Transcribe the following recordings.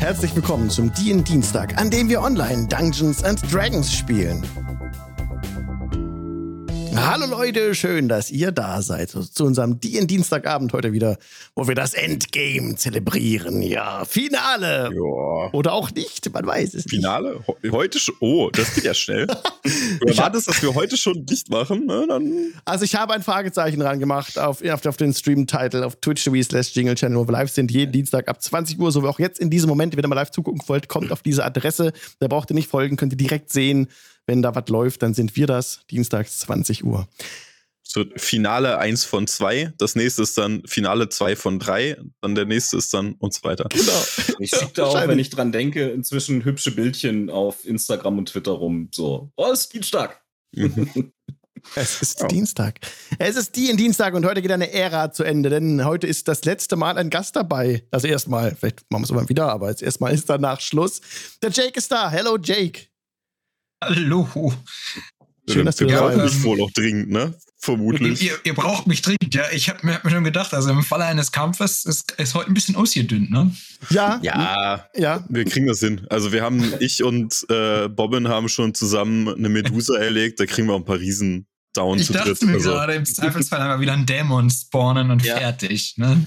Herzlich willkommen zum DIN Dienstag, an dem wir online Dungeons and Dragons spielen. Hallo Leute, schön, dass ihr da seid zu unserem DIN Dienstagabend heute wieder, wo wir das Endgame zelebrieren. Ja, Finale. Ja. Oder auch nicht, man weiß es Finale? He- Heute schon? Oh, das geht ja schnell. Du erwartest, dass wir heute schon dicht machen? Ne? Dann nicht. Also ich habe ein Fragezeichen dran gemacht auf, auf, auf den Stream-Title auf twitch.tv slash Jingle Channel, wo wir live sind, jeden Dienstag ab 20 Uhr, so wie auch jetzt in diesem Moment, wenn ihr mal live zugucken wollt, kommt auf diese Adresse. Da braucht ihr nicht folgen, könnt ihr direkt sehen. Wenn da was läuft, dann sind wir das, dienstags 20 Uhr. es wird Finale 1 von 2, das nächste ist dann Finale 2 von 3, dann der nächste ist dann und so weiter. Genau. Ich schicke da auch, wenn ich dran denke, inzwischen hübsche Bildchen auf Instagram und Twitter rum. So, oh, es geht stark. Mhm. Es ist Ja. Dienstag. Es ist die in Dienstag und heute geht eine Ära zu Ende, denn heute ist das letzte Mal ein Gast dabei. Also erstmal, vielleicht machen wir es immer wieder, aber jetzt erstmal ist danach Schluss. Der Jake ist da. Hello, Jake. Hallo. Schön, dass du Wir dabei brauchen bist. wohl noch dringend, ne? Vermutlich. Ihr, ihr braucht mich dringend, ja. Ich habe mir, hab mir schon gedacht, also im Falle eines Kampfes ist, ist heute ein bisschen ausgedünnt, ne? Ja, Ja, ja. wir kriegen das hin. Also wir haben, ich und äh, Bobbin haben schon zusammen eine Medusa erlegt, da kriegen wir auch ein paar Riesen down Ich zu dritt. dachte mir Also, gerade, im Zweifelsfall einmal wieder einen Dämon spawnen und Ja. fertig, ne?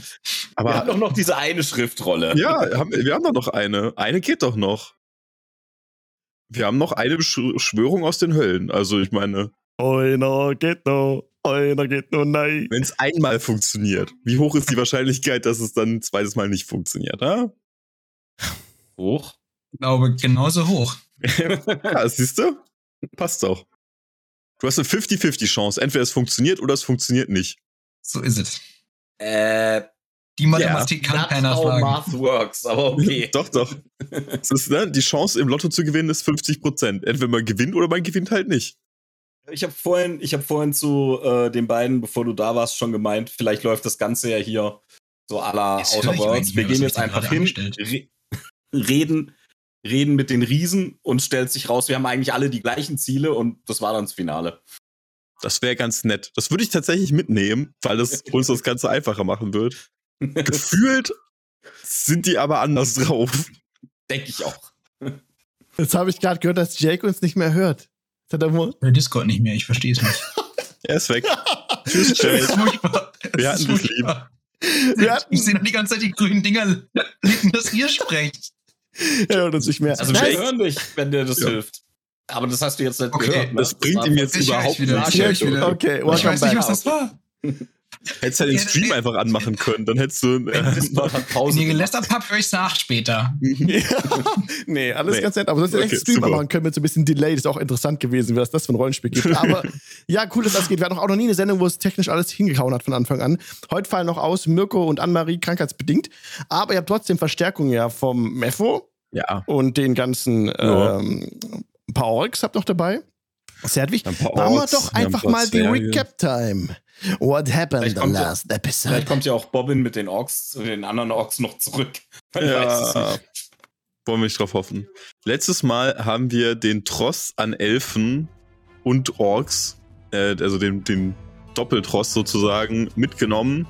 Wir haben aber doch noch diese eine Schriftrolle. ja, haben, wir haben doch noch eine. Eine geht doch noch. Wir haben noch eine Beschwörung aus den Höllen. Also ich meine, Einer geht noch, einer geht noch, nein. wenn es einmal funktioniert, wie hoch ist die Wahrscheinlichkeit, dass es dann ein zweites Mal nicht funktioniert? Ja, Hoch. Ich glaube, genauso hoch. ja siehst du? Passt doch. Du hast eine 50-50 Chance. Entweder es funktioniert oder es funktioniert nicht. So ist es. Äh, Die Mathematik kann that's keiner how fragen. Math works, aber okay. doch, doch. Es ist, ne, die Chance im Lotto zu gewinnen ist 50 Prozent. Entweder man gewinnt oder man gewinnt halt nicht. Ich habe vorhin, ich hab vorhin zu äh, den beiden, bevor du da warst, schon gemeint, vielleicht läuft das Ganze ja hier so à la Outer Worlds. Wir gehen jetzt einfach hin, re reden, reden mit den Riesen und stellt sich raus, wir haben eigentlich alle die gleichen Ziele und das war dann das Finale. Das wäre ganz nett. Das würde ich tatsächlich mitnehmen, weil das uns das Ganze einfacher machen wird. Gefühlt sind die aber anders drauf. Denke ich auch. Jetzt habe ich gerade gehört, dass Jake uns nicht mehr hört. Jetzt hat er wohl- Der Discord nicht mehr, ich verstehe es nicht. Er ist weg. Tschüss, Das Jake. ist furchtbar. Wir Das hatten dich furchtbar. Wir hatten, Ich sehe noch die ganze Zeit die grünen Dinger liegen, dass ihr sprecht. er hört uns nicht mehr. Also wir hören dich, wenn dir das Ja. hilft. Aber das hast du jetzt nicht Okay, gehört. Ne? das bringt war ihm jetzt überhaupt nichts. Okay, Ich weiß nicht, was das war. Hättest ja den Ja, Stream einfach anmachen können, dann hättest du. Äh, hat Wenn Pause ihr gemacht. gelästert habt, höre ich es nach später. nee, alles Nee. ganz nett. Aber sonst okay, Okay, echt Stream super. machen können mit so ein bisschen Delay. Das ist auch interessant gewesen, was das für ein Rollenspiel gibt. Aber ja, cool, dass das geht. Wir hatten auch noch nie eine Sendung, wo es technisch alles hingehauen hat von Anfang an. Heute fallen noch aus Mirko und Annemarie krankheitsbedingt. Aber ihr habt trotzdem Verstärkung ja vom Mefo ja. und den ganzen Ja. ähm, ein paar Orks habt noch dabei. Sehr wichtig. Ein paar Machen wir doch einfach mal die. Recap-Time. What happened Vielleicht the kommt ja- last episode? Vielleicht kommt ja auch Bobbin mit den Orks, den anderen Orks noch zurück. Man Ja. nicht. Wollen wir nicht drauf hoffen. Letztes Mal haben wir den Tross an Elfen und Orks, äh, also den, den Doppeltross sozusagen, mitgenommen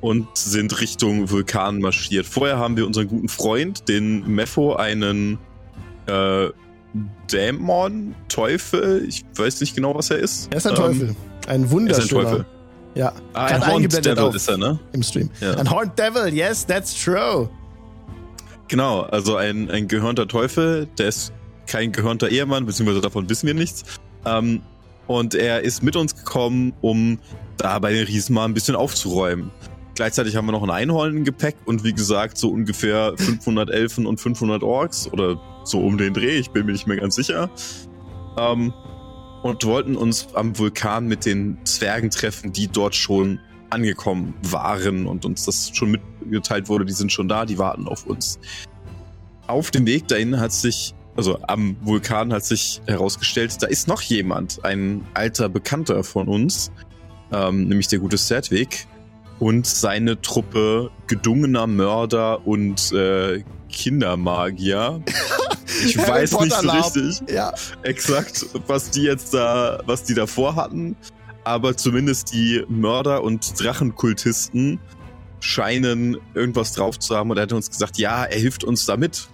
und sind Richtung Vulkan marschiert. Vorher haben wir unseren guten Freund, den Mepho, einen äh, Dämon, Teufel, ich weiß nicht genau, was er ist. Er ist ein Ähm, Teufel. Ein Er ist ein wunderschöner. Teufel. Ja, Ah, ein Horned Devil auf- ist er, ne? im Stream. Ja. Ein Horned Devil, yes, that's true. Genau, also ein, ein gehörnter Teufel, der ist kein gehörnter Ehemann, beziehungsweise davon wissen wir nichts. Ähm, und er ist mit uns gekommen, um da bei den Riesen mal ein bisschen aufzuräumen. Gleichzeitig haben wir noch ein Einhorn im Gepäck und wie gesagt, so ungefähr 500 Elfen und 500 Orks oder so um den Dreh, ich bin mir nicht mehr ganz sicher. Ähm, und wollten uns am Vulkan mit den Zwergen treffen, die dort schon angekommen waren und uns das schon mitgeteilt wurde, die sind schon da, die warten auf uns. Auf dem Weg dahin hat sich, also am Vulkan hat sich herausgestellt, da ist noch jemand, ein alter Bekannter von uns, ähm, nämlich der gute Sedwig und seine Truppe gedungener Mörder und äh, Kindermagier. Ich Harry weiß nicht so Potter Lab. richtig Ja, exakt, was die jetzt da, was die davor hatten. Aber zumindest die Mörder und Drachenkultisten scheinen irgendwas drauf zu haben und er hat uns gesagt, ja, er hilft uns damit.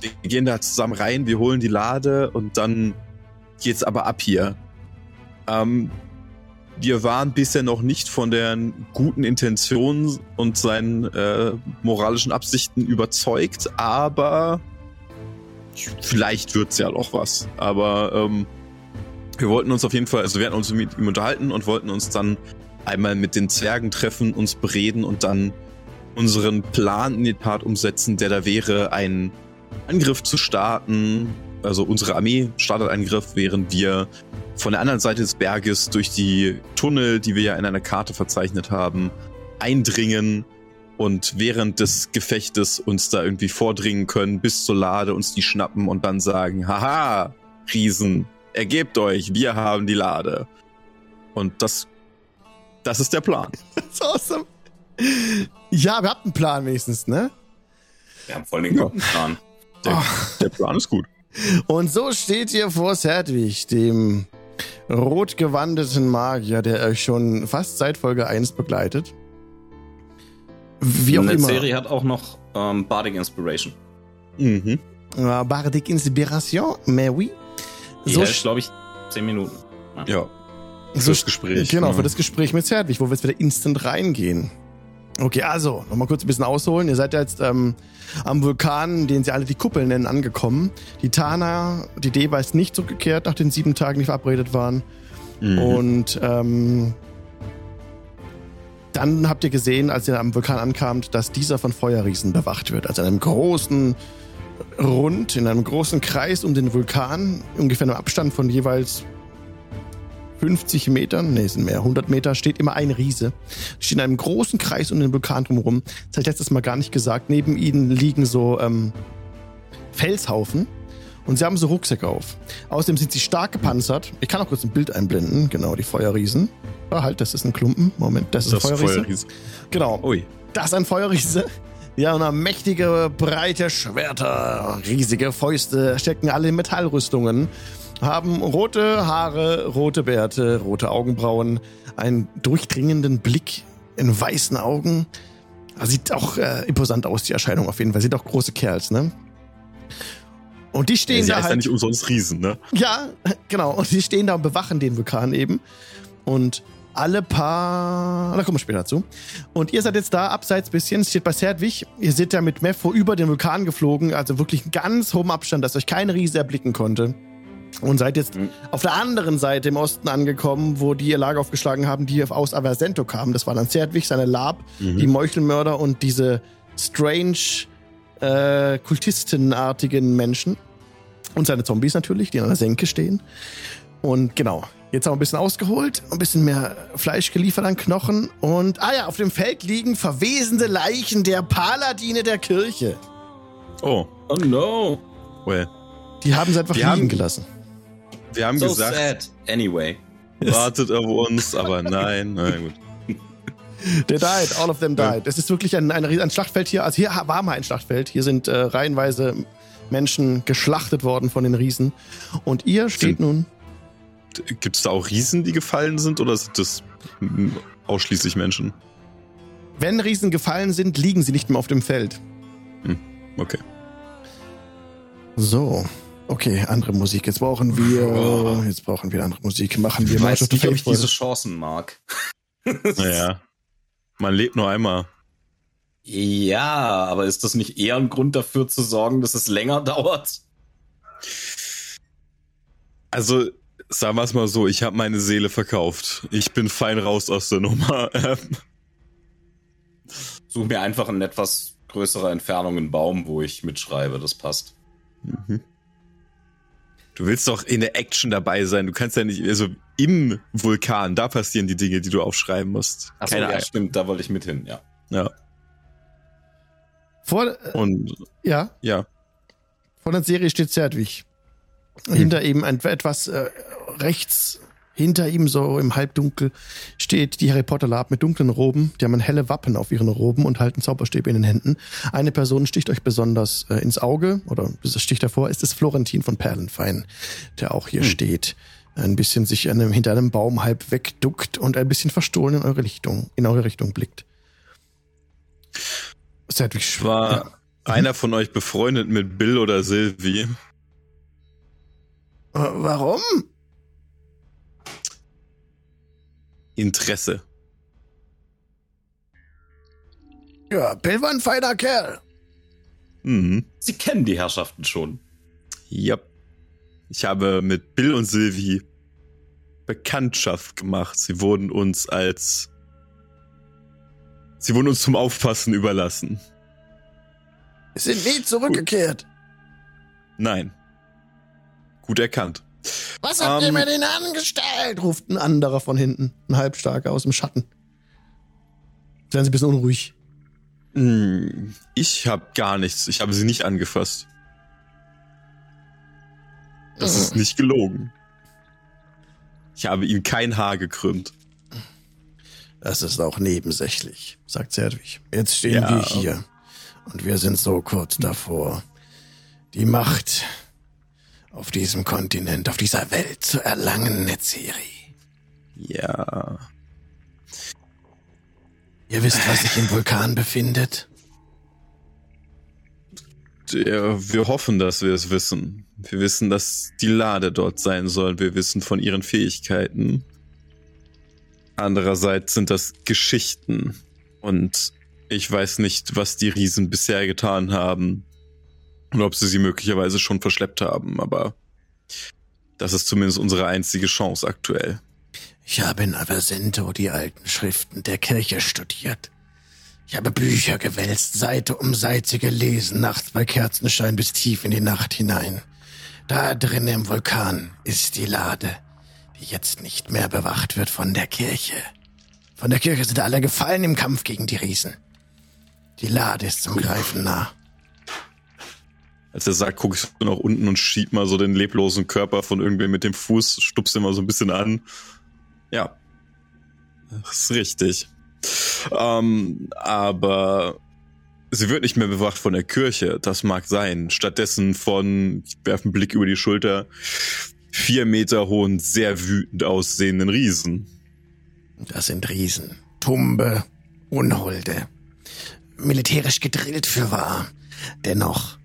Wir gehen da zusammen rein, wir holen die Lade und dann geht's aber ab hier. Ähm, wir waren bisher noch nicht von den guten Intentionen und seinen äh, moralischen Absichten überzeugt, aber vielleicht wird's ja noch was. Aber ähm, wir wollten uns auf jeden Fall, also wir hatten uns mit ihm unterhalten und wollten uns dann einmal mit den Zwergen treffen, uns bereden und dann unseren Plan in die Tat umsetzen, der da wäre, einen Angriff zu starten. Also unsere Armee startet einen Angriff, während wir von der anderen Seite des Berges durch die Tunnel, die wir ja in einer Karte verzeichnet haben, eindringen und während des Gefechtes uns da irgendwie vordringen können bis zur Lade, uns die schnappen und dann sagen, haha, Riesen, ergebt euch, wir haben die Lade. Und das, das ist der Plan. That's awesome. Ja, wir hatten einen Plan wenigstens, ne? Wir haben voll den guten Plan. Der, der Plan ist gut. Und so steht ihr vor Serdwig, dem rotgewandeten Magier, der euch schon fast seit Folge 1 begleitet. Wie auch die immer. Serie hat auch noch ähm, Bardic Inspiration. Mhm. Äh, Bardic Inspiration, mais oui. Die So, hält, glaube ich, 10 Minuten. Ja. so fürs Gespräch. Genau, Ja. für das Gespräch mit Zerdwig, wo wir jetzt wieder instant reingehen. Okay, also, nochmal kurz ein bisschen ausholen. Ihr seid ja jetzt ähm, am Vulkan, den sie alle die Kuppel nennen, angekommen. Die Tana, die Deva ist nicht zurückgekehrt nach den sieben Tagen, die verabredet waren. Mhm. Und ähm, dann habt ihr gesehen, als ihr am Vulkan ankamt, dass dieser von Feuerriesen bewacht wird. Also in einem großen Rund, in einem großen Kreis um den Vulkan, ungefähr im Abstand von jeweils 50 Metern, nee, sind mehr, 100 Meter, steht immer ein Riese. Steht in einem großen Kreis um den Vulkan drumherum. Das ich letztes Mal gar nicht gesagt. Neben ihnen liegen so ähm, Felshaufen. Und sie haben so Rucksäcke auf. Außerdem sind sie stark gepanzert. Ich kann auch kurz ein Bild einblenden. Genau, die Feuerriesen. Ah, halt, das ist ein Klumpen. Moment, das ist das ein Feuerriese. Feuerriese. Genau. Ui. Das ist ein Feuerriese. Ja, und haben mächtige, breite Schwerter, riesige Fäuste, stecken alle in Metallrüstungen, haben rote Haare, rote Bärte, rote Augenbrauen, einen durchdringenden Blick in weißen Augen. Sieht auch äh, imposant aus, die Erscheinung auf jeden Fall. Sieht auch große Kerls, ne? Und die stehen Sie da heißt ja halt. nicht umsonst Riesen, ne? Ja, genau. Und die stehen da und bewachen den Vulkan eben. Und alle paar. Da kommen wir später dazu. Und ihr seid jetzt da abseits bisschen, steht bei Serdwig. Ihr seid ja mit Mepho über den Vulkan geflogen, also wirklich einen ganz hohen Abstand, dass euch keine Riese erblicken konnte. Und seid jetzt Mhm. auf der anderen Seite im Osten angekommen, wo die ihr Lager aufgeschlagen haben, die aus Aversento kamen. Das war dann Serdwig, seine Lab, Mhm. die Meuchelmörder und diese strange äh, Kultistenartigen Menschen. Und seine Zombies natürlich, die an der Senke stehen. Und genau, jetzt haben wir ein bisschen ausgeholt, ein bisschen mehr Fleisch geliefert an Knochen. Und, ah ja, auf dem Feld liegen verwesende Leichen der Paladine der Kirche. Oh, Oh no. well. Die haben sie einfach Die liegen haben- gelassen. Wir haben So gesagt, sad. Anyway. wartet auf uns, aber nein. Na gut. Der died, all of them died. Es ist wirklich ein, ein, ein Schlachtfeld hier. Also hier war mal ein Schlachtfeld. Hier sind äh, reihenweise Menschen geschlachtet worden von den Riesen. Und ihr steht Sind- nun Gibt es da auch Riesen, die gefallen sind oder sind das mm, ausschließlich Menschen? Wenn Riesen gefallen sind, liegen sie nicht mehr auf dem Feld. Okay. So. Okay, andere Musik. Jetzt brauchen wir. Jetzt brauchen wir andere Musik. Machen wir Ich mal weiß schon nicht, ob ich diese Chancen mag. Naja. Man lebt nur einmal. Ja, aber ist das nicht eher ein Grund dafür zu sorgen, dass es länger dauert? Also, sagen wir es mal so, ich habe meine Seele verkauft. Ich bin fein raus aus der Nummer. Such mir einfach in etwas größerer Entfernung einen Baum, wo ich mitschreibe. Das passt. Mhm. Du willst doch in der Action dabei sein. Du kannst ja nicht, also im Vulkan, da passieren die Dinge, die du aufschreiben musst. Achso, Keine ja, Ahnung. stimmt, da wollte ich mit hin, ja. Ja. Vor, äh, Und ja, ja. vor der Serie steht Zerdwig. Hm. Hinter ihm ein, etwas äh, rechts, hinter ihm so im Halbdunkel steht die Harry Potter Lab mit dunklen Roben. Die haben helle Wappen auf ihren Roben und halten Zauberstäbe in den Händen. Eine Person sticht euch besonders äh, ins Auge oder das sticht hervor, ist es Florentin von Perlenfein, der auch hier Hm. steht. Ein bisschen sich einem, hinter einem Baum halb wegduckt und ein bisschen verstohlen in eure Richtung, in eure Richtung blickt. Sch- War ja. einer von euch befreundet mit Bill oder Sylvie? Äh, Warum? Interesse. Ja, Bill war ein feiner Kerl. Mhm. Sie kennen die Herrschaften schon. Ja. Ich habe mit Bill und Sylvie Bekanntschaft gemacht. Sie wurden uns als. Sie wurden uns zum Aufpassen überlassen. Sind nie zurückgekehrt. Nein. Gut erkannt. Was habt ihr Ähm, mit ihnen angestellt? ruft ein anderer von hinten. Ein Halbstarker aus dem Schatten. Jetzt werden sie ein bisschen unruhig. Hm, Ich habe gar nichts. Ich habe sie nicht angefasst. Das ist nicht gelogen. Ich habe ihm kein Haar gekrümmt. Das ist auch nebensächlich, sagt Zerdwig. Jetzt stehen Ja. wir hier. Und wir sind so kurz davor, die Macht auf diesem Kontinent, auf dieser Welt zu erlangen, Netzeri. Ja. Ihr wisst, was sich im Vulkan befindet? Der, wir hoffen, dass wir es wissen. Wir wissen, dass die Lade dort sein soll. Wir wissen von ihren Fähigkeiten. Andererseits sind das Geschichten. Und ich weiß nicht, was die Riesen bisher getan haben. Und ob sie sie möglicherweise schon verschleppt haben. Aber das ist zumindest unsere einzige Chance aktuell. Ich habe in Aversento die alten Schriften der Kirche studiert. Ich habe Bücher gewälzt, Seite um Seite gelesen, nachts bei Kerzenschein bis tief in die Nacht hinein. Da drin im Vulkan ist die Lade, die jetzt nicht mehr bewacht wird von der Kirche. Von der Kirche sind alle gefallen im Kampf gegen die Riesen. Die Lade ist zum Greifen nah. Als er sagt, gucke ich so nach unten und schieb mal so den leblosen Körper von irgendwem mit dem Fuß, stupst ihn mal so ein bisschen an. Ja. Das ist richtig. Ähm, aber sie wird nicht mehr bewacht von der Kirche. Das mag sein. Stattdessen von, ich werfe einen Blick über die Schulter, vier Meter hohen, sehr wütend aussehenden Riesen. Das sind Riesen. Tumbe, Unholde. Militärisch gedrillt für wahr. Dennoch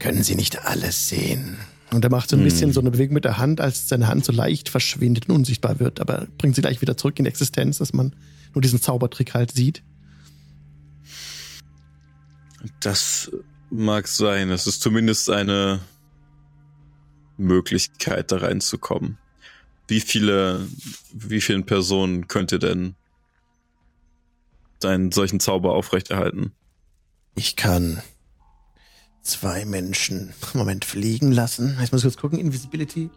können sie nicht alles sehen. Und er macht so ein Hm. bisschen so eine Bewegung mit der Hand, als seine Hand so leicht verschwindet und unsichtbar wird, aber bringt sie gleich wieder zurück in die Existenz, dass man nur diesen Zaubertrick halt sieht. Das mag sein. Es ist zumindest eine Möglichkeit, da reinzukommen. Wie viele, wie vielen Personen könnt ihr denn deinen solchen Zauber aufrechterhalten? Ich kann zwei Menschen, Moment, fliegen lassen. Jetzt muss ich kurz gucken, Invisibility.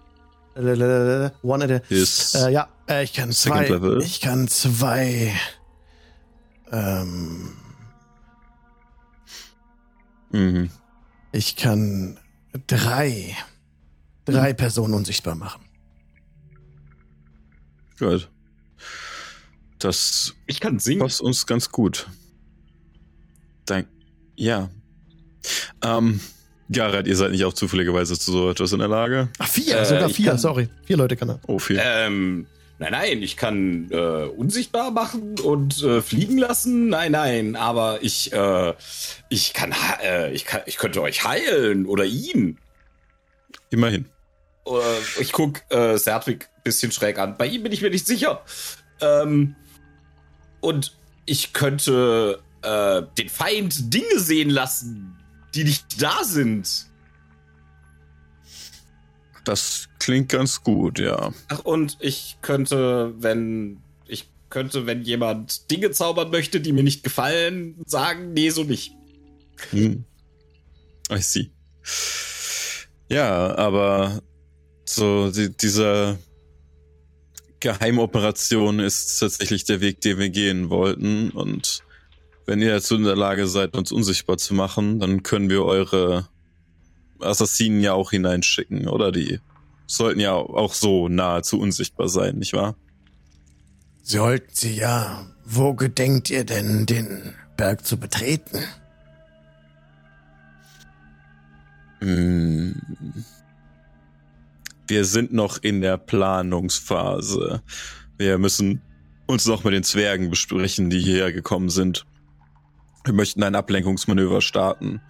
One at a, Ist äh, ja, äh, ich kann Second zwei, Level. ich kann zwei, ähm, mhm. Ich kann drei, drei Personen unsichtbar machen. gut. Das Ich kann singen. passt uns ganz gut. Dank. Ja. Ähm, Garrett, ihr seid nicht auch zufälligerweise zu so etwas in der Lage? Ach, vier, Äh, sogar vier, kann- sorry. Vier Leute kann er. Oh, viel. Ähm, nein, nein, ich kann äh, unsichtbar machen und äh, fliegen lassen. Nein, nein, aber ich, äh, ich kann, äh, ich kann, ich könnte euch heilen oder ihn. Immerhin. Äh, ich guck äh, Sertwig bisschen schräg an. Bei ihm bin ich mir nicht sicher. Ähm, und ich könnte äh, den Feind Dinge sehen lassen, die nicht da sind. Das klingt ganz gut, ja. Ach, und ich könnte, wenn ich könnte, wenn jemand Dinge zaubern möchte, die mir nicht gefallen, sagen, nee, so nicht. Hm. I see. Ja, aber so die, dieser Geheimoperation ist tatsächlich der Weg, den wir gehen wollten. Und wenn ihr dazu in der Lage seid, uns unsichtbar zu machen, dann können wir eure Assassinen ja auch hineinschicken, oder? Die sollten ja auch so nahezu unsichtbar sein, nicht wahr? Sollten Sie ja. Wo gedenkt ihr denn, den Berg zu betreten? Hm. Wir sind noch in der Planungsphase. Wir müssen uns noch mit den Zwergen besprechen, die hierher gekommen sind. Wir möchten ein Ablenkungsmanöver starten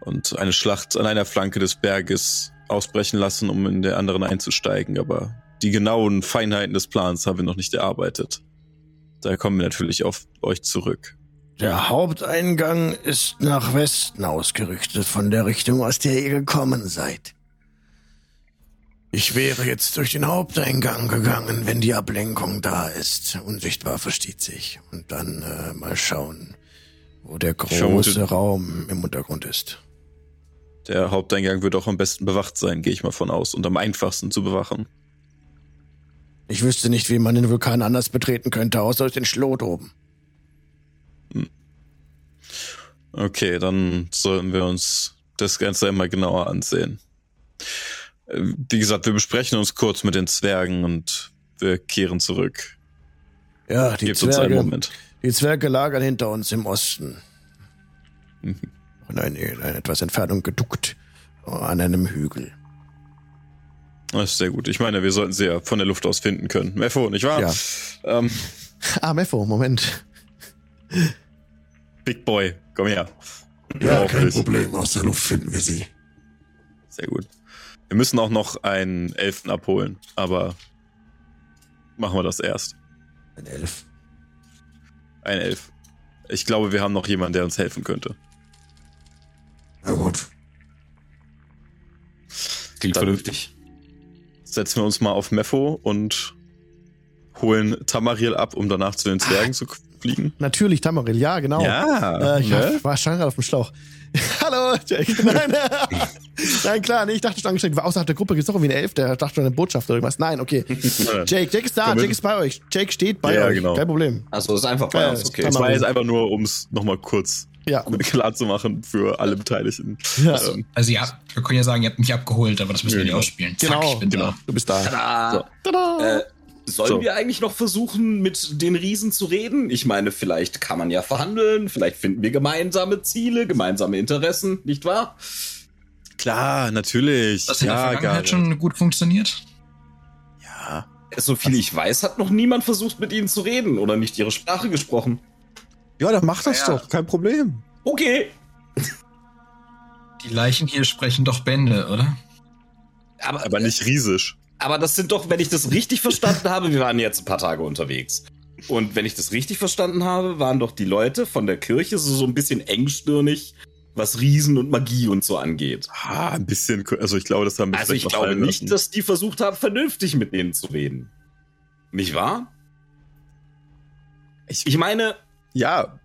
und eine Schlacht an einer Flanke des Berges ausbrechen lassen, um in der anderen einzusteigen. Aber die genauen Feinheiten des Plans haben wir noch nicht erarbeitet. Da kommen wir natürlich auf euch zurück. Der Haupteingang ist nach Westen ausgerichtet, von der Richtung, aus der ihr gekommen seid. Ich wäre jetzt durch den Haupteingang gegangen, wenn die Ablenkung da ist. Unsichtbar versteht sich. Und dann äh, mal schauen, wo der große Raum im Untergrund ist. Der Haupteingang wird auch am besten bewacht sein, gehe ich mal von aus, und am einfachsten zu bewachen. Ich wüsste nicht, wie man den Vulkan anders betreten könnte, außer durch den Schlot oben. Okay, dann sollen wir uns das Ganze einmal genauer ansehen. Äh, Wie gesagt, wir besprechen uns kurz mit den Zwergen und wir kehren zurück. Ja, die Gebt uns einen Zwerge, Moment. Die Zwerge lagern hinter uns im Osten. Mhm. Und eine, eine etwas Entfernung geduckt an einem Hügel. Das ist sehr gut. Ich meine, wir sollten sie ja von der Luft aus finden können. Mefo, nicht wahr? Ja. Ähm, Ah, Mepho, Moment. Big Boy, komm her. Ja, Auf kein. Problem. Aus der Luft finden wir sie. Sehr gut. Wir müssen auch noch einen Elfen abholen, aber machen wir das erst. Ein Elf. Ein Elf. Ich glaube, wir haben noch jemanden, der uns helfen könnte. Na gut. Klingt Dann- vernünftig. Setzen wir uns mal auf Mepho und holen Tamariel ab, um danach zu den Zwergen zu fliegen. Natürlich, Tamaril, ja, genau. Ja, Äh, ich ne? war schon gerade auf dem Schlauch. Hallo, Jake. Nein, nein, klar, nee, ich dachte schon angestrengt, war außerhalb der Gruppe gibt es doch irgendwie einen Elf, der dachte schon eine Botschaft oder irgendwas. Nein, okay. Jake, Jake ist da, Komm mit. Jake ist bei euch. Jake steht bei Ja, euch. genau. Kein Problem. Also ist einfach bei Ja, uns, okay. Das war jetzt einfach nur, um es nochmal kurz Ja. klar zu machen für alle Beteiligten. Ja. Ähm, Also ihr habt, wir können ja sagen, ihr habt mich abgeholt, aber das müssen wir Ja, nicht genau. ausspielen. Zack, Genau, ich bin genau. da. Du bist da. Tada. Tada. Äh, sollen So. wir eigentlich noch versuchen, mit den Riesen zu reden? Ich meine, vielleicht kann man ja verhandeln, vielleicht finden wir gemeinsame Ziele, gemeinsame Interessen, nicht wahr? klar, natürlich. Das hat in der ja, Vergangenheit Gareth. schon gut funktioniert. Ja. So viel ich weiß, hat noch niemand versucht, mit ihnen zu reden oder nicht ihre Sprache gesprochen. ja, dann mach das Ja. doch, kein Problem. Okay. Die Leichen hier sprechen doch Bände, oder? Aber, Aber nicht riesig. Aber das sind doch, wenn ich das richtig verstanden habe, wir waren jetzt ein paar Tage unterwegs. Und wenn ich das richtig verstanden habe, waren doch die Leute von der Kirche so, so ein bisschen engstirnig, was Riesen und Magie und so angeht. Ah, ein bisschen, also ich glaube, das haben wir Also ich glaube nicht, lassen. dass die versucht haben, vernünftig mit denen zu reden. Nicht wahr? Ich- Ich meine, Ja,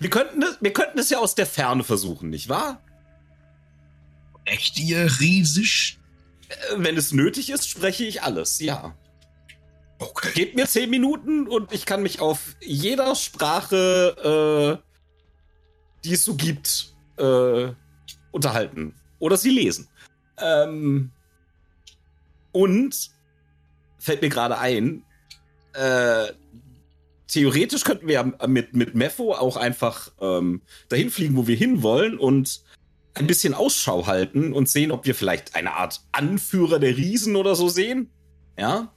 wir könnten, es, wir könnten es ja aus der Ferne versuchen, nicht wahr? Echt ihr riesig? Wenn es nötig ist, spreche ich alles, ja. Okay. Gebt mir zehn Minuten und ich kann mich auf jeder Sprache, äh, die es so gibt, äh, unterhalten. Oder sie lesen. Ähm, und fällt mir gerade ein, äh, theoretisch könnten wir ja mit, mit Mepho auch einfach ähm, dahin fliegen, wo wir hinwollen und ein bisschen Ausschau halten und sehen, ob wir vielleicht eine Art Anführer der Riesen oder so sehen. Ja?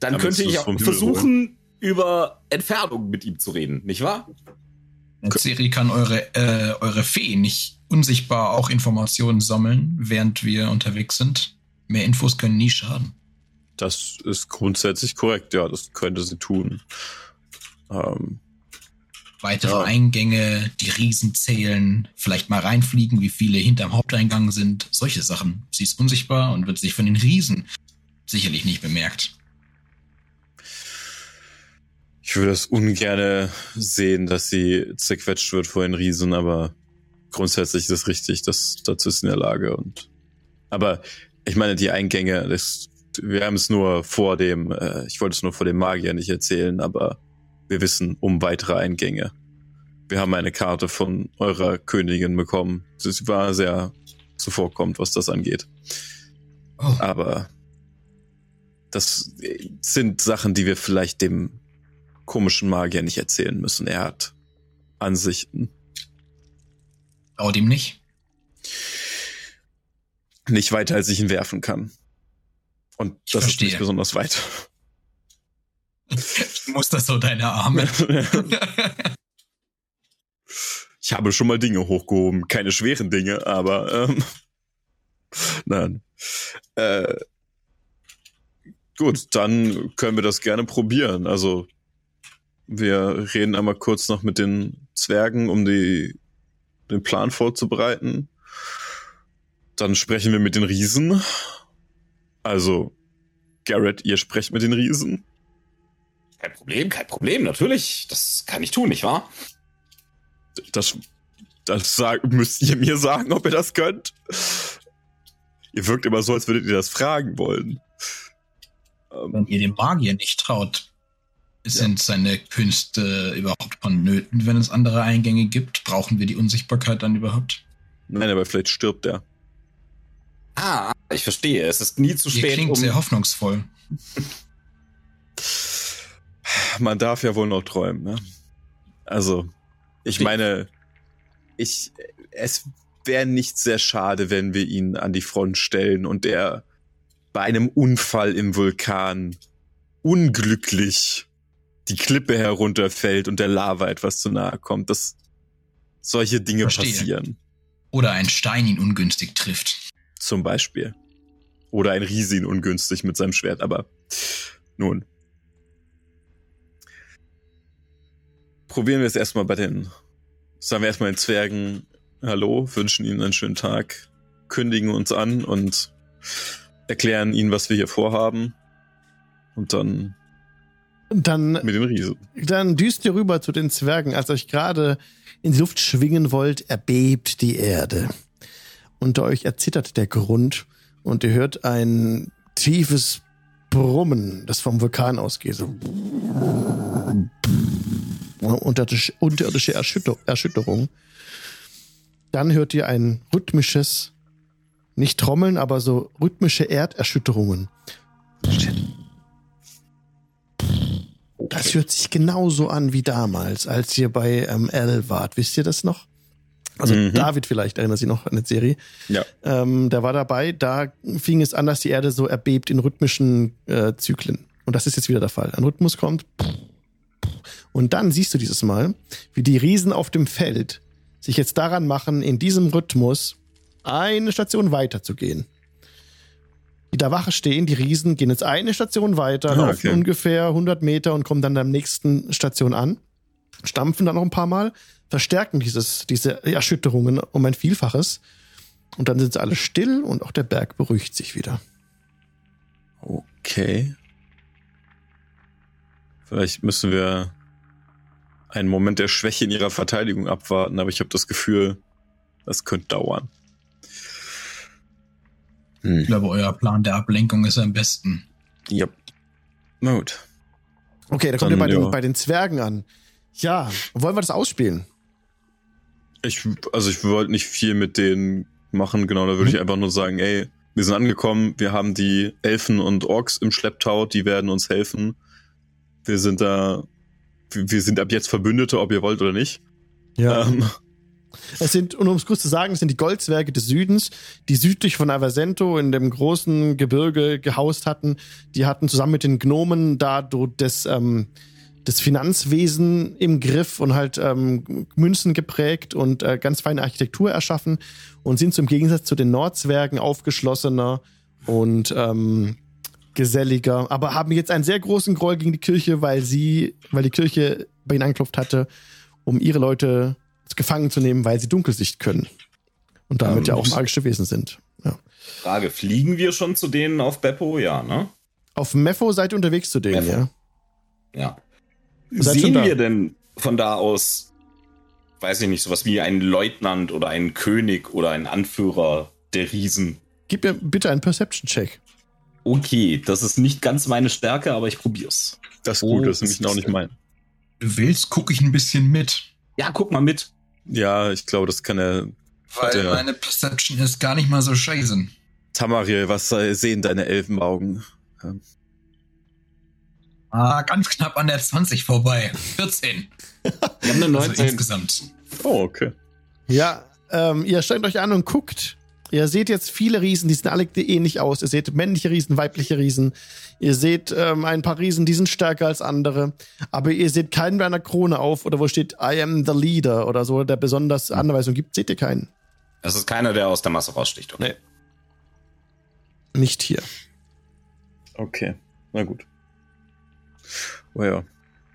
Dann Aber könnte ich auch versuchen, über Entfernung mit ihm zu reden, nicht wahr? Ciri kann eure, äh, eure Fee nicht unsichtbar auch Informationen sammeln, während wir unterwegs sind. Mehr Infos können nie schaden. das ist grundsätzlich korrekt. Ja, das könnte sie tun. Ähm, Weitere Ja. Eingänge, die Riesen zählen, vielleicht mal reinfliegen, wie viele hinterm Haupteingang sind, solche Sachen. Sie ist unsichtbar und wird sich von den Riesen sicherlich nicht bemerkt. ich würde es ungerne sehen, dass sie zerquetscht wird vor den Riesen, aber grundsätzlich ist es richtig, dass dazu ist in der Lage. Und aber ich meine, die Eingänge, das, wir haben es nur vor dem, äh, ich wollte es nur vor dem Magier nicht erzählen, aber wir wissen um weitere Eingänge. Wir haben eine Karte von eurer Königin bekommen. Sie war sehr zuvorkommend, was das angeht. Oh, Aber das sind Sachen, die wir vielleicht dem komischen Magier nicht erzählen müssen. Er hat Ansichten. traut ihm nicht. Nicht weiter, als ich ihn werfen kann. Und das ist nicht besonders weit. Ich muss das so deine Arme. Ich habe schon mal Dinge hochgehoben. Keine schweren Dinge, aber ähm, nein. Äh, gut, dann können wir das gerne probieren. Also wir reden einmal kurz noch mit den Zwergen, um die, den Plan vorzubereiten. Dann sprechen wir mit den Riesen. Also, Garrett, ihr sprecht mit den Riesen. Kein Problem, kein Problem, natürlich. Das kann ich tun, nicht wahr? Das, das sag, müsst ihr mir sagen, ob ihr das könnt. Ihr wirkt immer so, als würdet ihr das fragen wollen. Ähm, Wenn ihr dem Magier nicht traut, sind seine Künste überhaupt vonnöten, wenn es andere Eingänge gibt? Brauchen wir die Unsichtbarkeit dann überhaupt? nein, aber vielleicht stirbt er. Ah, ich verstehe. Es ist nie zu Ihr spät, klingt um. sehr hoffnungsvoll. Man darf ja wohl noch träumen, ne? Also, ich meine, ich, es wäre nicht sehr schade, wenn wir ihn an die Front stellen und er bei einem Unfall im Vulkan unglücklich die Klippe herunterfällt und der Lava etwas zu nahe kommt, dass solche Dinge Verstehe. passieren. Oder ein Stein ihn ungünstig trifft. Zum Beispiel. Oder ein Riese ihn ungünstig mit seinem Schwert, aber nun. Probieren wir es erstmal bei den, sagen wir erstmal den Zwergen Hallo, wünschen ihnen einen schönen Tag, kündigen uns an und erklären ihnen, was wir hier vorhaben. Und dann Dann, mit den Riesen. dann düst ihr rüber zu den Zwergen. Als ihr euch gerade in die Luft schwingen wollt, erbebt die Erde. Unter euch erzittert der Grund und ihr hört ein tiefes Brummen, das vom Vulkan ausgeht. So. Unterirdische, unterirdische Erschütter, Erschütterung. Dann hört ihr ein rhythmisches, nicht Trommeln, aber so rhythmische Erderschütterungen. Das hört sich genauso an wie damals, als ihr bei ähm, L wart. Wisst ihr das noch? Also Mhm. David vielleicht erinnert sich noch an die Serie. Ja. Ähm, der war dabei. Da fing es an, dass die Erde so erbebt in rhythmischen äh, Zyklen. Und das ist jetzt wieder der Fall. Ein Rhythmus kommt. Und dann siehst du dieses Mal, wie die Riesen auf dem Feld sich jetzt daran machen, in diesem Rhythmus eine Station weiter zu gehen. Die da Wache stehen, die Riesen gehen jetzt eine Station weiter, Ah, laufen okay. ungefähr 100 Meter und kommen dann an der nächsten Station an, stampfen dann noch ein paar Mal, verstärken dieses, diese Erschütterungen um ein Vielfaches und dann sind sie alle still und auch der Berg beruhigt sich wieder. Okay. Vielleicht müssen wir einen Moment der Schwäche in ihrer Verteidigung abwarten, aber ich habe das Gefühl, das könnte dauern. Ich Hm. glaube, euer Plan der Ablenkung ist am besten. Ja. Na gut. Okay, da kommt Dann, ihr bei, den, ja. bei den Zwergen an. Ja, wollen wir das ausspielen? Ich, also ich wollte nicht viel mit denen machen, genau, da würde Mhm. ich einfach nur sagen, ey, wir sind angekommen, wir haben die Elfen und Orks im Schlepptau, die werden uns helfen. Wir sind da, wir sind ab jetzt Verbündete, ob ihr wollt oder nicht. Ähm, Es sind, und um es kurz zu sagen, es sind die Goldzwerge des Südens, die südlich von Aversento in dem großen Gebirge gehaust hatten. Die hatten zusammen mit den Gnomen da das, ähm, das Finanzwesen im Griff und halt ähm, Münzen geprägt und äh, ganz feine Architektur erschaffen und sind im Gegensatz zu den Nordzwergen aufgeschlossener und ähm, geselliger, aber haben jetzt einen sehr großen Groll gegen die Kirche, weil sie, weil die Kirche bei ihnen angeklopft hatte, um ihre Leute gefangen zu nehmen, weil sie Dunkelsicht können. Und damit Ähm, ja auch magische Wesen sind. Ja. Frage, fliegen wir schon zu denen auf Beppo? Ja, ne? Auf Mepho seid ihr unterwegs zu denen, Mepho. ja? Ja. Seid Sehen wir denn von da aus, weiß ich nicht, sowas wie einen Leutnant oder einen König oder einen Anführer der Riesen? Gib mir bitte einen Perception-Check. Okay, das ist nicht ganz meine Stärke, aber ich probier's. das ist Oh, gut, das ist das nämlich noch nicht mein. Du willst, gucke ich ein bisschen mit. Ja, guck mal mit. Ja, ich glaube, das kann er. Weil Ja. meine Perception ist gar nicht mal so scheiße. Tamariel, was sehen deine Elfenaugen? Ähm, Ah, ganz knapp an der 20 vorbei. 14. Wir haben eine Also 19. insgesamt. Oh, okay. Ja, ähm, ihr strengt euch an und guckt Ihr seht jetzt viele Riesen, die sehen alle ähnlich aus. Ihr seht männliche Riesen, weibliche Riesen. Ihr seht ähm, ein paar Riesen, die sind stärker als andere. Aber ihr seht keinen mit einer Krone auf oder wo steht I am the leader oder so, der besonders Anweisung gibt. Seht ihr keinen? Es ist keiner, der aus der Masse raussticht. Okay. Nicht hier. Okay, na gut. Oh ja.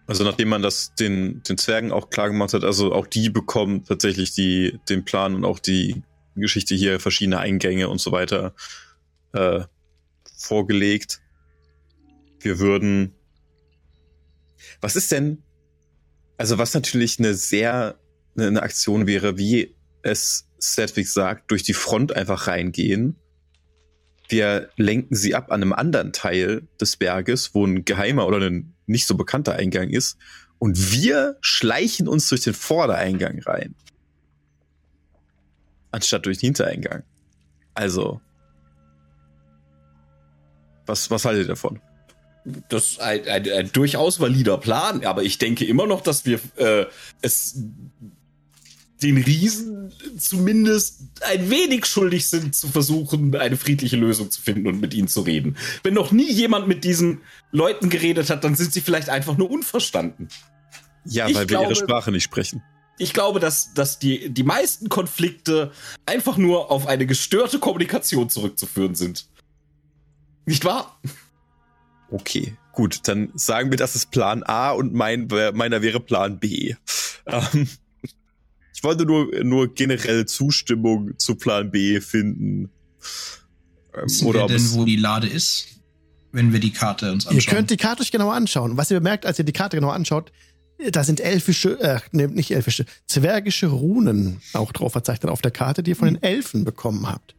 Also nachdem man das den, den Zwergen auch klar gemacht hat, also auch die bekommen tatsächlich die, den Plan und auch die Geschichte hier, verschiedene Eingänge und so weiter äh, vorgelegt. Wir würden. Was ist denn? Also was natürlich eine sehr eine Aktion wäre, wie es Sedwick sagt, durch die Front einfach reingehen. Wir lenken sie ab an einem anderen Teil des Berges, wo ein geheimer oder ein nicht so bekannter Eingang ist. Und wir schleichen uns durch den Vordereingang rein anstatt durch den Hintereingang. Also, was, was haltet ihr davon? Das ist ein, ein, ein durchaus valider Plan, aber ich denke immer noch, dass wir äh, es den Riesen zumindest ein wenig schuldig sind, zu versuchen, eine friedliche Lösung zu finden und mit ihnen zu reden. Wenn noch nie jemand mit diesen Leuten geredet hat, dann sind sie vielleicht einfach nur unverstanden. Ja, ich weil glaube, wir ihre Sprache nicht sprechen ich glaube, dass, dass die, die meisten Konflikte einfach nur auf eine gestörte Kommunikation zurückzuführen sind. Nicht wahr? Okay, gut, dann sagen wir, das ist Plan A und mein, meiner wäre Plan B. Ähm, ich wollte nur, nur generell Zustimmung zu Plan B finden. Ähm, Wissen oder wir denn, wo die Lade ist? Wenn wir die Karte uns anschauen. Ihr könnt die Karte euch genau anschauen. Was ihr bemerkt, als ihr die Karte genau anschaut, da sind elfische, äh, nee, nicht elfische, zwergische Runen auch drauf verzeichnet auf der Karte, die ihr von den Elfen bekommen habt.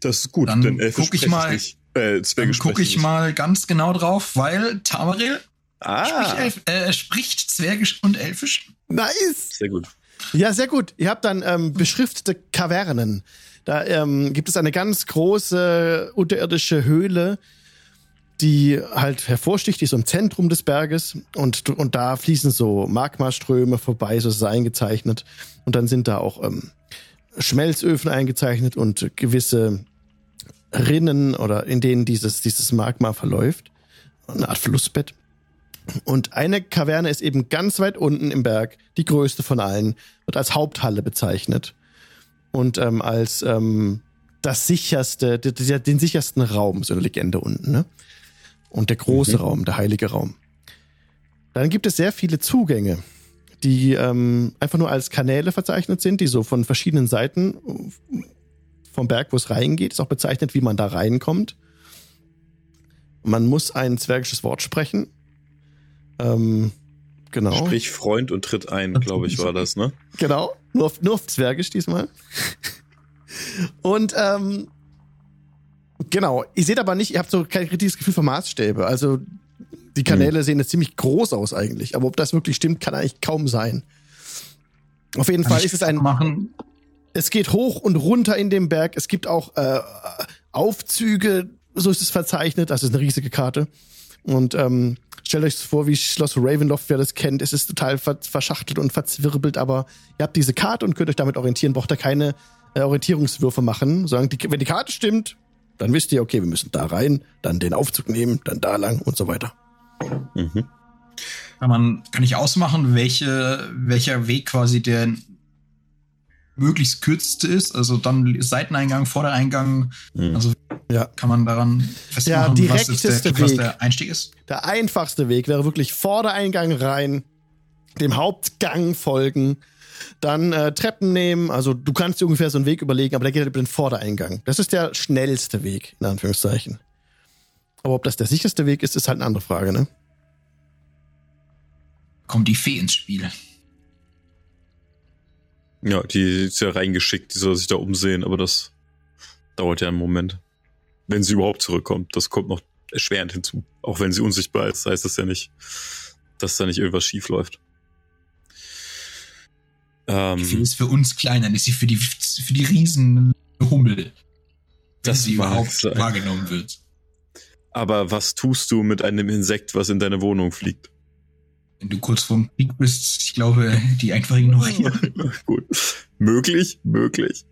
Das ist gut, dann denn Elfe guck ich mal, nicht. Äh, Zwerge guck ich nicht. mal ganz genau drauf, weil Tamaril ah. spricht, Elf, äh, spricht Zwergisch und Elfisch. Nice. Sehr gut. Ja, sehr gut. Ihr habt dann ähm, beschriftete Kavernen. Da ähm, gibt es eine ganz große unterirdische Höhle, die halt hervorsticht, die ist im Zentrum des Berges und, und da fließen so Magmaströme vorbei, so ist es eingezeichnet. Und dann sind da auch ähm, Schmelzöfen eingezeichnet und gewisse Rinnen oder in denen dieses, dieses Magma verläuft. Eine Art Flussbett. Und eine Kaverne ist eben ganz weit unten im Berg, die größte von allen, wird als Haupthalle bezeichnet. Und ähm, als ähm, das sicherste, den sichersten Raum, so eine Legende unten. Ne? Und der große mhm. Raum, der heilige Raum. Dann gibt es sehr viele Zugänge, die ähm, einfach nur als Kanäle verzeichnet sind, die so von verschiedenen Seiten vom Berg, wo es reingeht, ist auch bezeichnet, wie man da reinkommt. Man muss ein zwergisches Wort sprechen. Ähm, genau. Sprich Freund und tritt ein, glaube ich, war das, ne? Genau. Nur auf, nur auf Zwergisch diesmal. und ähm, Genau. Ihr seht aber nicht, ihr habt so kein richtiges Gefühl für Maßstäbe. Also die Kanäle hm. sehen jetzt ziemlich groß aus eigentlich. Aber ob das wirklich stimmt, kann eigentlich kaum sein. Auf jeden kann Fall ist es ein. Machen? Es geht hoch und runter in dem Berg. Es gibt auch äh, Aufzüge, so ist es verzeichnet. Das ist eine riesige Karte. Und ähm, stellt euch vor, wie Schloss Ravenloft, wer das kennt. Es ist total verschachtelt und verzwirbelt, aber ihr habt diese Karte und könnt euch damit orientieren. Braucht da keine äh, Orientierungswürfe machen. Sagen, die, wenn die Karte stimmt, dann wisst ihr, okay, wir müssen da rein, dann den Aufzug nehmen, dann da lang und so weiter. Mhm. Kann, man, kann ich ausmachen, welche, welcher Weg quasi der möglichst kürzeste ist? Also dann Seiteneingang, Vordereingang. Mhm. Also ja. kann man daran festmachen, der was, der, Weg, was der Einstieg ist? Der einfachste Weg wäre wirklich Vordereingang rein, dem Hauptgang folgen dann äh, Treppen nehmen. Also du kannst dir ungefähr so einen Weg überlegen, aber der geht halt über den Vordereingang. Das ist der schnellste Weg, in Anführungszeichen. Aber ob das der sicherste Weg ist, ist halt eine andere Frage, ne? Kommt die Fee ins Spiel. Ja, die ist ja reingeschickt, die soll sich da umsehen, aber das dauert ja einen Moment. Wenn sie überhaupt zurückkommt, das kommt noch erschwerend hinzu. Auch wenn sie unsichtbar ist, heißt das ja nicht, dass da nicht irgendwas schief läuft. Ähm, die ist für uns klein, dann ist sie für die, für die riesen Hummel. Dass sie überhaupt sein. wahrgenommen wird. Aber was tust du mit einem Insekt, was in deine Wohnung fliegt? Wenn du kurz vorm Krieg bist, ich glaube, die einfach ignorieren. Gut. möglich, möglich.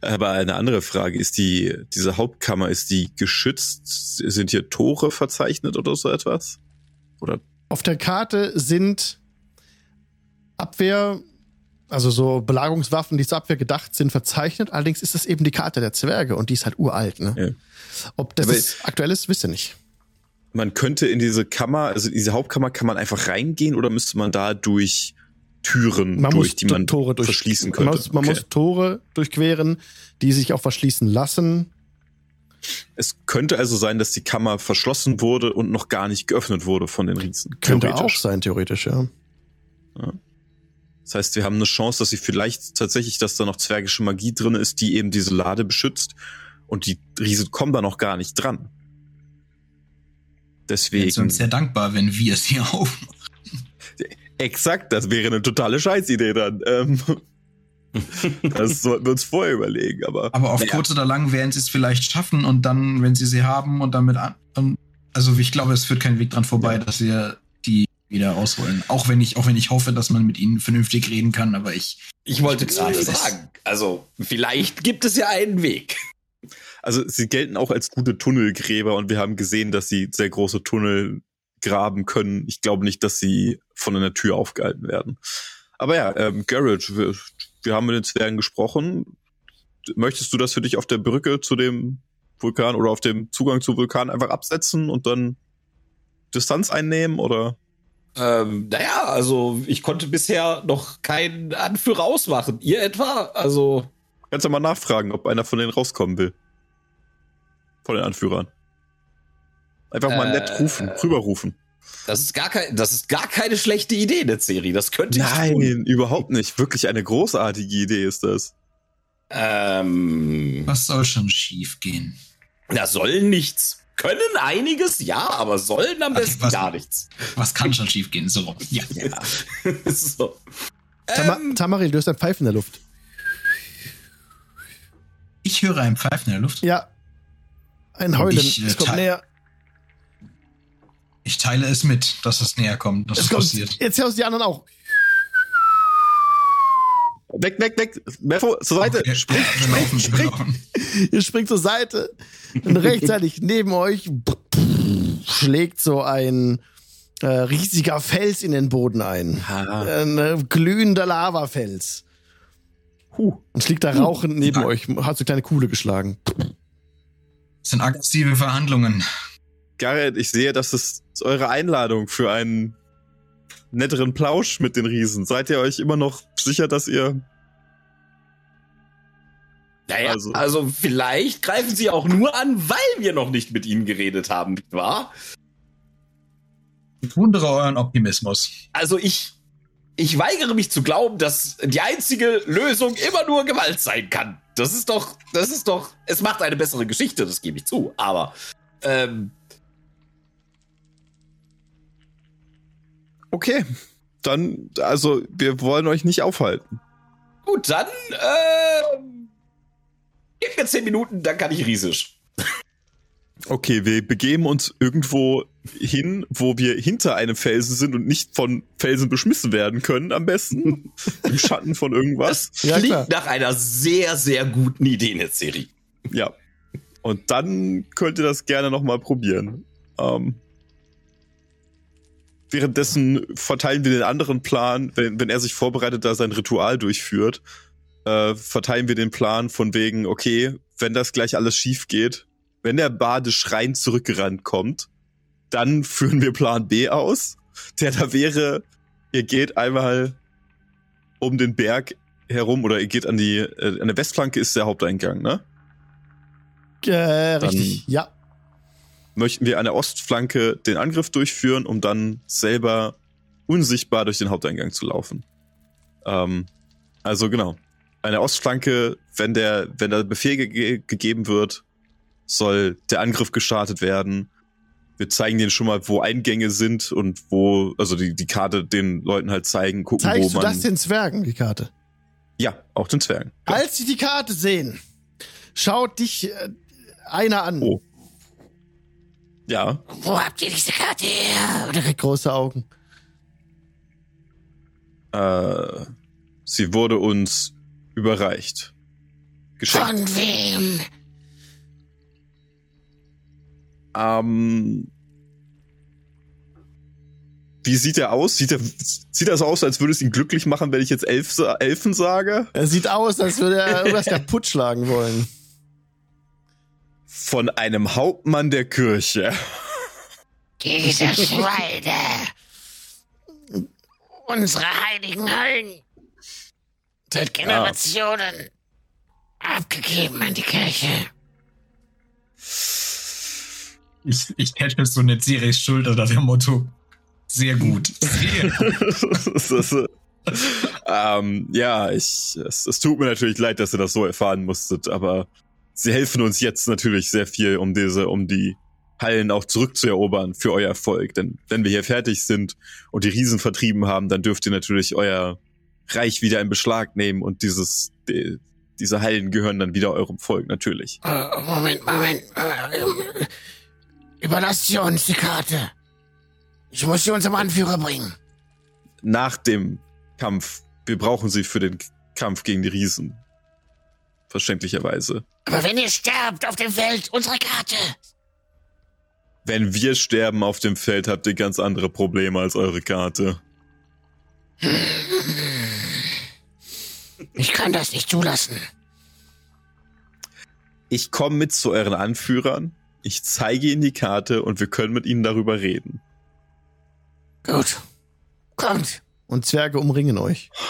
Aber eine andere Frage, ist die, diese Hauptkammer, ist die geschützt? Sind hier Tore verzeichnet oder so etwas? Oder? Auf der Karte sind Abwehr, also so Belagerungswaffen, die zur Abwehr gedacht sind, verzeichnet. Allerdings ist das eben die Karte der Zwerge und die ist halt uralt, ne? Ja. Ob das ist, aktuell ist, wisst ihr nicht. Man könnte in diese Kammer, also in diese Hauptkammer, kann man einfach reingehen oder müsste man da durch Türen Man durch, die man Tore durch, verschließen könnte? Man, muss, man Okay. muss Tore durchqueren, die sich auch verschließen lassen. Es könnte also sein, dass die Kammer verschlossen wurde und noch gar nicht geöffnet wurde von den Riesen. Könnte auch sein, theoretisch, ja. Das heißt, wir haben eine Chance, dass sie vielleicht tatsächlich, dass da noch zwergische Magie drin ist, die eben diese Lade beschützt. Und die Riesen kommen da noch gar nicht dran. Wir sind Deswegen. uns sehr dankbar, wenn wir es hier aufmachen. Exakt, das wäre eine totale Scheißidee dann. Ähm, das sollten wir uns vorher überlegen, aber. Aber auf Ja. kurz oder lang werden sie es vielleicht schaffen und dann, wenn sie sie haben und damit an. Also ich glaube, es führt kein Weg dran vorbei, dass wir wieder rausholen. Auch wenn ich, auch wenn ich hoffe, dass man mit ihnen vernünftig reden kann, aber ich. Ich wollte gerade sagen, also vielleicht gibt es ja einen Weg. Also sie gelten auch als gute Tunnelgräber und wir haben gesehen, dass sie sehr große Tunnel graben können. Ich glaube nicht, dass sie von einer Tür aufgehalten werden. Aber ja, ähm, Garrett, wir, wir haben mit den Zwergen gesprochen. Möchtest du das für dich auf der Brücke zu dem Vulkan oder auf dem Zugang zum Vulkan einfach absetzen und dann Distanz einnehmen oder? Ähm, naja, also ich konnte bisher noch keinen Anführer ausmachen. Ihr etwa? Also, Kannst du mal nachfragen, ob einer von denen rauskommen will. Von den Anführern. Einfach mal Äh, nett rufen, rüberrufen. das ist gar kein, das ist gar keine schlechte Idee, eine Serie. Das könnte ich tun. Nein, überhaupt nicht. Wirklich eine großartige Idee ist das. Ähm, Was soll schon schief gehen? da soll nichts. Können einiges, ja, aber sollen am Okay, besten was- gar nichts. Was kann schon schief gehen? So. Ja. Ja. so. Tama Ähm, Tamaril, du hast ein Pfeifen in der Luft. Ich höre ein Pfeifen in der Luft. Ja. Ein Heulen. ich, äh, es kommt näher. Ich teile es mit, dass es näher kommt, dass Es es kommt. passiert. Jetzt hörst du die anderen auch. Weg, weg, weg. Merfo, zur Seite. Okay, Spring, ja, wir spring, laufen, wir spring. laufen. Ihr springt zur Seite und rechtzeitig neben euch schlägt so ein äh, riesiger Fels in den Boden ein. Ein äh, glühender Lavafels. Huh. Und liegt da rauchend neben euch. Hat so eine kleine Kuhle geschlagen. Das sind aggressive Verhandlungen. Garrett, ich sehe, das ist eure Einladung für einen netteren Plausch mit den Riesen. Seid ihr euch immer noch sicher, dass ihr... Naja, Also- also. vielleicht greifen sie auch nur an, weil wir noch nicht mit ihnen geredet haben, nicht wahr? Ich wundere euren Optimismus. Also ich, ich weigere mich zu glauben, dass die einzige Lösung immer nur Gewalt sein kann. Das ist doch, das ist doch, es macht eine bessere Geschichte, das gebe ich zu. Aber ähm, Okay. Dann, also, wir wollen euch nicht aufhalten. gut, dann äh, gib mir zehn Minuten, dann kann ich riesig. Okay, wir begeben uns irgendwo hin, wo wir hinter einem Felsen sind und nicht von Felsen beschmissen werden können, am besten. Im Schatten von irgendwas. Das Ja, klingt nach einer sehr, sehr guten Idee in der Serie. Ja. Und dann könnt ihr das gerne nochmal probieren. Ähm, währenddessen verteilen wir den anderen Plan, wenn, wenn er sich vorbereitet, da sein Ritual durchführt, äh, verteilen wir den Plan von wegen, okay, wenn das gleich alles schief geht, wenn der Bade schreiend zurückgerannt kommt, dann führen wir Plan B aus, der da wäre, ihr geht einmal um den Berg herum oder ihr geht an die, äh, an der Westflanke ist der Haupteingang, ne? Äh, richtig. Ja. Möchten wir an der Ostflanke den Angriff durchführen, um dann selber unsichtbar durch den Haupteingang zu laufen. Ähm, also genau. An der Ostflanke, wenn der, wenn der Befehl ge gegeben wird, soll der Angriff gestartet werden. Wir zeigen denen schon mal, wo Eingänge sind und wo, also die, die Karte den Leuten halt zeigen, gucken, Zeigst wo du man. das den Zwergen, die Karte? ja, auch den Zwergen. Als sie die Karte sehen, schaut dich äh, einer an. Oh. Ja, Wo habt ihr diese Karte her? Und er kriegt große Augen. Äh, sie wurde uns überreicht. Geschenkt. Von wem? Ähm, wie sieht er aus? Sieht, er, sieht das aus, als würde es ihn glücklich machen, wenn ich jetzt Elf, Elfen sage? Er sieht aus, als würde er irgendwas kaputt schlagen wollen. Von einem Hauptmann der Kirche. Diese Schweine. Unsere heiligen Höllen. Seit Generationen. Abgegeben an die Kirche. Ich, ich hätte so eine Ceres Schulter unter dem Motto. Sehr gut. Sehr gut. das ist, äh, ähm, ja, ich, es, es tut mir natürlich leid, dass ihr das so erfahren musstet, aber sie helfen uns jetzt natürlich sehr viel, um diese, um die Hallen auch zurückzuerobern für euer Volk. Denn wenn wir hier fertig sind und die Riesen vertrieben haben, dann dürft ihr natürlich euer Reich wieder in Beschlag nehmen und dieses, die, diese Hallen gehören dann wieder eurem Volk, natürlich. Äh, Moment, Moment. Äh, ähm, Überlasst ihr uns die Karte. Ich muss sie unserem Anführer bringen. Nach dem Kampf, wir brauchen sie für den Kampf gegen die Riesen. Verständlicherweise. Aber wenn ihr sterbt auf dem Feld, unsere Karte. Wenn wir sterben auf dem Feld, habt ihr ganz andere Probleme als eure Karte. Ich kann das nicht zulassen. Ich komme mit zu euren Anführern, ich zeige ihnen die Karte und wir können mit ihnen darüber reden. Gut. Kommt. Und Zwerge umringen euch.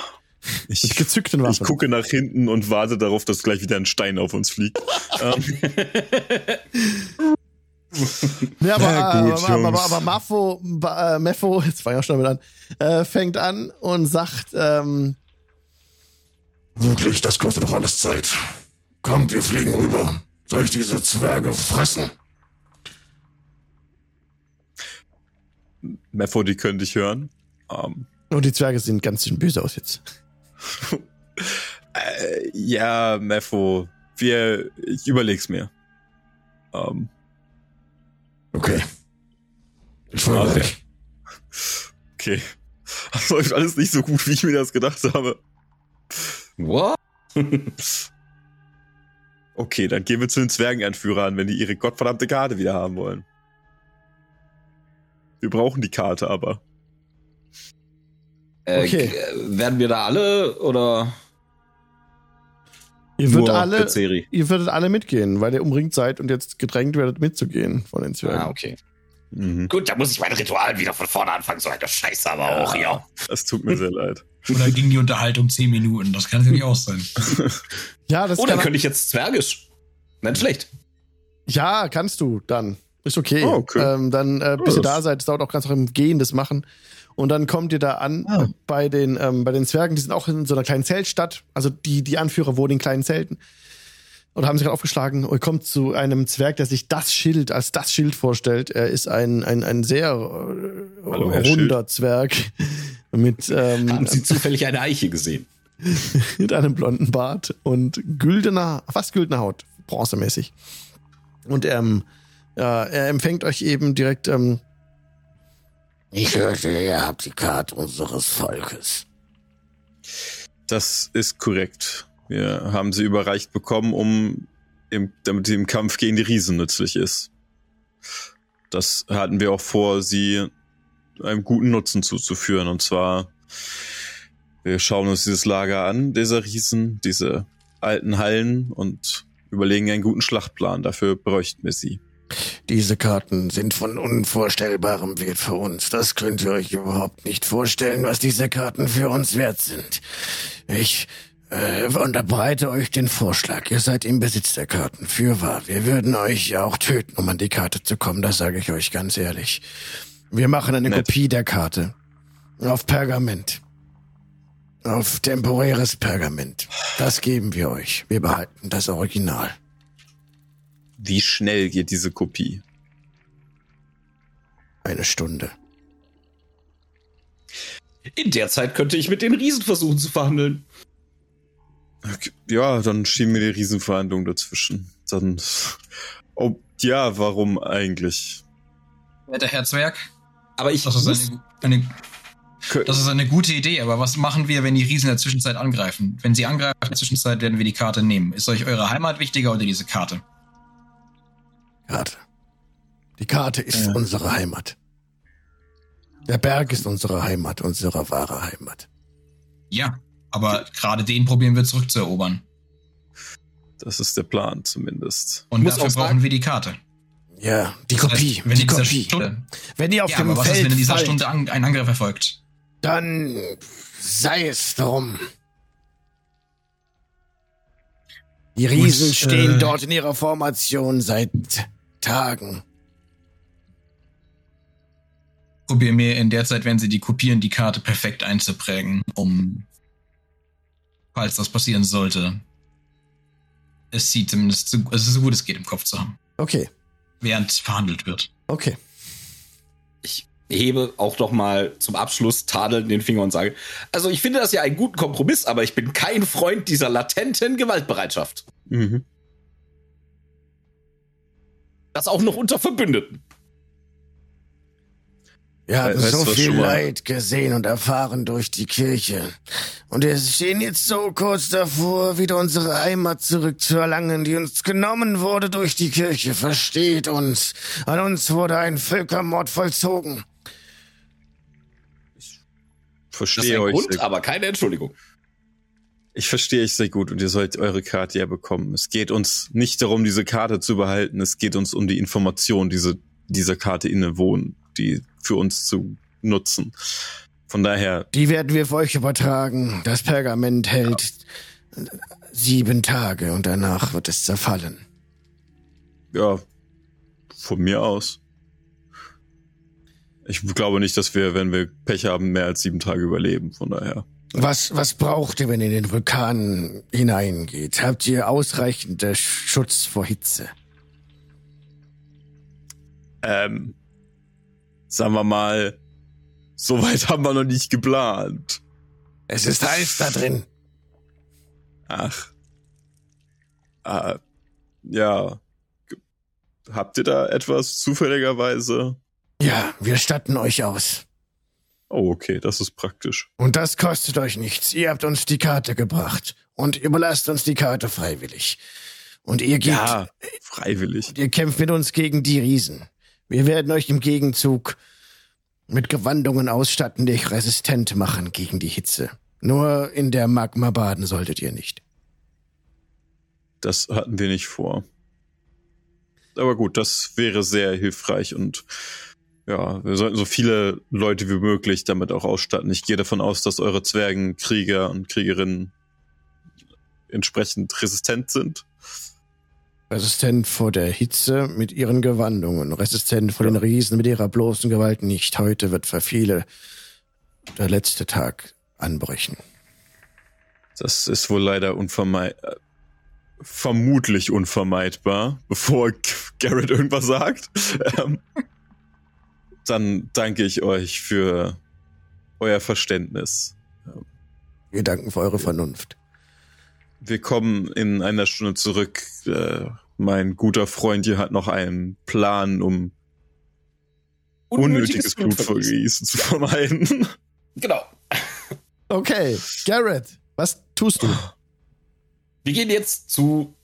Mit Ich, gezückten ich Waffen. gucke nach hinten und warte darauf, dass gleich wieder ein Stein auf uns fliegt. ähm, Ja, aber, Na gut, aber, aber, aber, aber Mafo, äh, Mepho, jetzt fange ich auch schon damit an, äh, fängt an und sagt, ähm, Wirklich, das kostet doch alles Zeit. Kommt, wir fliegen rüber. Soll ich diese Zwerge fressen? Mepho, die können dich hören. Ähm, und die Zwerge sehen ganz schön böse aus jetzt. Äh, ja, Mepho, wir, ich überleg's mir. Ähm, Okay. Ich Okay. euch. okay. Das läuft alles nicht so gut, wie ich mir das gedacht habe. What? Okay, dann gehen wir zu den Zwergenanführern, wenn die ihre gottverdammte Karte wieder haben wollen. Wir brauchen die Karte aber. Äh, Okay. g- Werden wir da alle oder Ihr würdet nur alle, ihr würdet alle mitgehen, weil ihr umringt seid und jetzt gedrängt werdet mitzugehen von den Zwergen. Ah, okay. Mhm. Gut, da muss ich mein Ritual wieder von vorne anfangen. So eine Scheiße aber auch, ja. Es tut mir sehr leid. Oder ging die Unterhaltung 10 Minuten? Das kann natürlich auch sein. Ja, das Oh, dann kann, könnte ich jetzt Zwergisch. Nicht schlecht. ja, kannst du dann. Ist okay. Oh, okay. Ähm, dann, äh, bis Oh, ihr das- da seid, es dauert auch ganz noch im Gehen das machen. Und dann kommt ihr da an Ah. bei den ähm, bei den Zwergen, die sind auch in so einer kleinen Zeltstadt. Also die die Anführer wohnen in kleinen Zelten. Und haben sich gerade aufgeschlagen und ihr kommt zu einem Zwerg, der sich das Schild als das Schild vorstellt. Er ist ein ein ein sehr äh, Hallo, runder Zwerg mit ähm, Haben Sie zufällig eine Eiche gesehen? mit einem blonden Bart und güldener, fast güldener Haut, bronzemäßig. Und ähm, ja, er empfängt euch eben direkt, ähm, Ich hörte, ihr habt die Karte unseres Volkes. Das ist korrekt. Wir haben sie überreicht bekommen, um im, damit sie im Kampf gegen die Riesen nützlich ist. Das hatten wir auch vor, sie einem guten Nutzen zuzuführen. Und zwar, wir schauen uns dieses Lager an, dieser Riesen, diese alten Hallen und überlegen einen guten Schlachtplan. Dafür bräuchten wir sie. Diese Karten sind von unvorstellbarem Wert für uns. Das könnt ihr euch überhaupt nicht vorstellen, was diese Karten für uns wert sind. Ich äh, unterbreite euch den Vorschlag. Ihr seid im Besitz der Karten. Fürwahr. Wir würden euch auch töten, um an die Karte zu kommen. Das sage ich euch ganz ehrlich. Wir machen eine Nett. Kopie der Karte. Auf Pergament. Auf temporäres Pergament. Das geben wir euch. Wir behalten das Original. Wie schnell geht diese Kopie? Eine Stunde. In der Zeit könnte ich mit den Riesen versuchen zu verhandeln. Okay, Ja, dann schieben wir die Riesenverhandlung dazwischen. Dann. Oh, ja, warum eigentlich? Der Herr Zwerg. Aber ich Das ist eine, eine Das ist eine gute Idee, aber was machen wir, wenn die Riesen in der Zwischenzeit angreifen? Wenn sie angreifen in der Zwischenzeit, werden wir die Karte nehmen. Ist euch eure Heimat wichtiger oder diese Karte? Karte. Die Karte ist Ja. unsere Heimat. Der Berg ist unsere Heimat, unsere wahre Heimat. Ja, aber gerade den probieren wir zurückzuerobern. Das ist der Plan zumindest. Und Muss dafür brauchen wir die Karte. Ja, die Das heißt, Kopie, wenn die Kopie. Stunde, Wenn ihr auf ja, dem aber was Feld ist, wenn in dieser fallt, Stunde an, ein Angriff erfolgt? dann sei es drum. Die Riesen Gut, stehen äh, dort in ihrer Formation seit Tagen. Probier mir in der Zeit, wenn sie die kopieren, die Karte perfekt einzuprägen, um, falls das passieren sollte, es sieht zumindest so, also so gut es geht im Kopf zu haben, Okay, während verhandelt wird. okay. Ich hebe auch noch mal zum Abschluss tadelnd den Finger und sage, also ich finde das ja einen guten Kompromiss, aber ich bin kein Freund dieser latenten Gewaltbereitschaft. Mhm. Das auch noch unter Verbündeten. Wir haben weißt so viel? Leid gesehen und erfahren durch die Kirche. Und wir stehen jetzt so kurz davor, wieder unsere Heimat zurückzuerlangen, die uns genommen wurde durch die Kirche. Versteht uns. An uns wurde ein Völkermord vollzogen. Das ist Verstehe ein euch. Grund, aber keine Entschuldigung. Ich verstehe euch sehr gut und ihr sollt eure Karte ja bekommen. Es geht uns nicht darum, diese Karte zu behalten. Es geht uns um die Information, diese dieser Karte innewohnen, die für uns zu nutzen. Von daher, Die werden wir für euch übertragen. Das Pergament hält sieben Tage und danach wird es zerfallen. ja, von mir aus. Ich glaube nicht, dass wir, wenn wir Pech haben, mehr als sieben Tage überleben. Von daher. Was, was braucht ihr, wenn ihr in den Vulkan hineingeht? Habt ihr ausreichend Schutz vor Hitze? Ähm, sagen wir mal, so weit haben wir noch nicht geplant. Es ist heiß da drin. Ach. Ah, ja. Habt ihr da etwas zufälligerweise? Ja, wir statten euch aus. Oh, okay, das ist praktisch. Und das kostet euch nichts. Ihr habt uns die Karte gebracht. Und überlasst uns die Karte freiwillig. Und ihr geht, Ja, freiwillig. ihr kämpft mit uns gegen die Riesen. Wir werden euch im Gegenzug mit Gewandungen ausstatten, die euch resistent machen gegen die Hitze. Nur in der Magma baden solltet ihr nicht. Das hatten wir nicht vor. Aber gut, das wäre sehr hilfreich und ja, wir sollten so viele Leute wie möglich damit auch ausstatten. Ich gehe davon aus, dass eure Zwergenkrieger und Kriegerinnen entsprechend resistent sind. Resistent vor der Hitze mit ihren Gewandungen, resistent vor den Riesen mit ihrer bloßen Gewalt nicht. Heute wird für viele der letzte Tag anbrechen. Das ist wohl leider unvermeid äh, vermutlich unvermeidbar, bevor Garrett irgendwas sagt. Dann danke ich euch für euer Verständnis. Wir danken für eure Vernunft. Wir kommen in einer Stunde zurück. Äh, mein guter Freund hier hat noch einen Plan, um unnötiges Blutvergießen zu vermeiden. Genau. Okay, Garrett, was tust du? Wir gehen jetzt zu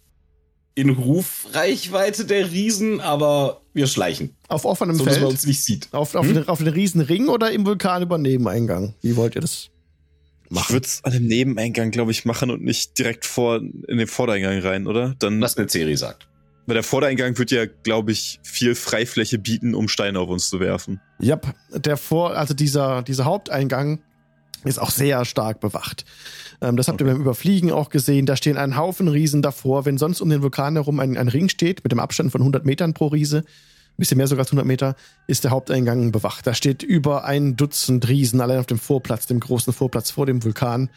in Rufreichweite der Riesen, aber wir schleichen. Auf offenem So, dass man Feld? uns nicht sieht. Auf, auf, den, auf den Riesenring oder im Vulkan über Nebeneingang? Wie wollt ihr das Ich machen? würde es an dem Nebeneingang, glaube ich, machen und nicht direkt vor in den Vordereingang rein, oder? Dann, Was eine Serie sagt. weil der Vordereingang wird ja, glaube ich, viel Freifläche bieten, um Steine auf uns zu werfen. Ja, der Vor, also dieser, dieser Haupteingang ist auch sehr stark bewacht. Ähm, das habt ihr beim Überfliegen auch gesehen. Da stehen ein Haufen Riesen davor. Wenn sonst um den Vulkan herum ein, ein Ring steht, mit dem Abstand von 100 Metern pro Riese, ein bisschen mehr sogar als 100 Meter, ist der Haupteingang bewacht. Da steht über ein Dutzend Riesen allein auf dem Vorplatz, dem großen Vorplatz vor dem Vulkan.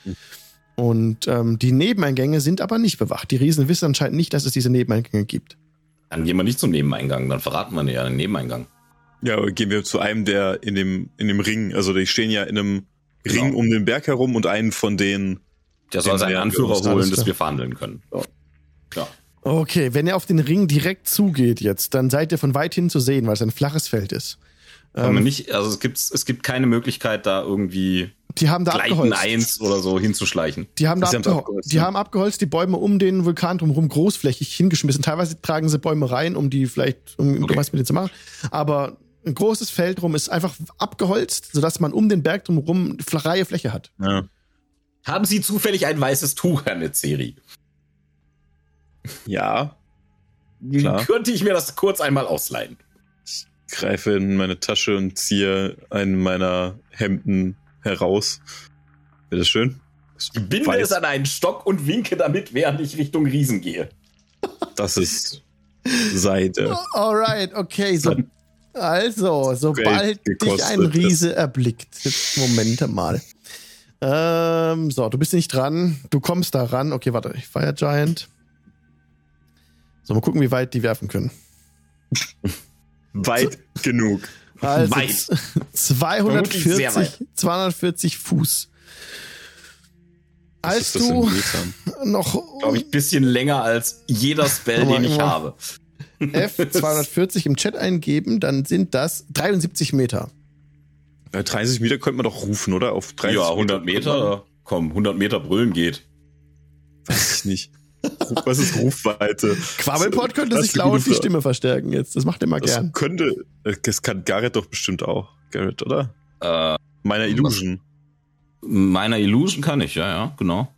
Und ähm, die Nebeneingänge sind aber nicht bewacht. Die Riesen wissen anscheinend nicht, dass es diese Nebeneingänge gibt. Dann gehen wir nicht zum Nebeneingang, dann verraten wir ja den Nebeneingang. Ja, aber gehen wir zu einem, der in dem, in dem Ring, also die stehen ja in einem Ring Genau. um den Berg herum und einen von denen. Der soll seinen Anführer holen, dass klar. wir verhandeln können. Ja. Okay, wenn ihr auf den Ring direkt zugeht jetzt, dann seid ihr von weit hin zu sehen, weil es ein flaches Feld ist. Kann man Ähm, nicht, also es gibt, es gibt keine Möglichkeit, da irgendwie die haben da Gleiten abgeholzt. 1 oder so hinzuschleichen. Die haben, da Sie haben's abgeho abgeholzt, die ja. haben abgeholzt, die Bäume um den Vulkan drumherum großflächig hingeschmissen. Teilweise tragen sie Bäume rein, um die vielleicht, um Okay. was mit denen zu machen. Aber ein großes Feld rum ist einfach abgeholzt, sodass man um den Berg drumherum freie Fläche hat. Ja. Haben Sie zufällig ein weißes Tuch, Herr Netzeri? ja. Klar. Könnte ich mir das kurz einmal ausleihen? Greife in meine Tasche und ziehe einen meiner Hemden heraus. Wäre das schön? Ich binde Weiß. es an einen Stock und winke damit, während ich Richtung Riesen gehe. Das ist Seide. Alright, okay. So, also, sobald dich ein. Riese erblickt. Jetzt, Momente mal. Ähm, so, du bist nicht dran. Du kommst da ran. Okay, warte. Fire Giant. So, mal gucken, wie weit die werfen können. Weit genug. Also Weit. z- Vermutlich sehr 240, 240 Fuß. Was Als du noch Glaube ich, ein bisschen länger als jeder Spell, den ich habe. F240 im Chat eingeben, dann sind das 73 Meter. Bei 30 Meter könnte man doch rufen, oder? Auf 30 Ja, 100 Meter. Komm, 100 Meter brüllen geht. Weiß ich nicht. Was ist Rufweite? Quabbelpot könnte Das sich laut die. Stimme verstärken jetzt. Das macht er Das gern. könnte. Das kann Garrett doch bestimmt auch. Garrett, oder? Äh, Meiner Illusion. meiner Illusion kann ich, ja, ja, genau.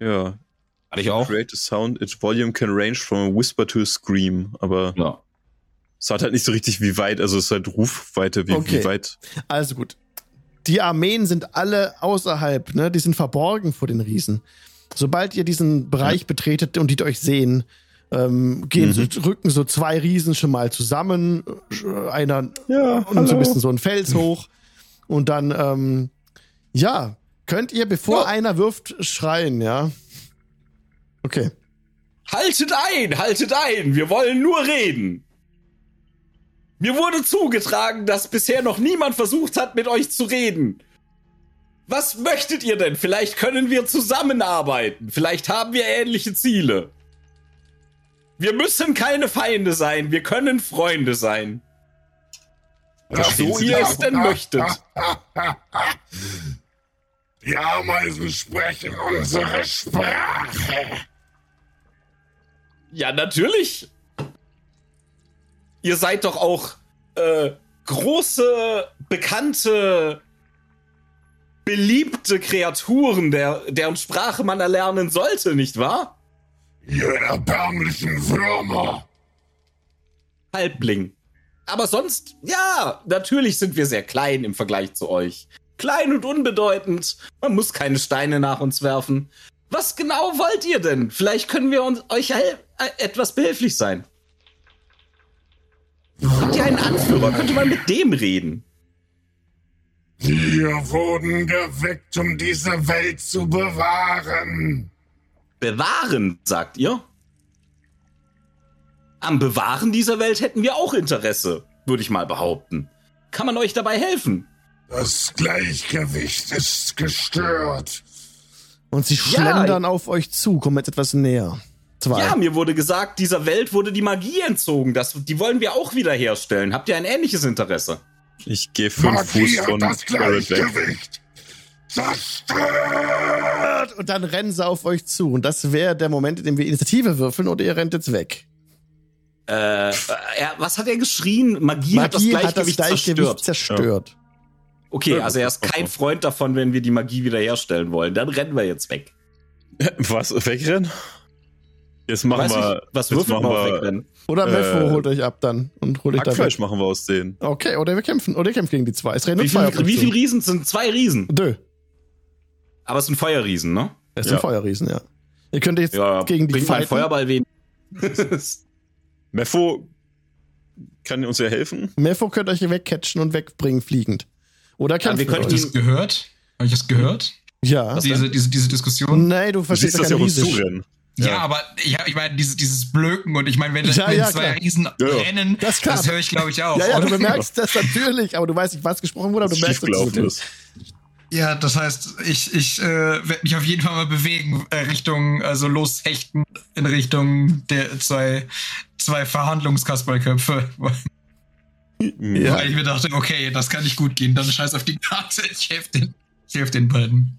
Ja. Hatte ich auch. Create a sound, its volume can range from a whisper to a scream. Aber Ja. Es hat halt nicht so richtig wie weit, also es ist halt Rufweite, wie, Okay. wie weit. Also gut. Die Armeen sind alle außerhalb, ne? Die sind verborgen vor den Riesen. Sobald ihr diesen Bereich betretet und die euch sehen, ähm, gehen Mhm. so, rücken so zwei Riesen schon mal zusammen, äh, einer Ja, und so ein bisschen so ein Fels hoch. Und dann, ähm, ja, könnt ihr, bevor Ja. einer wirft, schreien, ja? Okay. Haltet ein, haltet ein, wir wollen nur reden. Mir wurde zugetragen, dass bisher noch niemand versucht hat, mit euch zu reden. Was möchtet ihr denn? Vielleicht können wir zusammenarbeiten. Vielleicht haben wir ähnliche Ziele. Wir müssen keine Feinde sein, wir können Freunde sein. So ihr es denn möchtet. Die Ameisen sprechen unsere Sprache. Ja, natürlich. Ihr seid doch auch äh, große, bekannte, beliebte Kreaturen, der, deren Sprache man erlernen sollte, nicht wahr? Ihr erbärmlichen Würmer. Halbling. Aber sonst, ja, natürlich sind wir sehr klein im Vergleich zu euch. Klein und unbedeutend. Man muss keine Steine nach uns werfen. Was genau wollt ihr denn? Vielleicht können wir uns, euch äh, etwas behilflich sein. Habt ihr einen Anführer? Könnte man mit dem reden? Wir wurden geweckt, um diese Welt zu bewahren. Bewahren, sagt ihr? Am Bewahren dieser Welt hätten wir auch Interesse, würde ich mal behaupten. Kann man euch dabei helfen? Das Gleichgewicht ist gestört. Und sie Ja, schlendern auf euch zu, kommen jetzt etwas näher. Zwei. Ja, mir wurde gesagt, dieser Welt wurde die Magie entzogen. Das, die wollen wir auch wiederherstellen. Habt ihr ein ähnliches Interesse? Ich gehe fünf Magie Fuß von das. Gleichgewicht. Zerstört. und dann rennen sie auf euch zu. Und das wäre der Moment, in dem wir Initiative würfeln oder ihr rennt jetzt weg. Äh, er, was hat er geschrien? Magie, hat das Magie Gleichgewicht, hat das Gleichgewicht zerstört. zerstört. Okay, also er ist kein Freund davon, wenn wir die Magie wiederherstellen wollen. Dann rennen wir jetzt weg. Was? Wegrennen? Jetzt machen Weiß wir. nicht, was auf wir Wegrennen? Oder Äh, Mefo holt euch ab dann und holt euch da weg. Hackfleisch machen wir aus denen. Okay, oder wir kämpfen. Oder ihr kämpft gegen die zwei. Es rennen Wie viele viel Riesen sind zwei Riesen? Dö. Aber es sind Feuerriesen, ne? Das sind Ja. Feuerriesen, ja. Ihr könnt jetzt Ja, gegen die fighten. Feuerball wen. Mepho kann uns ja helfen. Mefo könnt euch wegcatchen und wegbringen, fliegend. Oder kämpfen wir Habt ihr euch. das gehört? Habe ich das gehört? Ja. Diese, diese, diese Diskussion? Nein, du Du verstehst ja das ja kein Riesisch. Zurennen. Ja, aber ich, hab- ich meine, dieses, dieses Blöken und ich meine, wenn, Ja, wenn ja, zwei klar. Riesen Ja, ja. rennen, Das das höre ich, glaube ich, auch. Ja, ja, du bemerkst das natürlich, aber du weißt nicht, was gesprochen wurde, aber du merkst es. Ja, das heißt, ich, ich äh, werde mich auf jeden Fall mal bewegen, äh, Richtung, also loshechten in Richtung der zwei, zwei Verhandlungskasperlköpfe. Ja. Weil ich mir dachte, okay, das kann nicht gut gehen, dann scheiß auf die Karte. Ich helfe den, ich helf den beiden.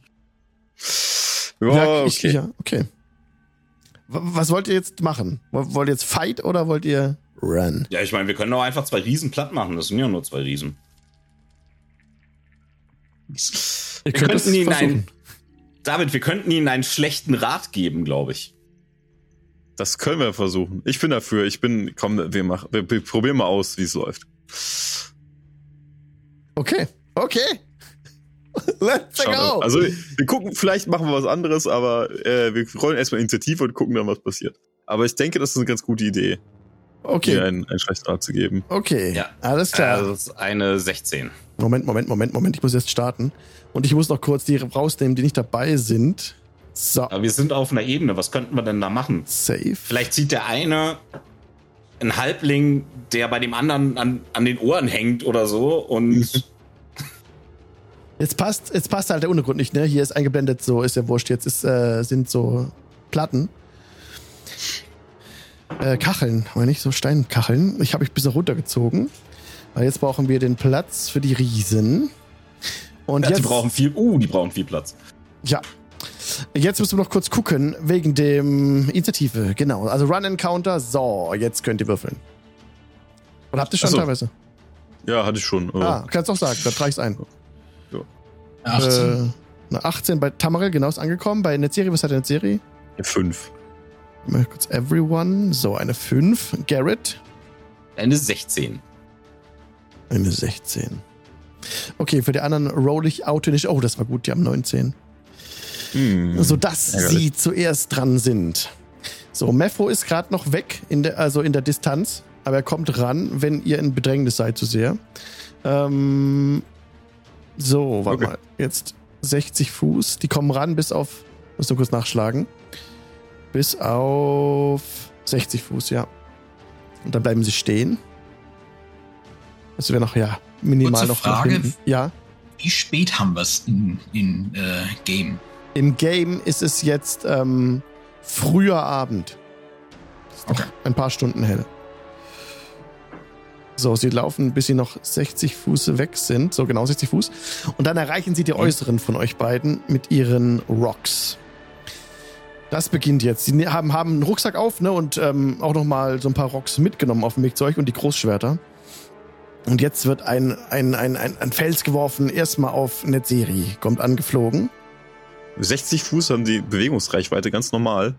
Ja, Ja, ich, okay. ja, okay. Was wollt ihr jetzt machen? Wo- Wollt ihr jetzt Fight oder wollt ihr Run? Ja, ich meine, wir können doch einfach zwei Riesen platt machen. Das sind ja nur zwei Riesen. Wir könnten ihnen einen. David, wir könnten ihnen einen schlechten Rat geben, glaube ich. Das können wir versuchen. Ich bin dafür. Ich bin, komm, wir machen, wir, wir probieren mal aus, wie es läuft. Okay, okay. Let's Schauen wir. go. Also, wir gucken, vielleicht machen wir was anderes, aber äh, wir rollen erstmal Initiative und gucken dann, was passiert. Aber ich denke, das ist eine ganz gute Idee, okay, dir einen, einen Schlechtrat zu geben. okay. Ja. Alles klar. Also, das ist eine 16. Moment, Moment, Moment, Moment. Ich muss jetzt starten. Und ich muss noch kurz die rausnehmen, die nicht dabei sind. So, Aber wir sind auf einer Ebene. Was könnten wir denn da machen? safe. Vielleicht sieht der eine einen Halbling, der bei dem anderen an, an den Ohren hängt oder so. Und Jetzt passt, jetzt passt halt der Untergrund nicht, ne? Hier ist eingeblendet, so ist ja wurscht. Jetzt ist, äh, sind so Platten. Äh, Kacheln, meine ich, so Steinkacheln. Ich habe ich ein bisschen runtergezogen. Weil jetzt brauchen wir den Platz für die Riesen. Und ja, jetzt, die brauchen viel. Uh, die brauchen viel Platz. ja. Jetzt müssen wir noch kurz gucken, wegen dem Initiative. Genau. Also Run Encounter. So, jetzt könnt ihr würfeln. Oder habt ihr schon so. teilweise? Ja, hatte ich schon. Ah, kannst auch sagen, dann trage ich's ein. 18. Äh, eine 18 bei Tamarel, genau ist angekommen. Bei Netzeri, was hat der Netzeri? Fünf. Mal kurz Everyone. So, eine 5. Garrett, Eine 16. eine 16. Okay, für die anderen roll ich Auto nicht. Oh, das war gut, die haben 19. Hm. Sodass ärgerlich. sie zuerst dran sind. So, Mefo ist gerade noch weg, in der, also in der Distanz. Aber er kommt ran, wenn ihr in Bedrängnis seid zu sehr. Ähm, so, warte Okay. mal. Jetzt 60 Fuß. Die kommen ran bis auf. Muss nur kurz nachschlagen. Bis auf 60 Fuß, ja. Und dann bleiben sie stehen. Das wäre noch, ja, minimal Kurze noch nach Frage. hinten. Ja. Wie spät haben wir es in, in äh, Game? Im Game ist es jetzt ähm, früher Abend. Ist noch Okay. ein paar Stunden hell. So, sie laufen, bis sie noch 60 Fuß weg sind. So genau 60 Fuß. Und dann erreichen sie die äußeren von euch beiden mit ihren Rocks. Das beginnt jetzt. Sie ne- haben, haben einen Rucksack auf ne, und ähm, auch nochmal so ein paar Rocks mitgenommen auf dem Weg zu euch und die Großschwerter. Und jetzt wird ein, ein, ein, ein, ein Fels geworfen, erstmal auf Netzeri. Kommt angeflogen. 60 Fuß haben die Bewegungsreichweite, ganz normal.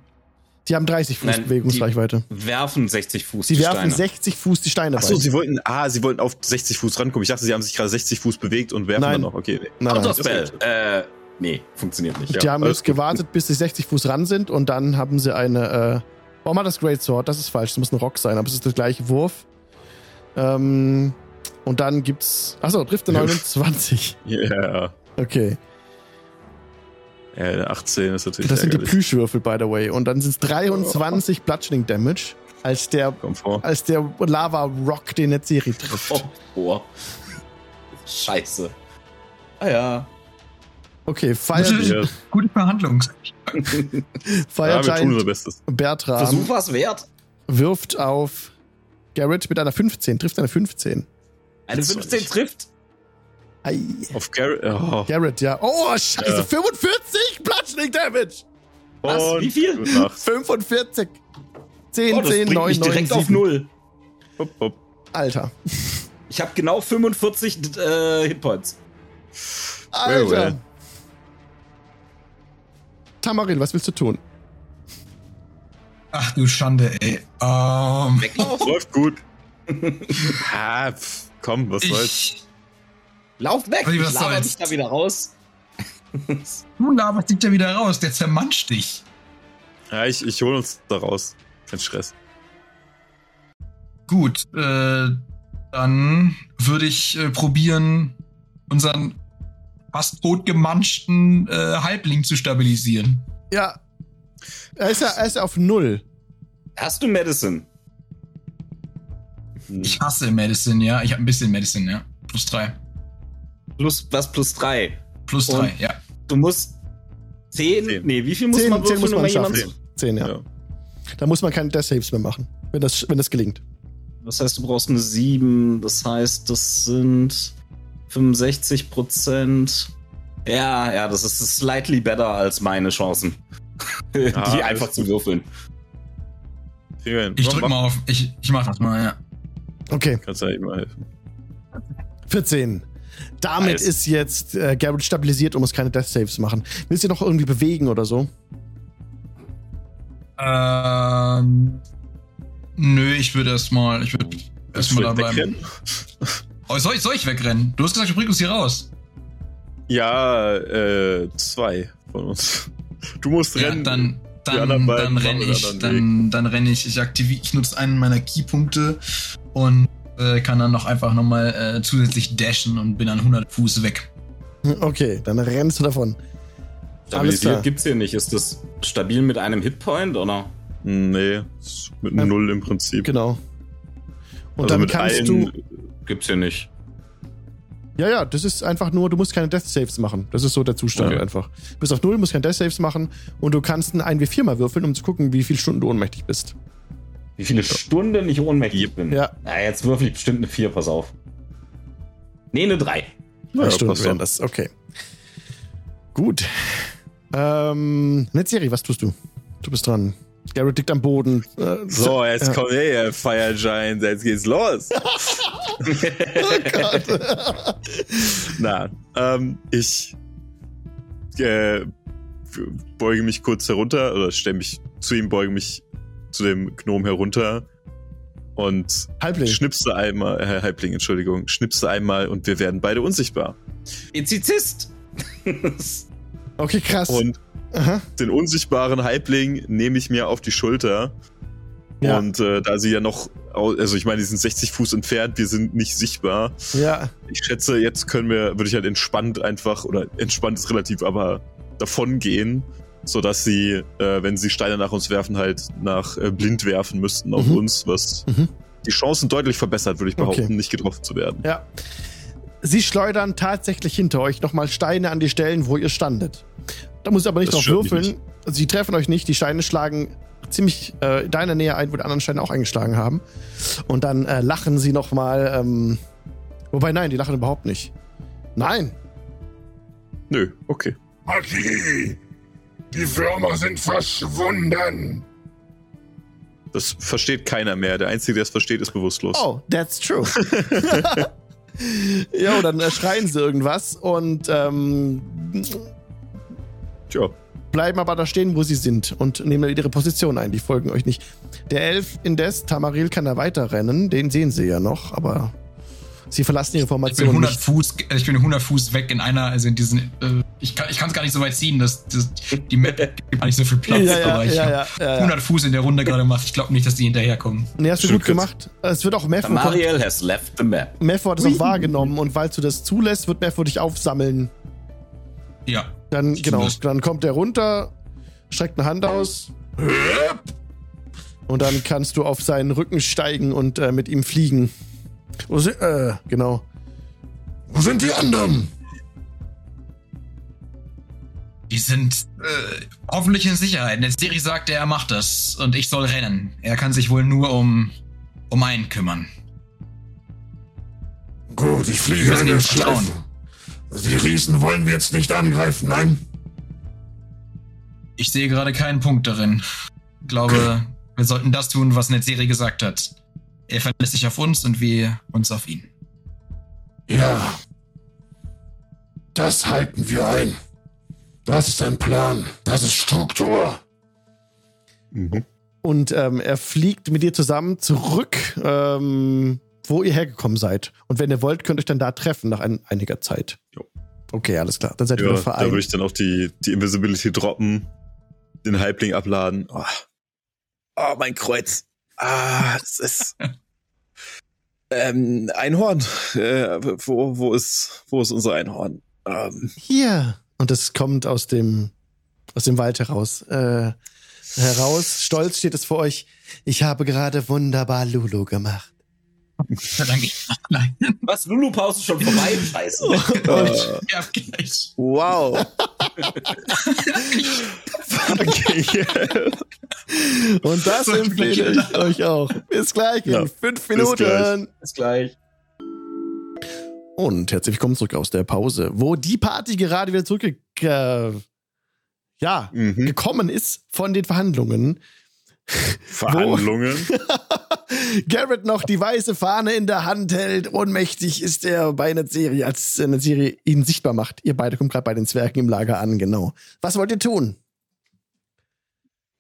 Die haben 30 Fuß Nein, Bewegungsreichweite. Werfen 60 Fuß Sie die werfen Steine. 60 Fuß die Steine Achso, sie wollten, ah, sie wollten auf 60 Fuß rankommen. Ich dachte, sie haben sich gerade 60 Fuß bewegt und werfen Nein. dann noch. Okay. Nein, nein. Counterspell. Äh, nee, funktioniert nicht. Die Ja, haben jetzt gewartet, bis sie 60 Fuß ran sind und dann haben sie eine. Äh, warum hat das Great Sword? Das ist falsch. Das muss ein Rock sein, aber es ist der gleiche Wurf. Ähm, und dann gibt's. Achso, trifft der 29. Ja. Okay. Ja, der 18 ist natürlich Das sind die ärgerlich. Plüschwürfel, by the way. Und dann sind es 23 Bludgeoning Damage, als der, als der Lava Rock den Netzeri trifft. Oh, oh. Scheiße. Ah ja. Okay, Fire, Gute Verhandlung. Fire ja, wir tun unser Bestes. Bertram. Versuch was wert. wirft auf Garrett mit einer 15, trifft eine 15. Eine Das war 15 nicht. trifft. Ei. Auf Garrett. Oh. Garrett, ja. Oh, scheiße, Ja. 45 Bludgeoning Damage. Was? Und Wie viel? gute Nacht. 45. 10, Oh, das 10, bringt 9, mich 9, direkt 7. auf null. Hopp, hopp. Alter. Ich habe genau 45 äh, Hitpoints. Alter. well. Tamaril, was willst du tun? Ach du Schande, ey. Ähm, Weglaufen. Läuft gut. ah, pf, komm, was soll's. Lauf weg. Was Ich laber dich da wieder raus. du laberst dich da wieder raus, der zermanscht dich. Ja, ich, ich hol uns da raus. Kein Stress. Gut, äh, dann würde ich äh, probieren, unseren fast totgemanschten äh, Halbling zu stabilisieren. Ja. Er ist ja, er ist auf Null. Hast du Medicine? Ich hasse Medicine, ja. Ich habe ein bisschen Medicine, ja. Plus drei. Plus, was plus 3? Plus Und- drei, ja. Du musst 10. Zehn. Nee, wie viel muss 10, man 10 würfeln, muss um man jemand schaffen. zu. 10, ja. Ja. Da muss man keine Death Saves mehr machen, wenn das, wenn das gelingt. das heißt, du brauchst eine 7. Das heißt, das sind 65 Prozent. Ja, ja, das ist slightly better als meine Chancen. die alles einfach zu würfeln. Ich drück mal auf, ich, ich mach das mal, ja. Okay, Kannst du ja eben mal helfen. 14. Damit Nice. ist jetzt äh, Garrett stabilisiert und muss keine Death Saves machen. Willst du noch irgendwie bewegen oder so? Ähm, nö, ich würde erstmal, ich würde erstmal da bleiben. wegrennen? Oh, soll, ich, soll ich wegrennen? Du hast gesagt, du bringst uns hier raus. Ja, äh, zwei von uns. Du musst Ja, rennen. dann, dann, dann renne ich, dann, dann renne ich, ich aktiviere, ich nutze einen meiner Keypunkte und äh, kann dann noch einfach nochmal äh, zusätzlich dashen und bin dann 100 Fuß weg. Okay, dann rennst du davon. Stabilisiert gibt's hier nicht. Ist das stabil mit einem Hitpoint oder? Nee, mit Ja. null im Prinzip. Genau. Und also dann mit kannst du. Gibt's hier nicht. Ja, ja, das ist einfach nur, du musst keine Death Saves machen. Das ist so der Zustand Okay. einfach. Bis auf null, musst keine Death Saves machen und du kannst ein 1W4 mal würfeln, um zu gucken, wie viele Stunden du ohnmächtig bist. Wie viele Stunden ich ohnmächtig bin? Ja. Na, jetzt würfel ich bestimmt eine 4, pass auf. Nee, eine 3. Drei Ja, Stunden wären das, okay. Gut. Ähm, Netzeri, was tust du? Du bist dran. Garrett liegt am Boden. Äh, So, jetzt ja. komm her, Fire Giant, jetzt geht's los. Na, ähm, ich äh, beuge mich kurz herunter oder stelle mich zu ihm, beuge mich zu dem Gnom herunter und Halbling. schnipse einmal, äh, Halbling, Entschuldigung, schnipse einmal und wir werden beide unsichtbar. Ezizist! Okay, krass. Und Aha. den unsichtbaren Halbling nehme ich mir auf die Schulter. Ja. Und äh, da sie ja noch, also ich meine, die sind 60 Fuß entfernt, wir sind nicht sichtbar. Ja, Ich schätze, jetzt können wir, würde ich halt entspannt einfach, oder entspannt ist relativ, aber davon gehen, sodass sie, äh, wenn sie Steine nach uns werfen, halt nach äh, blind werfen müssten auf Mhm. uns, was Mhm. die Chancen deutlich verbessert, würde ich behaupten, Okay. nicht getroffen zu werden. ja. Sie schleudern tatsächlich hinter euch nochmal Steine an die Stellen, wo ihr standet. Da muss ich aber nicht Das drauf würfeln. Also, sie treffen euch nicht. Die Steine schlagen ziemlich äh, in deiner Nähe ein, wo die anderen Steine auch eingeschlagen haben. Und dann äh, lachen sie nochmal. Ähm, wobei, nein, die lachen überhaupt nicht. Nein. Nö, okay. Magie! Die Würmer sind verschwunden! Das versteht keiner mehr. Der Einzige, der es versteht, ist bewusstlos. Oh, that's true. jo, dann äh, schreien sie irgendwas und ähm, Tja. bleiben aber da stehen, wo sie sind und nehmen ihre Position ein. Die folgen euch nicht. Der Elf indes, Tamaril kann da weiterrennen. Den sehen sie ja noch, aber sie verlassen ihre Ich bin Formation 100 nicht. Fuß, äh, ich bin 100 Fuß weg in einer, also in diesen, äh, ich kann es gar nicht so weit ziehen, dass, dass die Map gibt gar nicht so viel Platz, Ja, ja, aber ich ja, ja, ja, ja. 100 Fuß in der Runde gerade gemacht. Ich glaube nicht, dass die hinterherkommen. Nee, hast du Schön gut kurz. gemacht. Es wird auch Mefo, Mariel has left the map. Mefo hat es auch wahrgenommen und weil du das zulässt, wird Mefo dich aufsammeln. Ja. Dann, genau, dann kommt er runter, streckt eine Hand aus und dann kannst du auf seinen Rücken steigen und äh, mit ihm fliegen. Wo sie, äh, genau. Wo sind die anderen? Die sind äh, hoffentlich in Sicherheit. Der Siri sagt, er macht das und ich soll rennen. Er kann sich wohl nur um, um einen kümmern. Gut, ich fliege ihm vertrauen. Schleife. Die Riesen wollen wir jetzt nicht angreifen, nein? Ich sehe gerade keinen Punkt darin. Ich glaube, wir sollten das tun, was Netzeri gesagt hat. Er verlässt sich auf uns und wir uns auf ihn. Ja. Das halten wir ein. Das ist ein Plan. Das ist Struktur. Mhm. Und ähm, er fliegt mit dir zusammen zurück, ähm, wo ihr hergekommen seid. Und wenn ihr wollt, könnt ihr euch dann da treffen nach ein, einiger Zeit. Jo. Okay, alles klar. Dann seid ihr Ja, wieder da vereint. würde ich dann auch die, die Invisibility droppen, den Halbling abladen. Oh, oh mein Kreuz. Ah, es ist. ähm, Einhorn. Äh, wo, wo ist, wo ist unser Einhorn? Ähm, Hier. Und es kommt aus dem, aus dem Wald heraus. Äh, heraus. Stolz steht es vor euch. Ich habe gerade wunderbar Lulu gemacht. Was? Lulu-Pause schon vorbei? Scheiße. Ja, gleich. wow. Okay. Und das So, empfehle ich euch auch. Bis gleich in Ja, fünf bis Minuten. gleich. Bis gleich. Und herzlich willkommen zurück aus der Pause, wo die Party gerade wieder zurück äh, ja, Mhm. gekommen ist von den Verhandlungen. Verhandlungen. Garrett noch die weiße Fahne in der Hand hält. Ohnmächtig ist er bei einer Serie, als eine Serie ihn sichtbar macht. Ihr beide kommt gerade bei den Zwergen im Lager an, genau. Was wollt ihr tun?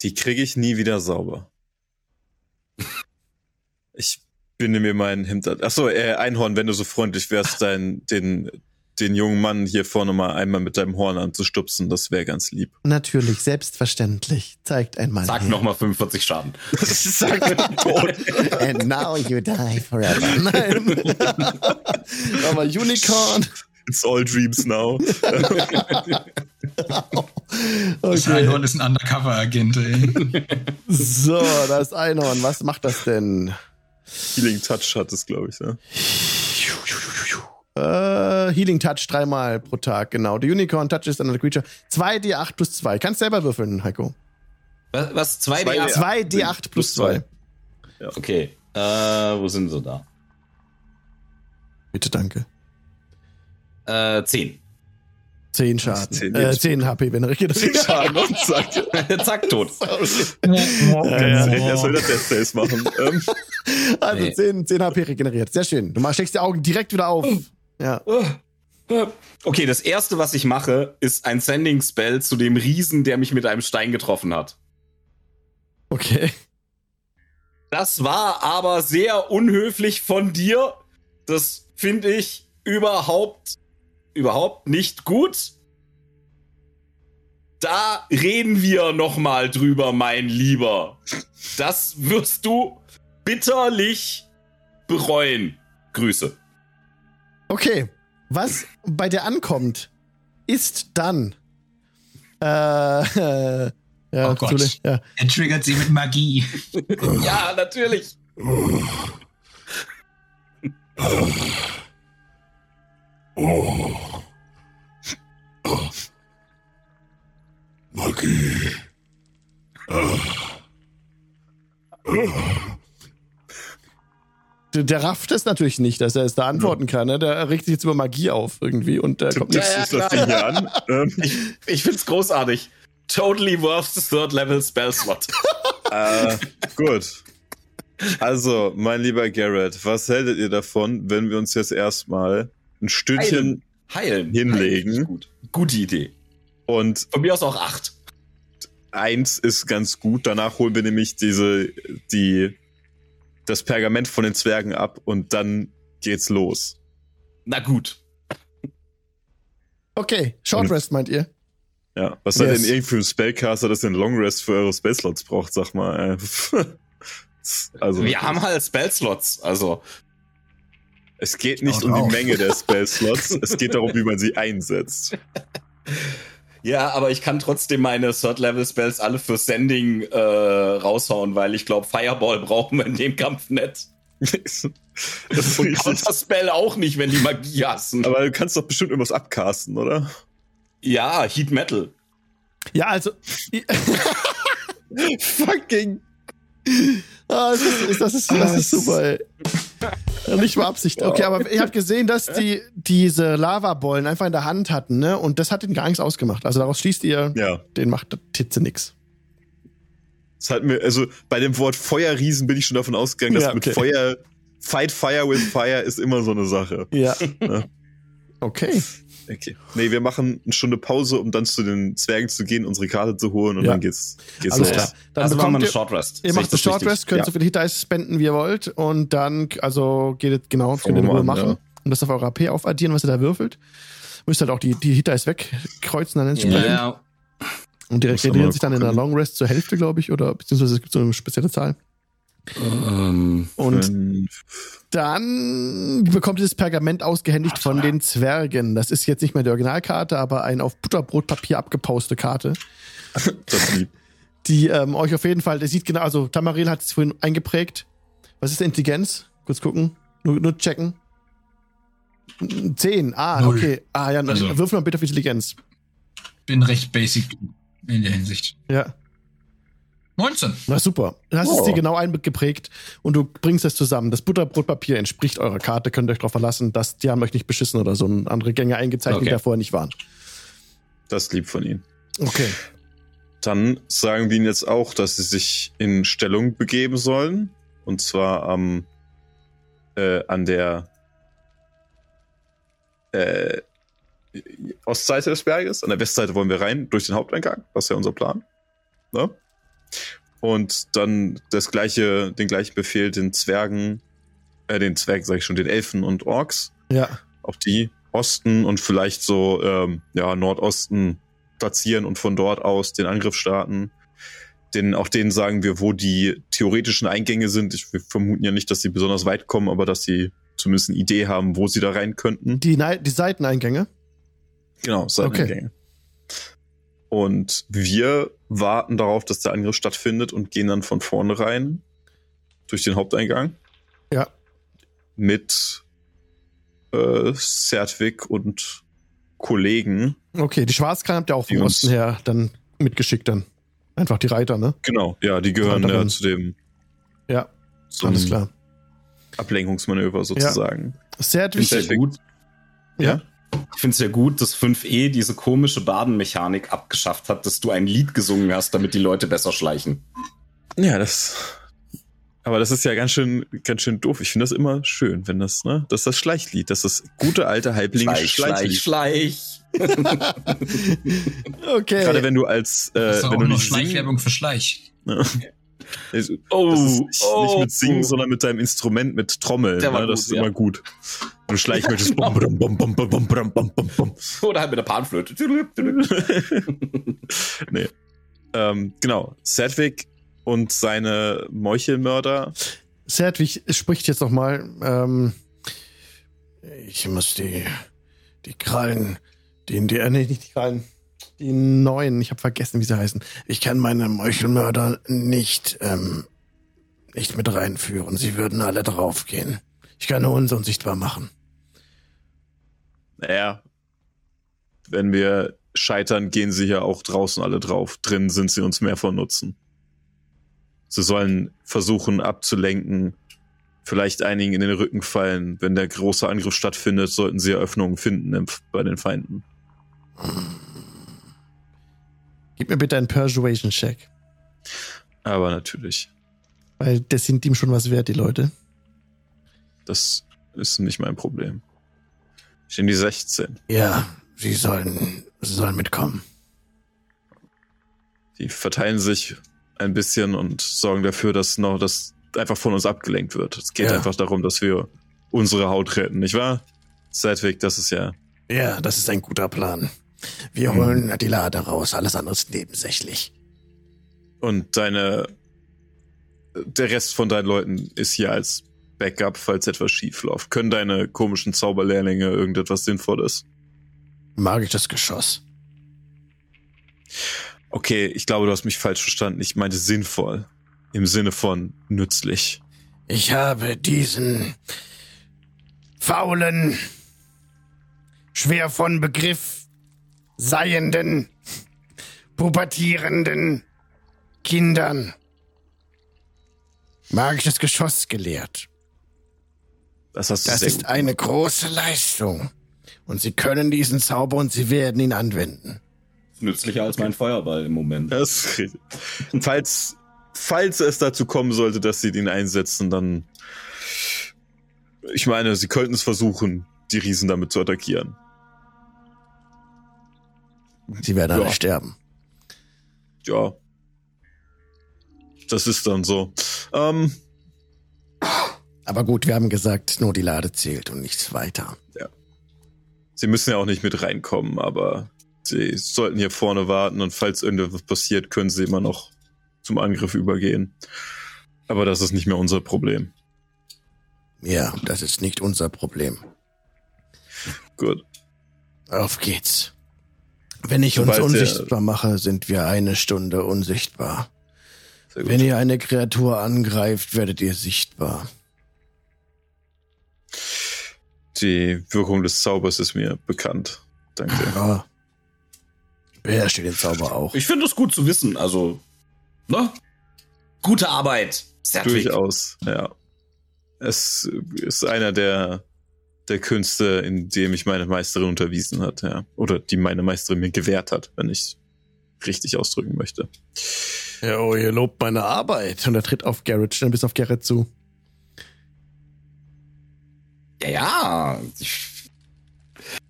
Die kriege ich nie wieder sauber. Ich binde mir mein Hemd an. Achso, äh, Einhorn, wenn du so freundlich wärst, dein, den, den jungen Mann hier vorne mal einmal mit deinem Horn anzustupsen, das wäre ganz lieb. Natürlich, selbstverständlich. Zeigt einmal. Sag nochmal 45 Schaden. Sag tot. And now you die forever. Nein. Aber Unicorn. It's all dreams now. Das Okay. Einhorn ist ein Undercover-Agent, ey. So, das ist Einhorn. Was macht das denn? Healing Touch hat es, glaube ich. Ne? Äh, Healing Touch dreimal pro Tag, genau. The Unicorn Touch ist another creature. 2d8 plus 2. Kannst selber würfeln, Heiko. Was? was 2 Zwei- d 8 2d8 plus 2. Okay. Äh, wo sind sie da? Bitte, danke. Äh, 10. 10 Schaden. Zehn äh, jetzt. 10 HP, wenn er regeneriert. Schaden und zack. Zack, tot. Er soll das Death Saves machen. Ähm, Also Nee. 10, 10 HP regeneriert. Sehr schön. Du steckst die Augen direkt wieder auf. Ja. Okay, das erste, was ich mache, ist ein Sending Spell zu dem Riesen, der mich mit einem Stein getroffen hat. Okay. Das war aber sehr unhöflich von dir. Das finde ich überhaupt, überhaupt nicht gut. Da reden wir noch mal drüber, mein Lieber. Das wirst du bitterlich bereuen. Grüße. Okay. Was bei dir ankommt, ist dann. Äh, äh ja, Oh Gott. Ja. Er triggert sie mit Magie. Ja, natürlich. Magie. Der, der rafft es natürlich nicht, dass er es da antworten kann. Ne? Der regt sich jetzt über Magie auf irgendwie und äh, kommt nichts. ja, ist das. Ding hier an. Ähm, Ich, ich find's großartig. Totally worth the third level spell slot. äh, gut. Also, mein lieber Garrett, was hältet ihr davon, wenn wir uns jetzt erstmal ein Stündchen Heilen. Hinlegen. Heilen Gut. Gute Idee. und Von mir aus auch acht. eins ist ganz gut. Danach holen wir nämlich diese, die, das Pergament von den Zwergen ab und dann geht's los. Na gut. Okay, Short Rest meint ihr? Ja, was seid Yes. denn irgendwie für ein Spellcaster, das den Long Rest für eure Spellslots braucht, sag mal. also, Wir haben halt Spellslots, also. es geht nicht Haut um auf. die Menge der Spellslots, es geht darum, wie man sie einsetzt. Ja, aber ich kann trotzdem meine Third-Level-Spells alle für Sending äh, raushauen, weil ich glaube, Fireball brauchen wir in dem Kampf nicht. das ist Und. Counterspell auch nicht, wenn die Magie hassen. Aber du kannst doch bestimmt irgendwas abcasten, oder? ja, Heat Metal. Ja, also. Fucking. Ah, das, ist, das, ist, das ist super, ey. Nicht mal Absicht. Okay, aber ihr habt gesehen, dass die diese Lavabollen einfach in der Hand hatten, ne? Und das hat ihnen gar nichts ausgemacht. Also daraus schließt ihr, Ja. den macht Titze nix. Das hat mir, also bei dem Wort Feuerriesen bin ich schon davon ausgegangen, dass Ja, mit okay. Feuer, Fight Fire with Fire ist immer so eine Sache. Ja. Ja. Okay. Okay. Nee, wir machen eine Stunde Pause, um dann zu den Zwergen zu gehen, unsere Karte zu holen und Ja. dann geht's, geht's Alles los. klar. Dann also machen wir bekommt eine ihr, Short Rest. ihr macht eine das Short richtig? Rest, könnt Ja. so viele Hit Dice spenden, wie ihr wollt. Und dann, also geht es genau, könnt ihr in Ruhe machen. ja. Und das auf eure AP aufaddieren, was ihr da würfelt. Müsst halt auch die, die Hit Dice wegkreuzen dann entsprechend. Ja, Und die regenerieren sich dann in der. Long Rest zur Hälfte, glaube ich, oder beziehungsweise es gibt so eine spezielle Zahl. ähm, Und Fünf. Dann bekommt ihr das Pergament ausgehändigt von den Zwergen. Das ist jetzt nicht mehr die Originalkarte, aber ein auf Butterbrotpapier abgepauste Karte, Das lieb. die ähm, euch auf jeden Fall, der sieht genau, also Tamaril hat es vorhin eingeprägt. Was ist Intelligenz? Kurz gucken. Nur, nur checken. Zehn. Ah, Null. okay. Ah, ja, Also- wirf mal bitte auf Intelligenz. Bin recht basic in der Hinsicht. Ja. 19. Na super. Du hast es Oh. dir genau eingeprägt und du bringst es zusammen. Das Butterbrotpapier entspricht eurer Karte, könnt ihr euch darauf verlassen, dass die haben euch nicht beschissen oder so und andere Gänge eingezeichnet, die Okay. da vorher nicht waren. Das ist lieb von Ihnen. Okay. Dann sagen wir Ihnen jetzt auch, dass Sie sich in Stellung begeben sollen. Und zwar am äh, an der äh, Ostseite des Berges. An der Westseite wollen wir rein durch den Haupteingang. Das ist ja unser Plan. Ne? Und dann das gleiche, den gleichen Befehl den Zwergen, äh, den Zwergen sage ich schon, den Elfen und Orks Ja. auch die Osten und vielleicht so ähm, ja Nordosten platzieren und von dort aus den Angriff starten. Den, auch denen sagen wir, wo die theoretischen Eingänge sind. Ich, wir vermuten ja nicht, dass sie besonders weit kommen, aber dass sie zumindest eine Idee haben, wo sie da rein könnten. Die, die Seiteneingänge. Genau, Seiteneingänge. Und wir warten darauf, dass der Angriff stattfindet und gehen dann von vorne rein durch den Haupteingang. Ja. Mit äh, Sertwig und Kollegen. Okay, die Schwarzkran habt ihr auch uns- Osten her dann mitgeschickt dann. Einfach die Reiter, ne? Genau, ja, die gehören ja zu dem Ja, zum alles klar. Ablenkungsmanöver sozusagen. Finde wichtig. es ja gut. Ja. Ich finde es ja gut, dass 5e diese komische Badenmechanik abgeschafft hat, dass du ein Lied gesungen hast, damit die Leute besser schleichen. Ja, das. Aber das ist ja ganz schön, ganz schön doof. Ich finde das immer schön, wenn das, ne? Das ist das Schleichlied. Das ist das gute alte halblingische Schleich, schleich, schleich. Okay. Gerade wenn du als, Das äh, ist doch wenn auch du noch nicht Schleichwerbung für Schleich. Ich, oh, nicht, oh, nicht, mit oh. Singen, sondern mit deinem Instrument, mit Trommeln. Ne? das ist ja. immer gut. Wenn du schleichen möchtest. Genau. Bum, bum, bum, Oder halt mit der Panflöte. nee. Ähm, genau. Sedwick und seine Meuchelmörder. Sedwick spricht jetzt nochmal. Ähm, ich muss die, die Krallen, den, die, äh, nicht die Krallen, die neuen, ich habe vergessen, wie sie heißen. ich kann meine Meuchelmörder nicht, ähm, nicht mit reinführen. Sie würden alle draufgehen. Ich kann nur uns unsichtbar machen. Naja, wenn wir scheitern, gehen sie ja auch draußen alle drauf. Drin sind sie uns mehr von Nutzen. Sie sollen versuchen abzulenken, vielleicht einigen in den Rücken fallen. Wenn der große Angriff stattfindet, sollten sie Eröffnungen finden bei den Feinden. Gib mir bitte einen Persuasion-Check. Aber natürlich, Weil das sind ihm schon was wert, die Leute. das ist nicht mein Problem. Ich nehme die 16. Ja, sie sollen, sie sollen mitkommen. Die verteilen sich ein bisschen und sorgen dafür, dass noch das einfach von uns abgelenkt wird. Es geht Ja. einfach darum, dass wir unsere Haut retten, nicht wahr? Sedwick, das ist ja. Ja, das ist ein guter Plan. Wir holen die Lade raus, alles andere ist nebensächlich. Und deine. Der Rest von deinen Leuten ist hier als Backup, falls etwas schief läuft. Können deine komischen Zauberlehrlinge irgendetwas Sinnvolles? Magisches Geschoss. Okay, ich glaube, du hast mich falsch verstanden. Ich meinte sinnvoll. Im Sinne von nützlich. Ich habe diesen faulen, schwer von Begriff seienden, pubertierenden Kindern magisches Geschoss gelehrt. Das hast du Das ist eine große Leistung. Und sie können diesen Zauber und sie werden ihn anwenden. Nützlicher als mein Feuerball im Moment. Das falls, falls es dazu kommen sollte, dass sie den einsetzen, dann. Ich meine, sie könnten es versuchen, die Riesen damit zu attackieren. Sie werden Ja. alle sterben. Ja. Das ist dann so. Ähm, Aber gut, wir haben gesagt, nur die Lade zählt und nichts weiter. sie müssen ja auch nicht mit reinkommen, aber sie sollten hier vorne warten und falls irgendwas passiert, können sie immer noch zum Angriff übergehen. Aber das ist nicht mehr unser Problem. Ja, das ist nicht unser Problem. Gut. Auf geht's. Wenn ich uns der- unsichtbar mache, sind wir eine Stunde unsichtbar. Sehr. Wenn ihr eine Kreatur angreift, werdet ihr sichtbar. Die Wirkung des Zaubers ist mir bekannt. Danke. Ja. Beherrscht ihr den Zauber auch? Ich finde es gut zu wissen. Also, ne? Gute Arbeit. Sertwig. Durchaus, ja. Es ist einer der, der Künste, in dem mich meine Meisterin unterwiesen hat, ja. Oder die meine Meisterin mir gewährt hat, wenn ich richtig ausdrücken möchte. Ja, oh, ihr lobt meine Arbeit. Und er tritt auf Garrett, schnell bis auf Garrett zu. Ja, ja. Ich,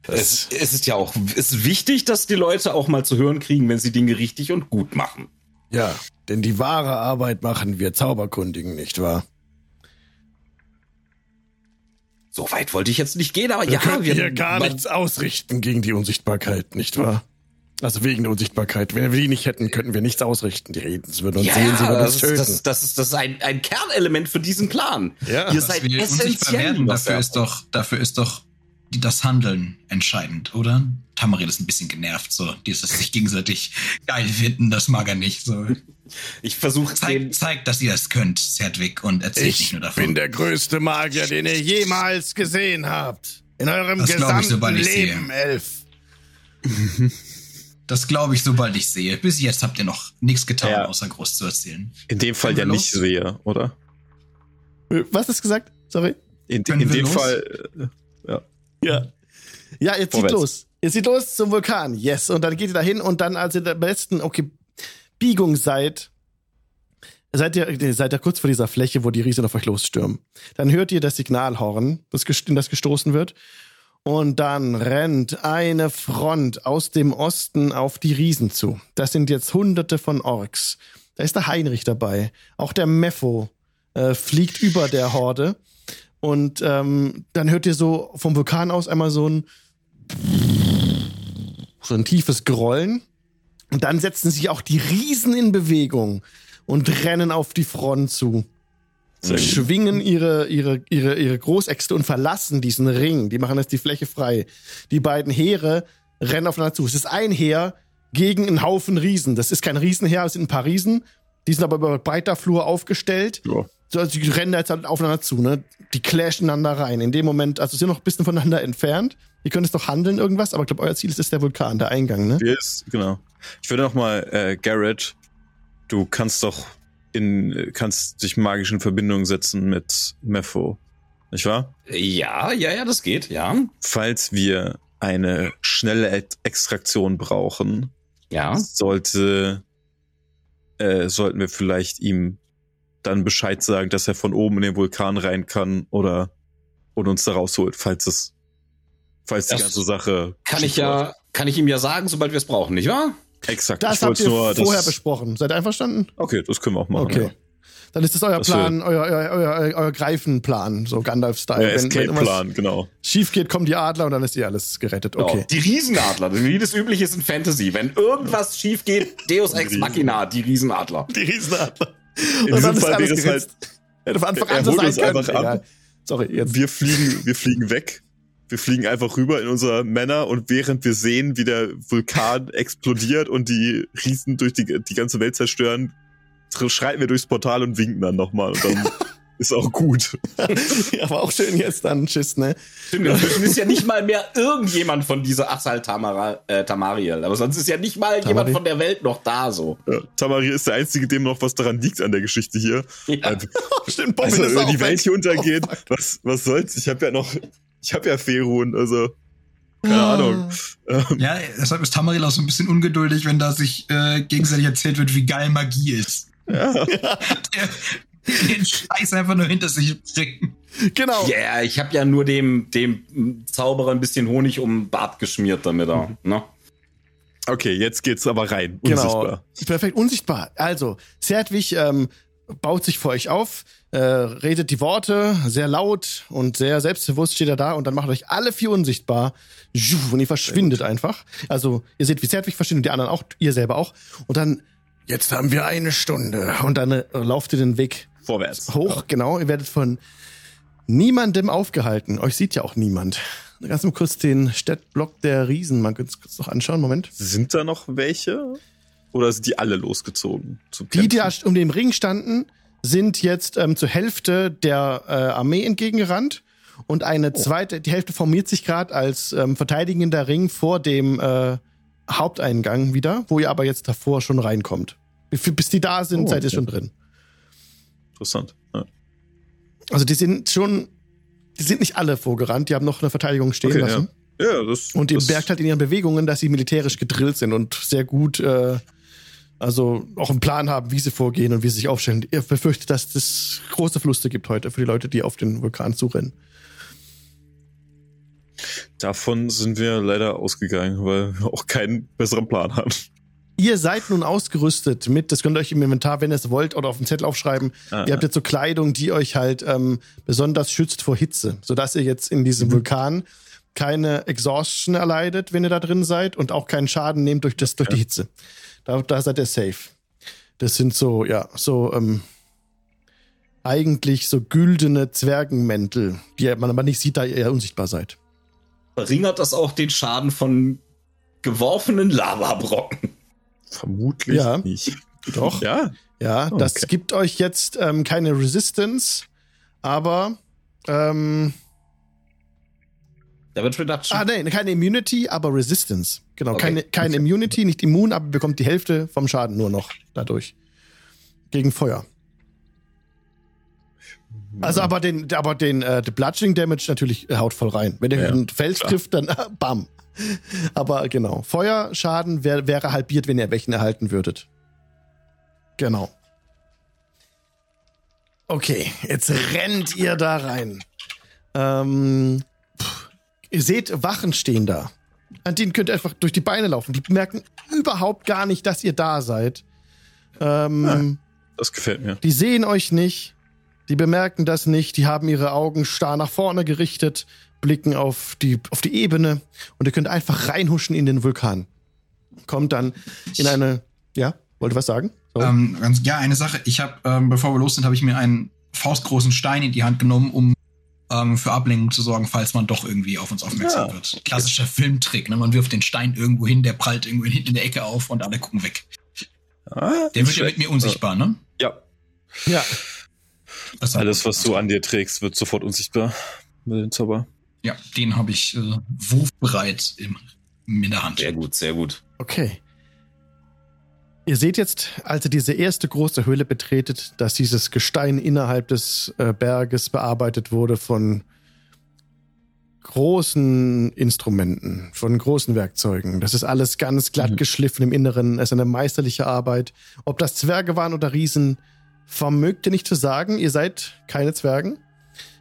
es, es ist ja auch es ist wichtig, dass die Leute auch mal zu hören kriegen, wenn sie Dinge richtig und gut machen. Ja, denn die wahre Arbeit machen wir Zauberkundigen, nicht wahr? So weit wollte ich jetzt nicht gehen, aber Wir ja, können wir hier gar nichts ausrichten gegen die Unsichtbarkeit, nicht wahr? Also wegen der Unsichtbarkeit. Wenn wir die nicht hätten, könnten wir nichts ausrichten. Die reden, sie würden uns Ja, sehen, sie würden das, uns ist, töten. das, ist, das ist das ist ein, ein Kernelement für diesen Plan. Ja, Ihr seid essentiell. werden, dafür ist doch, dafür ist doch das Handeln entscheidend, oder? Tamaril ist ein bisschen genervt, so dieses sich gegenseitig geil finden, das mag er nicht. So. ich versuche Zeig, den. zeigt, dass ihr das könnt, Zerdwick, und erzählt nicht ich nur davon. bin der größte Magier, den ihr jemals gesehen habt. In eurem Das glaub ich, gesamten sobald ich sehe. Leben, Elf. das glaube ich, sobald ich sehe. Bis jetzt habt ihr noch nichts getan, Ja. außer groß zu erzählen. In dem Fall ja wir nicht los? sehe, oder? Was hast du gesagt? Sorry. In, in dem los? Fall, äh, ja. Ja. Ihr zieht los. Ihr zieht los zum Vulkan. Yes. Und dann geht ihr dahin und dann, als ihr der besten, okay, Biegung seid, seid ihr, seid ihr kurz vor dieser Fläche, wo die Riesen auf euch losstürmen. Dann hört ihr das Signalhorn, das, in das gestoßen wird. Und dann rennt eine Front aus dem Osten auf die Riesen zu. Das sind jetzt hunderte von Orks. Da ist der Heinrich dabei. Auch der Mepho äh, fliegt über der Horde. Und ähm, dann hört ihr so vom Vulkan aus einmal so ein so ein tiefes Grollen. Und dann setzen sich auch die Riesen in Bewegung und rennen auf die Front zu. Sehr gut. schwingen ihre, ihre, ihre, ihre Großäxte und verlassen diesen Ring. Die machen jetzt die Fläche frei. Die beiden Heere rennen aufeinander zu. Es ist ein Heer gegen einen Haufen Riesen. Das ist kein Riesenheer, es sind ein paar Riesen. Die sind aber über breiter Flur aufgestellt. Ja. So, also die rennen da jetzt halt aufeinander zu, ne? Die clashen einander rein. In dem Moment, also sind noch ein bisschen voneinander entfernt. Ihr könnt es doch handeln, irgendwas, aber ich glaube, euer Ziel ist es der Vulkan, der Eingang, ne? Hier ist, genau. Ich würde noch mal, äh, Garrett, du kannst doch in, kannst dich magisch in Verbindung setzen mit Mepho. Nicht wahr? Ja, ja, ja, das geht, ja. Falls wir eine schnelle Ex- Extraktion brauchen, Ja. sollte, äh, sollten wir vielleicht ihm dann Bescheid sagen, dass er von oben in den Vulkan rein kann oder und uns da rausholt, falls es, falls die Das ganze Sache Kann ich ja, kann ich ihm ja sagen, sobald wir es brauchen, nicht wahr? Exakt. Das ich habt wollte ihr nur, vorher das, besprochen. Seid ihr einverstanden? Okay, das können wir auch machen. Okay. Ja. Dann ist das euer Das Plan, euer, euer, euer, euer, Greifenplan, so Gandalf-Style. Escape-Plan, genau. Schief geht, kommen die Adler und dann ist ihr alles gerettet. Okay. Ja, Die Riesenadler, wie das üblich ist in Fantasy. Wenn irgendwas schief geht, Deus Ex. Machina, die Riesenadler. Die Riesenadler. In und diesem ist Fall alles wäre es geritzt. halt, Hätte von Anfang an so sein uns können. einfach ab. Egal. Sorry, jetzt. wir fliegen, wir fliegen weg. Wir fliegen einfach rüber in unser Männer und während wir sehen, wie der Vulkan explodiert und die Riesen durch die, die ganze Welt zerstören, schreiten wir durchs Portal und winken dann nochmal und dann ist auch gut. Ja, aber auch schön jetzt dann. Tschüss, ne? Stimmt, inzwischen ist ja nicht mal mehr irgendjemand von dieser Assal Tamara, äh, Tamariel. Aber sonst ist ja nicht mal jemand Tamari. von der Welt noch da so. Ja, Tamari ist der Einzige, dem noch was daran liegt an der Geschichte hier. Ja. Äh, Stimmt, Bobbin Also, ist wenn auch die Welt weg. hier untergeht, Oh, was, was soll's? Ich habe ja noch, ich habe ja Ferun, also keine Ah. Ahnung. Ähm, Ja, deshalb ist Tamaril auch so ein bisschen ungeduldig, wenn da sich äh, gegenseitig erzählt wird, wie geil Magie ist. ja. Der, den Scheiß einfach nur hinter sich bringen. Genau. Ja, yeah, ich habe ja nur dem, dem Zauberer ein bisschen Honig um den Bart geschmiert, damit er, ne? Okay, jetzt geht's aber rein. Genau. Unsichtbar. Perfekt, unsichtbar. Also, Zerdwig ähm, baut sich vor euch auf, äh, redet die Worte sehr laut und sehr selbstbewusst steht er da und dann macht euch alle vier unsichtbar. Und ihr verschwindet einfach. Also, ihr seht, wie Zerdwig verschwindet, die anderen auch, ihr selber auch. Und dann, Jetzt haben wir eine Stunde. und dann äh, lauft ihr den Weg Vorwärts. hoch, genau. Ihr werdet von niemandem aufgehalten. Euch sieht ja auch niemand. Ganz mal kurz den Stadtblock der Riesen mal kurz, kurz noch anschauen. Moment. Sind da noch welche? Oder sind die alle losgezogen? Die, die um den Ring standen, sind jetzt ähm, zur Hälfte der äh, Armee entgegengerannt. Und eine zweite, die Hälfte formiert sich gerade als ähm, verteidigender Ring vor dem äh, Haupteingang wieder, wo ihr aber jetzt davor schon reinkommt. Bis die da sind, Oh, seid ihr okay. schon drin. Interessant. Ja. Also die sind schon, die sind nicht alle vorgerannt, die haben noch eine Verteidigung stehen Okay, lassen. Ja, das. Und ihr das, merkt halt in ihren Bewegungen, dass sie militärisch gedrillt sind und sehr gut, äh, also auch einen Plan haben, wie sie vorgehen und wie sie sich aufstellen. Ihr befürchtet, dass es große Verluste gibt heute für die Leute, die auf den Vulkan zurennen. Davon sind wir leider ausgegangen, weil wir auch keinen besseren Plan haben. Ihr seid nun ausgerüstet mit, das könnt ihr euch im Inventar, wenn ihr es wollt, oder auf dem Zettel aufschreiben. Ah, ihr habt jetzt so Kleidung, die euch halt ähm, besonders schützt vor Hitze, sodass ihr jetzt in diesem Vulkan keine Exhaustion erleidet, wenn ihr da drin seid und auch keinen Schaden nehmt durch, das, durch die Hitze. Da, da seid ihr safe. Das sind so, ja, so ähm, eigentlich so güldene Zwergenmäntel, die man aber nicht sieht, da ihr unsichtbar seid. Verringert das auch den Schaden von geworfenen Lavabrocken? Vermutlich Ja. nicht. Doch. Ja. Ja, Oh, das okay. gibt euch jetzt ähm, keine Resistance, aber ähm, Damage Reduction. ah nee, keine Immunity, aber Resistance. Genau, Okay. keine, keine Immunity, nicht immun, aber bekommt die Hälfte vom Schaden nur noch dadurch. Gegen Feuer. Also aber den, aber den, äh, Bludgeoning Damage natürlich haut voll rein. Wenn ihr Ja, einen Fels trifft, dann äh, bam. Aber genau. Feuerschaden wär, wäre halbiert, wenn ihr welchen erhalten würdet. Genau. Okay, jetzt rennt ihr da rein. Ähm, pff, ihr seht Wachen stehen da. An denen könnt ihr einfach durch die Beine laufen. Die merken überhaupt gar nicht, dass ihr da seid. Ähm, Das gefällt mir. die sehen euch nicht. Die bemerken das nicht. Die haben ihre Augen starr nach vorne gerichtet, blicken auf die, auf die Ebene und ihr könnt einfach reinhuschen in den Vulkan. Kommt dann in eine, ja, wollte was sagen? So. Ähm, ganz, ja, eine Sache. Ich habe, ähm, bevor wir los sind, habe ich mir einen faustgroßen Stein in die Hand genommen, um ähm, für Ablenkung zu sorgen, falls man doch irgendwie auf uns aufmerksam Ja. wird. Klassischer Filmtrick. Ne? Man wirft den Stein irgendwo hin, der prallt irgendwo hinten in der Ecke auf und alle gucken weg. Ah, Der wird ja mit mir unsichtbar, ne? Ja, ja, Das alles, was du an dir trägst, wird sofort unsichtbar mit dem Zauber. Ja, den habe ich äh, wurfbereit im, in der Hand. Sehr gut, sehr gut. okay. Ihr seht jetzt, als ihr diese erste große Höhle betretet, dass dieses Gestein innerhalb des äh, Berges bearbeitet wurde von großen Instrumenten, von großen Werkzeugen. Das ist alles ganz glatt Mhm. geschliffen im Inneren. Es ist eine meisterliche Arbeit. Ob das Zwerge waren oder Riesen, vermögt ihr nicht zu sagen. Ihr seid keine Zwergen.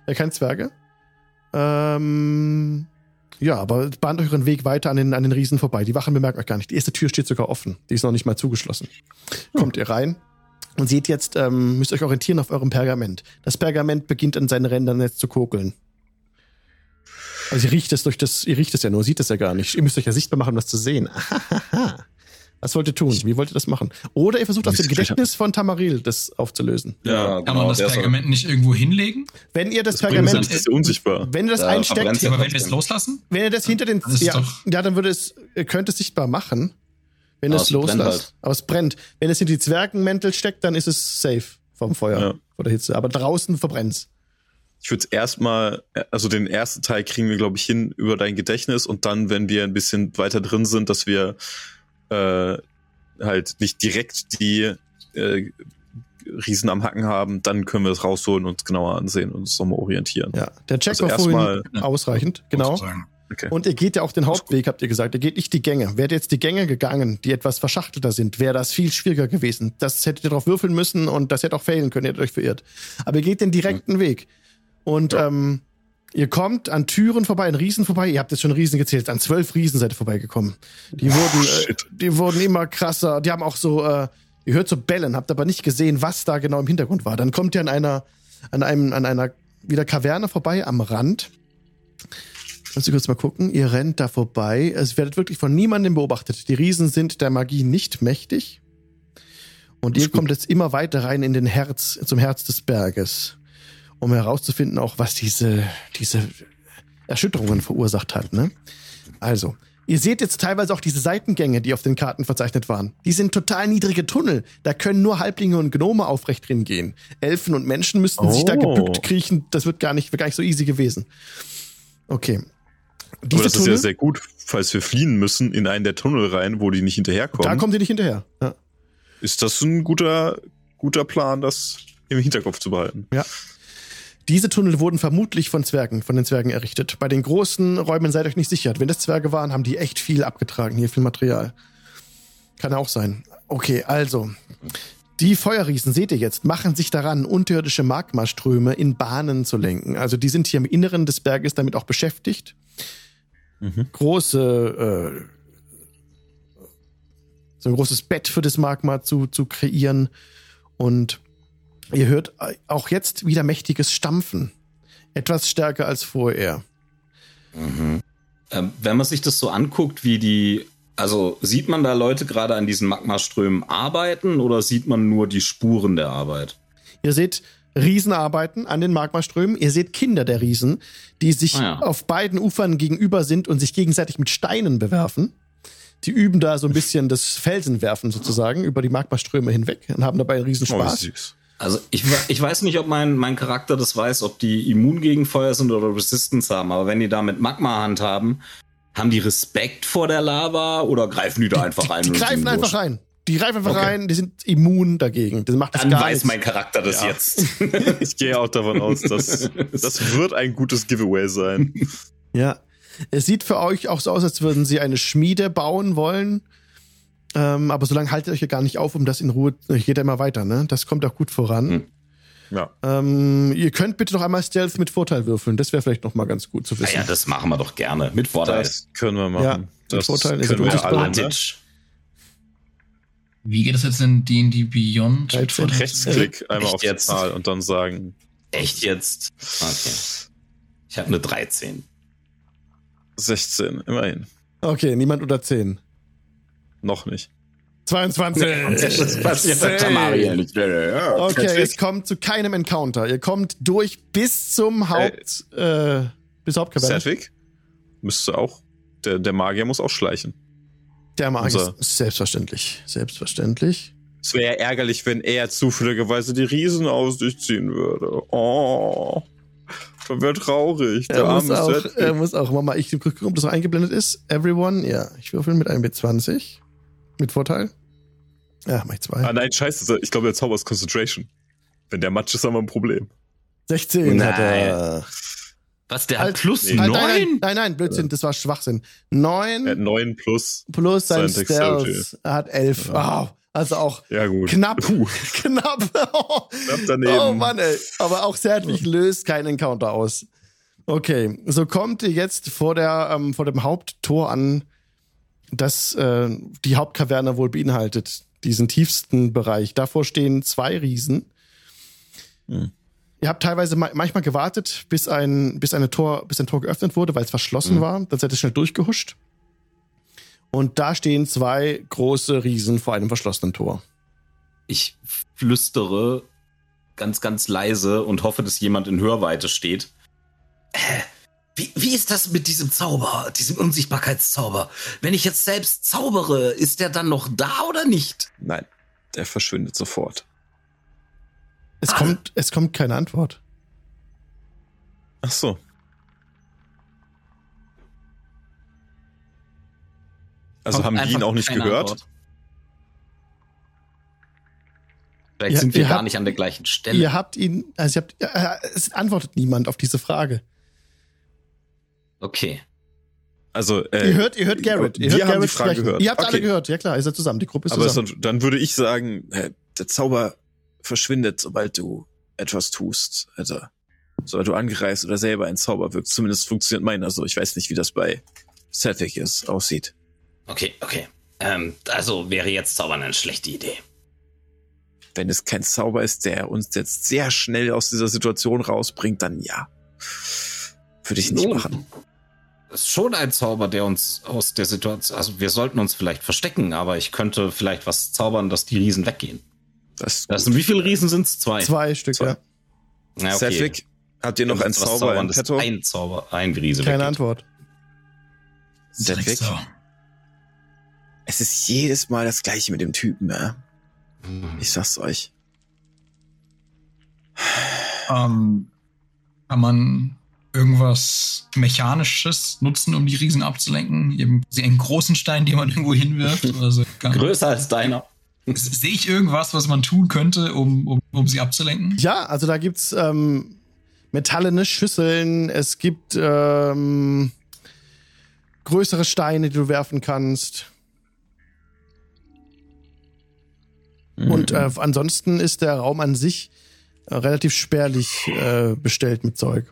Äh, keine Zwerge. Ähm, ja, aber bahnt euren Weg weiter an den, an den Riesen vorbei. Die Wachen bemerken euch gar nicht. Die erste Tür steht sogar offen. Die ist noch nicht mal zugeschlossen. Kommt ihr rein und seht jetzt, ähm, müsst euch orientieren auf eurem Pergament. Das Pergament beginnt an seinen Rändern jetzt zu kokeln. Also ihr riecht es durch das, ihr riecht es ja nur, sieht es ja gar nicht. Ihr müsst euch ja sichtbar machen, um das zu sehen. Was wollt ihr tun? Wie wollt ihr das machen? Oder ihr versucht aus dem Gedächtnis von Tamaril das aufzulösen. Ja, Kann man das der ist- Pergament nicht irgendwo hinlegen? Wenn ihr das, Das Pergament, uns ist unsichtbar. wenn ihr das Ja, einsteckt, aber wenn wir es loslassen? wenn ihr das hinter den, Das ja, ja, dann würde es, ihr könnt es sichtbar machen, wenn ihr Aber es es loslasst. halt. Aber es brennt. Wenn es in die Zwergenmäntel steckt, dann ist es safe vom Feuer, Ja. vor der Hitze. Aber draußen verbrennt's. Ich würde erstmal, also den ersten Teil kriegen wir, glaube ich, hin über dein Gedächtnis und dann, wenn wir ein bisschen weiter drin sind, dass wir äh, halt nicht direkt die äh, Riesen am Hacken haben, dann können wir es rausholen und uns genauer ansehen und uns nochmal orientieren. Ja, der Check Also war vorhin erstmal- ausreichend, genau. Okay. Und ihr geht ja auch den Hauptweg, habt ihr gesagt. Ihr geht nicht die Gänge. Wärt ihr jetzt die Gänge gegangen, die etwas verschachtelter sind, wäre das viel schwieriger gewesen. Das hättet ihr drauf würfeln müssen und das hätte auch failen können, ihr hättet euch verirrt. Aber ihr geht den direkten Weg. Und ähm, ihr kommt an Türen vorbei, an Riesen vorbei. Ihr habt jetzt schon Riesen gezählt. An zwölf Riesen seid ihr vorbeigekommen. Die wurden, äh, Shit. die wurden immer krasser. Die haben auch so, äh, ihr hört so Bellen, habt aber nicht gesehen, was da genau im Hintergrund war. Dann kommt ihr an einer, an einem, an einer wieder Kaverne vorbei am Rand. Lass uns kurz mal gucken. Ihr rennt da vorbei. Es werdet wirklich von niemandem beobachtet. Die Riesen sind der Magie nicht mächtig. Und ihr kommt jetzt immer weiter rein in den Herz, zum Herz des Berges, um herauszufinden auch, was diese, diese Erschütterungen verursacht hat, ne? Also, ihr seht jetzt teilweise auch diese Seitengänge, die auf den Karten verzeichnet waren. Die sind total niedrige Tunnel. Da können nur Halblinge und Gnome aufrecht drin gehen. Elfen und Menschen müssten sich da Oh. gebückt kriechen. Das wird gar nicht, wäre gar nicht so easy gewesen. Okay. Aber Diese das ist ja Tunnel, sehr gut, falls wir fliehen müssen in einen der Tunnel rein, wo die nicht hinterherkommen. da kommt ihr nicht hinterher. Ja. ist das ein guter, guter Plan, das im Hinterkopf zu behalten. Diese Tunnel wurden vermutlich von Zwergen, von den Zwergen errichtet. Bei den großen Räumen seid euch nicht sicher. Wenn das Zwerge waren, haben die echt viel abgetragen, hier viel Material. Kann auch sein. Okay, also. Die Feuerriesen, seht ihr jetzt, machen sich daran, unterirdische Magmaströme in Bahnen zu lenken. Also die sind hier im Inneren des Berges damit auch beschäftigt. Mhm. Große, äh, so ein großes Bett für das Magma zu, zu kreieren. Und ihr hört auch jetzt wieder mächtiges Stampfen. Etwas stärker als vorher. Ähm, wenn man sich das so anguckt, wie die, also sieht man da Leute gerade an diesen Magmaströmen arbeiten oder sieht man nur die Spuren der Arbeit? Ihr seht Riesen arbeiten an den Magmaströmen. Ihr seht Kinder der Riesen, die sich Ah ja. auf beiden Ufern gegenüber sind und sich gegenseitig mit Steinen bewerfen. Die üben da so ein bisschen das Felsenwerfen sozusagen über die Magmaströme hinweg und haben dabei einen riesen Oh, Spaß. süß. Also ich, ich weiß nicht, ob mein, mein Charakter das weiß, ob die immun gegen Feuer sind oder Resistance haben, aber wenn die da mit Magma handhaben, haben die Respekt vor der Lava oder greifen die da einfach die, rein? die und greifen einfach rein. Die greifen einfach Okay. rein, die sind immun dagegen. Das macht das Dann gar weiß nichts. mein Charakter das Ja. jetzt. Ich gehe auch davon aus, dass das wird ein gutes Giveaway sein. Ja. Es sieht für euch auch so aus, als würden sie eine Schmiede bauen wollen. Ähm, aber solange haltet euch ja gar nicht auf, um das in Ruhe. Geht ja immer weiter, ne? Das kommt auch gut voran. Hm. Ja. Ähm, ihr könnt bitte noch einmal Stealth mit Vorteil würfeln. Das wäre vielleicht noch mal ganz gut zu wissen. Naja, das machen wir doch gerne. Mit Vorteil. Das können wir machen. Ja, mit das Vorteil ist können es wir alle. Ne? Advantage. Wie geht es jetzt in D&D Beyond? 13. Rechtsklick einmal Echt auf die jetzt? Zahl und dann sagen Echt jetzt? Okay. Ich habe eine 13. 16, immerhin. Okay, niemand unter 10. Noch nicht. 22. Das passiert bei Tamariel nicht. Ja. Okay, es kommt zu keinem Encounter. Ihr kommt durch bis zum Haupt, äh, bis zur Hauptkaverne. Sedwick müsste auch, der, der Magier muss auch schleichen. Der Magier Unser- ist selbstverständlich. Selbstverständlich. Es wäre ärgerlich, wenn er zufälligerweise die Riesen aus sich ziehen würde. Oh. Das wäre traurig. Der Er muss, arme auch, Sedwick. er muss auch, Mama, ich gucke, ob das noch eingeblendet ist. Everyone, ja. Ich würfel mit einem B20. Mit Vorteil. Ja, mach ich zwei. Ah nein, scheiße. Ich glaube, der Zauber ist Concentration. Wenn der Matsch ist, haben wir ein Problem. 16 hat er. Was, der Halt, hat plus nee. Halt, 9? nein, nein, nein, nein, Blödsinn, das war Schwachsinn. 9 Er hat 9 plus. plus sein. Stealth. Er hat 11. Wow. Also auch Ja, gut. knapp. Puh, Knapp. knapp daneben. Oh Mann, ey. Aber auch Sedwig löst keinen Encounter aus. Okay, so kommt ihr jetzt vor, der, ähm, vor dem Haupttor an, das äh, die Hauptkaverne wohl beinhaltet. Diesen tiefsten Bereich. Davor stehen zwei Riesen. Hm. Ihr habt teilweise ma manchmal gewartet, bis ein, bis, eine Tor, bis ein Tor geöffnet wurde, weil es verschlossen Hm. war. Dann seid ihr schnell durchgehuscht. Und da stehen zwei große Riesen vor einem verschlossenen Tor. Ich flüstere ganz, ganz leise und hoffe, dass jemand in Hörweite steht. Wie, wie ist das mit diesem Zauber, diesem Unsichtbarkeitszauber? Wenn ich jetzt selbst zaubere, ist der dann noch da oder nicht? Nein, der verschwindet sofort. Es, Ah. kommt, es kommt keine Antwort. Ach so. Also Kommt haben die ihn auch nicht gehört? Antwort. Vielleicht Ja, sind wir gar habt- nicht an der gleichen Stelle. Ihr habt ihn, also ihr habt, äh, es antwortet niemand auf diese Frage. Okay. Also, äh, ihr hört, ihr hört Garrett. Ihr wir hört haben die Garrett Frage sprechen. gehört. Ihr habt alle Okay. gehört, ja klar, ihr seid zusammen, die Gruppe ist Aber zusammen. dann würde ich sagen, äh, der Zauber verschwindet, sobald du etwas tust. Also, sobald du angereist oder selber ein Zauber wirkst. Zumindest funktioniert meiner so. Ich weiß nicht, wie das bei Celtic ist, aussieht. Okay, okay. Ähm, also wäre jetzt Zaubern eine schlechte Idee. Wenn es kein Zauber ist, der uns jetzt sehr schnell aus dieser Situation rausbringt, dann ja. Würde ich nicht Nun, machen. Das ist schon ein Zauber, der uns aus der Situation. Also wir sollten uns vielleicht verstecken, aber ich könnte vielleicht was zaubern, dass die Riesen weggehen. Das, Das sind wie viele Riesen sind es? Zwei. Zwei Stück, Zwei. ja. Ja, Cedric, habt ihr noch einen müssen was Zauber zaubern, in petto? Ein Zauber, ein Riese Keine weggeht. Antwort. Cedric? Es ist jedes Mal das gleiche mit dem Typen, ja. Hm. Ich sag's euch. Ähm, kann man irgendwas Mechanisches nutzen, um die Riesen abzulenken? Eben sie einen großen Stein, den man irgendwo hinwirft? Oder so? Größer als deiner. Sehe ich irgendwas, was man tun könnte, um, um, um sie abzulenken? Ja, also da gibt's ähm, metallene Schüsseln, es gibt ähm, größere Steine, die du werfen kannst. Und äh, ansonsten ist der Raum an sich äh, relativ spärlich äh, bestellt mit Zeug.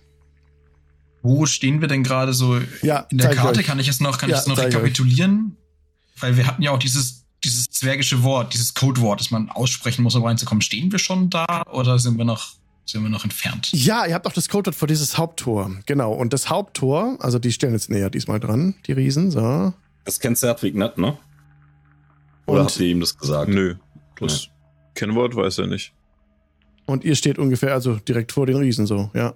Wo stehen wir denn gerade so Ja, in der Karte? euch. Kann ich es noch, kann Ja, ich es noch ich euch. rekapitulieren? Weil wir hatten ja auch dieses, dieses zwergische Wort, dieses Codewort, das man aussprechen muss, um reinzukommen. Stehen wir schon da oder sind wir noch, sind wir noch entfernt? Ja, ihr habt auch das Codewort für dieses Haupttor. Genau. Und das Haupttor, also die stellen jetzt näher diesmal dran, die Riesen, so. Das kennt Zertwig nicht, ne? Oder Und- habt ihr ihm das gesagt? Nö, das Kennwort weiß er nicht. Und ihr steht ungefähr, also direkt vor den Riesen, so, ja.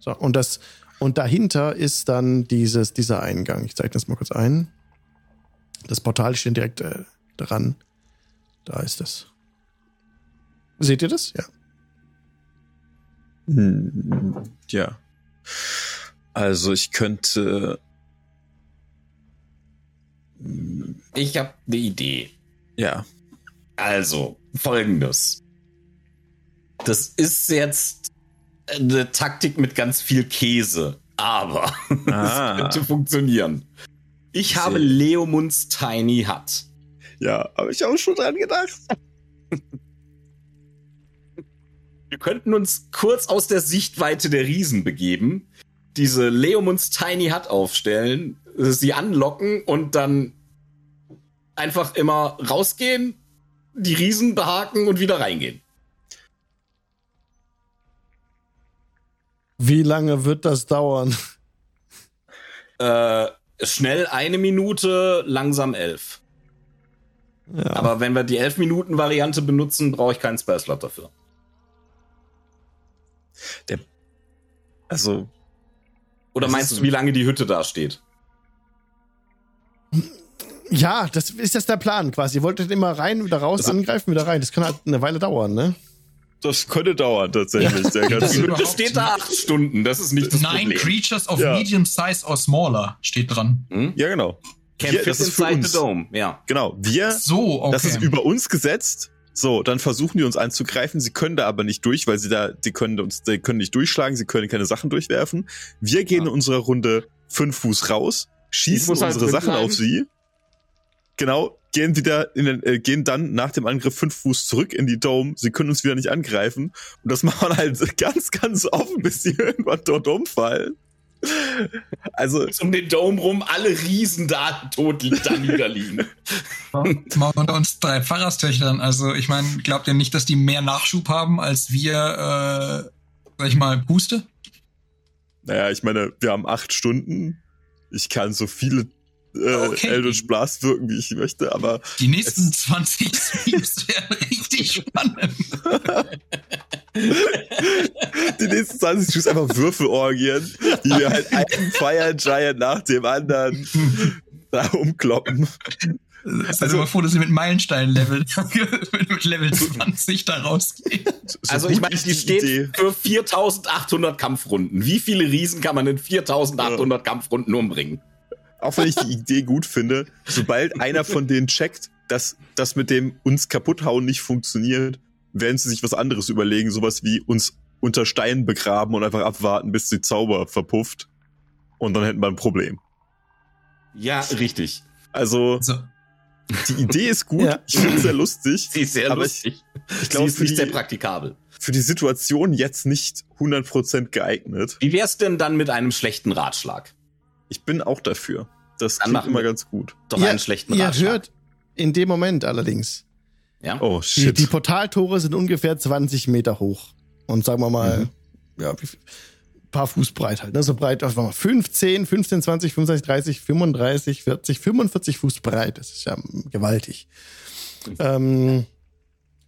So, und das, und dahinter ist dann dieses, dieser Eingang. Ich zeige das mal kurz ein. Das Portal steht direkt äh, dran. Da ist es. Seht ihr das? Ja. Hm, ja. Also ich könnte. hm, Ich habe eine Idee. Ja. Also, folgendes. Das ist jetzt eine Taktik mit ganz viel Käse, aber Ah. es könnte funktionieren. Ich habe Sehr- Leomunds Tiny Hut. Ja, habe ich auch schon dran gedacht. Wir könnten uns kurz aus der Sichtweite der Riesen begeben, diese Leomunds Tiny Hut aufstellen, sie anlocken und dann einfach immer rausgehen, die Riesen behaken und wieder reingehen. Wie lange wird das dauern? Äh, schnell eine Minute, langsam elf. Ja. Aber wenn wir die elf Minuten Variante benutzen, brauche ich keinen Spellslot dafür. Also, Oder meinst ist du, wie lange die Hütte da steht? ja, das ist das der Plan quasi. Ihr wolltet immer rein, wieder raus, Also- angreifen, wieder rein. Das kann halt eine Weile dauern, ne? Das könnte dauern tatsächlich. Der Das überhaupt steht da acht Stunden, das ist nicht das Nine Problem. creatures of Ja. medium size or smaller steht dran. Hm? ja, genau. Wir- das ist für uns. the dome, ja. Genau. Wir, So, okay. das ist über uns gesetzt. So, dann versuchen die uns anzugreifen. Sie können da aber nicht durch, weil sie da, die können uns, die können nicht durchschlagen, sie können keine Sachen durchwerfen. Wir gehen in unserer Runde fünf Fuß raus, schießen halt unsere drin Sachen bleiben. auf sie. Genau, gehen wieder in den, äh, gehen dann nach dem Angriff fünf Fuß zurück in die Dome. Sie können uns wieder nicht angreifen. Und das machen wir halt ganz, ganz offen, bis sie irgendwann dort umfallen. Also, Um den Dome rum alle Riesen da tot da niederliegen. Mal unter uns drei Pfarrerstöchtern. Also, ich meine, glaubt ihr nicht, dass die mehr Nachschub haben als wir, äh, sag ich mal, Puste? naja, ich meine, wir haben acht Stunden. Ich kann so viele äh, Okay. Eldritch Blast wirken, wie ich möchte, aber Die nächsten 20 Streams werden richtig spannend. die nächsten 20 Streams einfach Würfelorgien, die wir halt einen Fire Giant nach dem anderen da umkloppen. Also, also mal froh, dass ihr mit Meilenstein-Level mit Level 20 da rausgeht. So Also ich meine, die steht Idee. für 4800 Kampfrunden. Wie viele Riesen kann man in 4800 Kampfrunden umbringen? Auch wenn ich die Idee gut finde, sobald einer von denen checkt, dass das mit dem uns kaputthauen nicht funktioniert, werden sie sich was anderes überlegen, sowas wie uns unter Steinen begraben und einfach abwarten, bis die Zauber verpufft. Und dann hätten wir ein Problem. Ja, richtig. Also, So. die Idee ist gut, Ja. ich finde es sehr lustig. Sie ist sehr Aber lustig. Ich glaube, Sie ist nicht sehr praktikabel. für die Situation jetzt nicht 100% geeignet. Wie wär's denn dann mit einem schlechten Ratschlag? Ich bin auch dafür. Das Dann klingt immer ganz gut. Doch ihr, einen schlechten ihr Ratschlag. hört in dem Moment allerdings, ja? Oh, die, shit. die Portaltore sind ungefähr 20 Meter hoch. Und sagen wir mal, ja, wie viel? paar Fuß breit halt. Ne? So breit, war mal, 15, 15, 20, 25, 30, 35, 40, 45 Fuß breit. Das ist ja gewaltig. Ähm,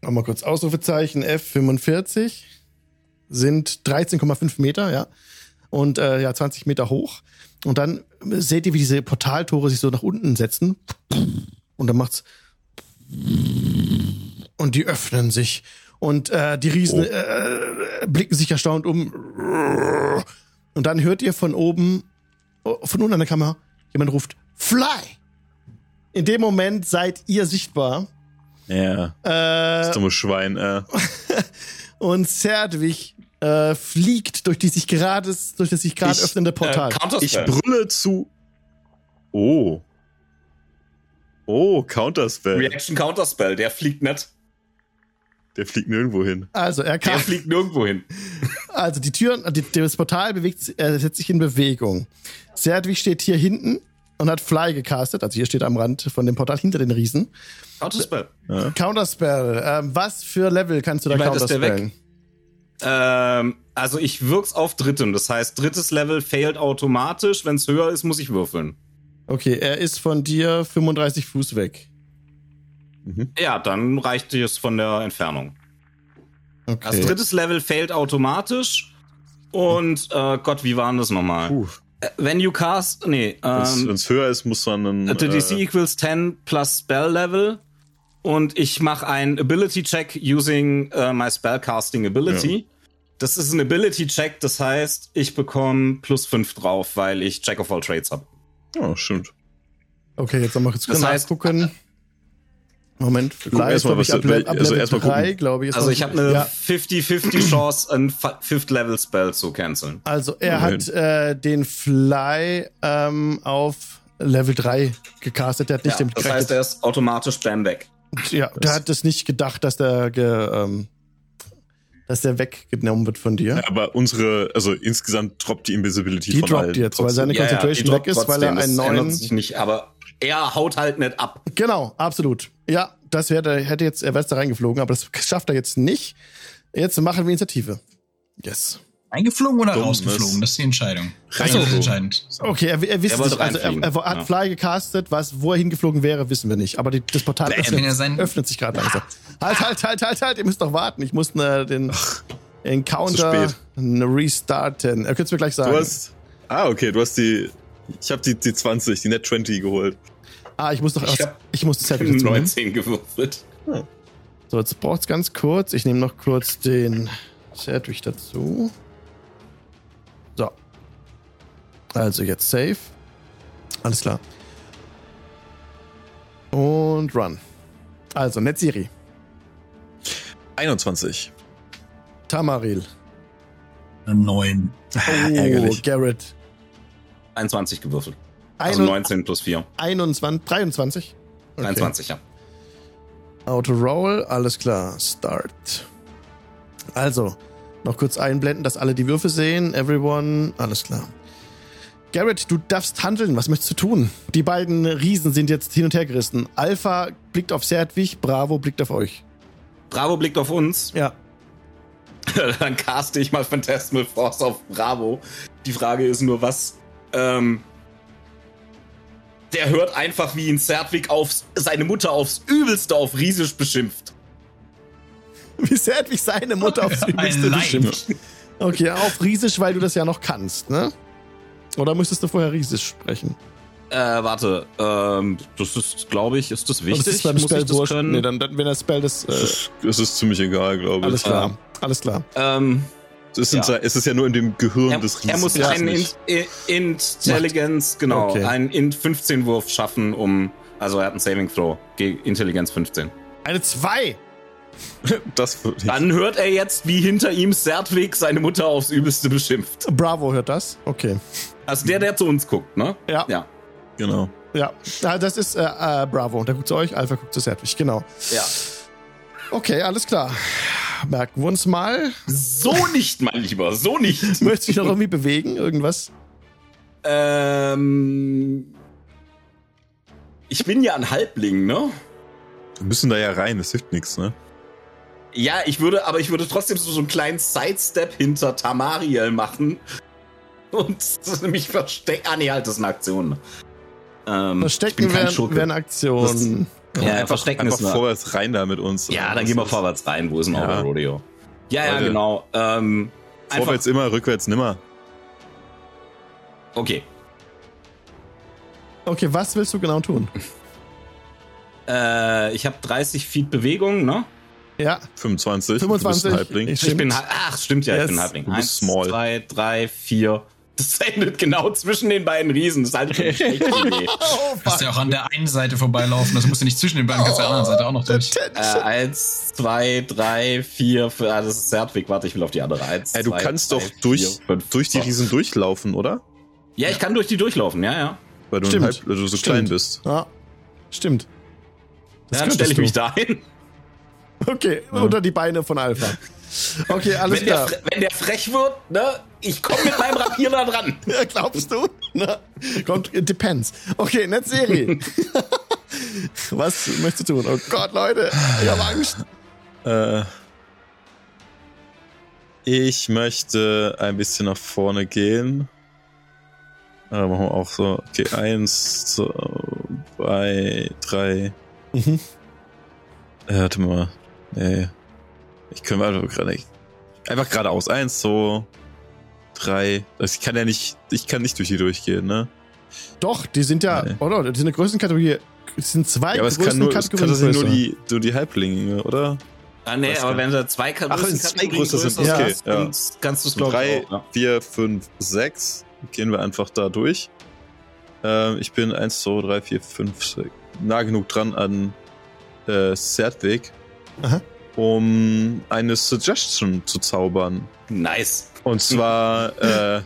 mal kurz Ausrufezeichen F45 sind 13,5 Meter, ja. Und äh, ja, 20 Meter hoch. Und dann seht ihr, wie diese Portaltore sich so nach unten setzen. Und dann macht's und die öffnen sich. Und äh, die Riesen Oh. äh, blicken sich erstaunt um. Und dann hört ihr von oben, oh, von unten an der Kamera, jemand ruft, Fly! In dem Moment seid ihr sichtbar. Ja. Äh, Das dumme Schwein, äh. und Zerdwig äh, fliegt durch die sich gerade durch das sich gerade öffnende Portal. Äh, Counterspell. Ich brülle zu. Oh. Oh, Counterspell. Reaction Counterspell, der fliegt nicht. Der fliegt nirgendwo hin. also er Der kann, fliegt nirgendwo hin. also die Tür, die, das Portal bewegt, sich- äh, setzt sich in Bewegung. Zerdwig steht hier hinten und hat Fly gecastet. Also hier steht am Rand von dem Portal hinter den Riesen. Counterspell. Counterspell. Ähm, was für Level kannst du da der counterspellen? Ähm, also ich wirk's auf drittem. Das heißt, drittes Level failt automatisch. Wenn es höher ist, muss ich würfeln. Okay, er ist von dir 35 Fuß weg. Ja, dann reicht es von der Entfernung. Okay. Also drittes Level failt automatisch. Und äh, Gott, wie war denn das nochmal? Puh. Äh, When you cast, nee, Wenn ähm, es höher ist, muss man einen. the DC Äh, equals 10 plus Spell Level. Und ich mache ein Ability Check using äh, my Spellcasting Ability. Das ist ein Ability Check, das heißt, ich bekomme plus 5 drauf, weil ich Jack of all Trades habe. oh, stimmt. Okay, jetzt nochmal kurz Das heißt- nachgucken. Moment, vielleicht glaube ich, ab, Le- ab also Level erst mal 3, gucken. glaube ich. ist Also ich habe eine Ja, 50-50 Chance, ein Fa- Fifth Level Spell zu canceln. also er Immerhin. hat äh, den Fly ähm, auf Level 3 gecastet. Der hat nicht Ja, damit das heißt, er ist automatisch Bam weg. Ja, der hat es nicht gedacht, dass der, ge, ähm, dass der weggenommen wird von dir. Ja, aber unsere, also insgesamt droppt die Invisibility Die von droppt jetzt, weil seine Ja, ja, Concentration die weg ist, weil er trotzdem, einen das neuen. sich nicht, aber er haut halt nicht ab. Genau, absolut. Ja, das wäre, hätte jetzt, er wäre jetzt da reingeflogen, aber das schafft er jetzt nicht. Jetzt machen wir Initiative. Yes. Eingeflogen oder Dumm, rausgeflogen? Das ist die Entscheidung. Achso. Das ist entscheidend. Okay, er, er wisst Er nicht, also er, er hat Ja. Fly gecastet, was, wo er hingeflogen wäre, wissen wir nicht. Aber die, das Portal Wenn öffnet, sein- öffnet sich gerade langsam. Halt, halt, halt, halt, halt, ihr müsst doch warten. Ich muss ne, den Encounter zu spät. restarten. Er könnt mir gleich sagen. Du hast. Ah, okay, du hast die. Ich habe die, die 20, die Net 20 geholt. ah, ich muss doch Ich erst, ich muss das Set dazu nehmen. 19 gewürfelt. So, jetzt braucht's ganz kurz. Ich nehme noch kurz den Sedwig dazu. Also jetzt Save. Alles klar. Und Run. Also, Netziri. 21. Tamaril. Neun. Oh, ärgerlich. Garrett. 21 gewürfelt. Also Einund- 19 plus 4. 21, 23. Okay. 23, ja. Auto Roll, alles klar. Start. Also, noch kurz einblenden, dass alle die Würfe sehen. Everyone, alles klar. Garrett, du darfst handeln. Was möchtest du tun? Die beiden Riesen sind jetzt hin und her gerissen. Alpha blickt auf Serdwig, Bravo blickt auf euch. Bravo blickt auf uns. Ja. Dann caste ich mal Phantasmal Force auf Bravo. Die Frage ist nur, was. Ähm, der hört einfach, wie ihn Zertwig aufs, seine Mutter aufs Übelste auf Riesisch beschimpft. Wie Serdwig seine Mutter aufs Übelste beschimpft. Okay, auf Riesisch, weil du das ja noch kannst, ne? Oder müsstest du vorher Riesisch sprechen? Äh, warte. Ähm, das ist, glaube ich, ist das wichtig? das ist beim Muss Spell ich das können? Nee, dann, dann, wenn der Spell das. Äh, Es ist ziemlich egal, glaube ich. alles klar. Ja. Alles klar. ähm, Es ist, Ja. es ist ja nur in dem Gehirn er, des Riesen. er muss Das ist einen Int, I- Intelligenz, genau, Okay. einen Int 15 Wurf schaffen, um. Also er hat einen Saving Throw. Gegen Intelligenz 15. Eine 2! Das. Dann hört er jetzt, wie hinter ihm Sertwig seine Mutter aufs Übelste beschimpft. Bravo hört das. Okay. Also der, der zu uns guckt, ne? Ja. Ja. Genau. Ja, Ah, das ist äh, äh, Bravo. Der guckt zu euch, Alpha guckt zu Serdwig. Genau. Ja. Okay, alles klar. Merken wir uns mal. So nicht, mein Lieber, so nicht. Möchtest du dich noch irgendwie bewegen? Irgendwas? ähm. Ich bin ja ein Halbling, ne? Wir müssen da ja rein, das hilft nichts, ne? Ja, ich würde, aber ich würde trotzdem so, so einen kleinen Sidestep hinter Tamariel machen und mich verstecken. Ah, nee, halt, das ist eine Aktion. Ähm, ich Verstecken bin kein wäre eine Aktion. Ja, verstecken Einfach ist vorwärts rein da mit uns. Ja, dann Das gehen wir ist- vorwärts rein. Wo ist ein Ja. ja. Rodeo? Ja, ja, Leute. genau. Ähm, einfach, Vorwärts immer, rückwärts nimmer. okay. Okay, was willst du genau tun? Äh, ich habe 30 Feet Bewegung, ne? Ja, 25. 25. Du bist ein Halbling. Ich- Ich bin, ach, stimmt ja, Yes. ich bin Halbling. Du bist Eins, small. zwei, drei, vier, Das endet genau zwischen den beiden Riesen. Das halte ich für eine schlechte Idee. Oh, Kannst ja auch an der einen Seite vorbeilaufen. Das musst du nicht zwischen den beiden, kannst du an der anderen Seite auch noch durch. Äh, eins, zwei, drei, vier, fünf. Ah, das ist Zertwig. Warte, ich will auf die andere. Eins, Ey, du zwei, kannst drei, doch durch, vier, fünf. durch die. Riesen durchlaufen, oder? Ja, ich kann durch die durchlaufen, ja, ja. Weil du, Stimmt. halb, weil du so Stimmt. klein bist. Ja, stimmt. Das ja dann stelle ich du. mich da hin. Okay, unter die Beine von Alpha. Okay, alles Wenn der, klar. fre- wenn der frech wird, ne, ich komme mit meinem Rapier da dran. Ja, glaubst du? Na, kommt, it depends. Okay, Netzserie. Was möchtest du tun? Oh Gott, Leute, ich habe Angst. Äh, ich möchte ein bisschen nach vorne gehen. Äh, machen wir auch so. Okay, eins, zwei, drei. Mhm. Äh, warte mal. Nee. Ich kann mal einfach gerade nicht. Einfach geradeaus. Eins, zwei, drei. Also ich kann ja nicht, ich kann nicht durch die durchgehen, ne? Doch, die sind ja, Nee. oder? Die sind eine Größenkategorie. Es sind zwei Ja, aber es kann nur, es kann Größenkategorien. tatsächlich nur größer. die, nur die Halblinge, oder? Ah, nee, aber wenn sie zwei Ach, wenn zwei größer sind, okay, hast, ja. dann kannst du es So glaube drei, auch, ja. vier, fünf, sechs. Gehen wir einfach da durch. Ähm, ich bin eins, zwei, drei, vier, fünf, sechs, nah genug dran an äh, Serdwig, Aha. um eine Suggestion zu zaubern. Nice. Und zwar, äh,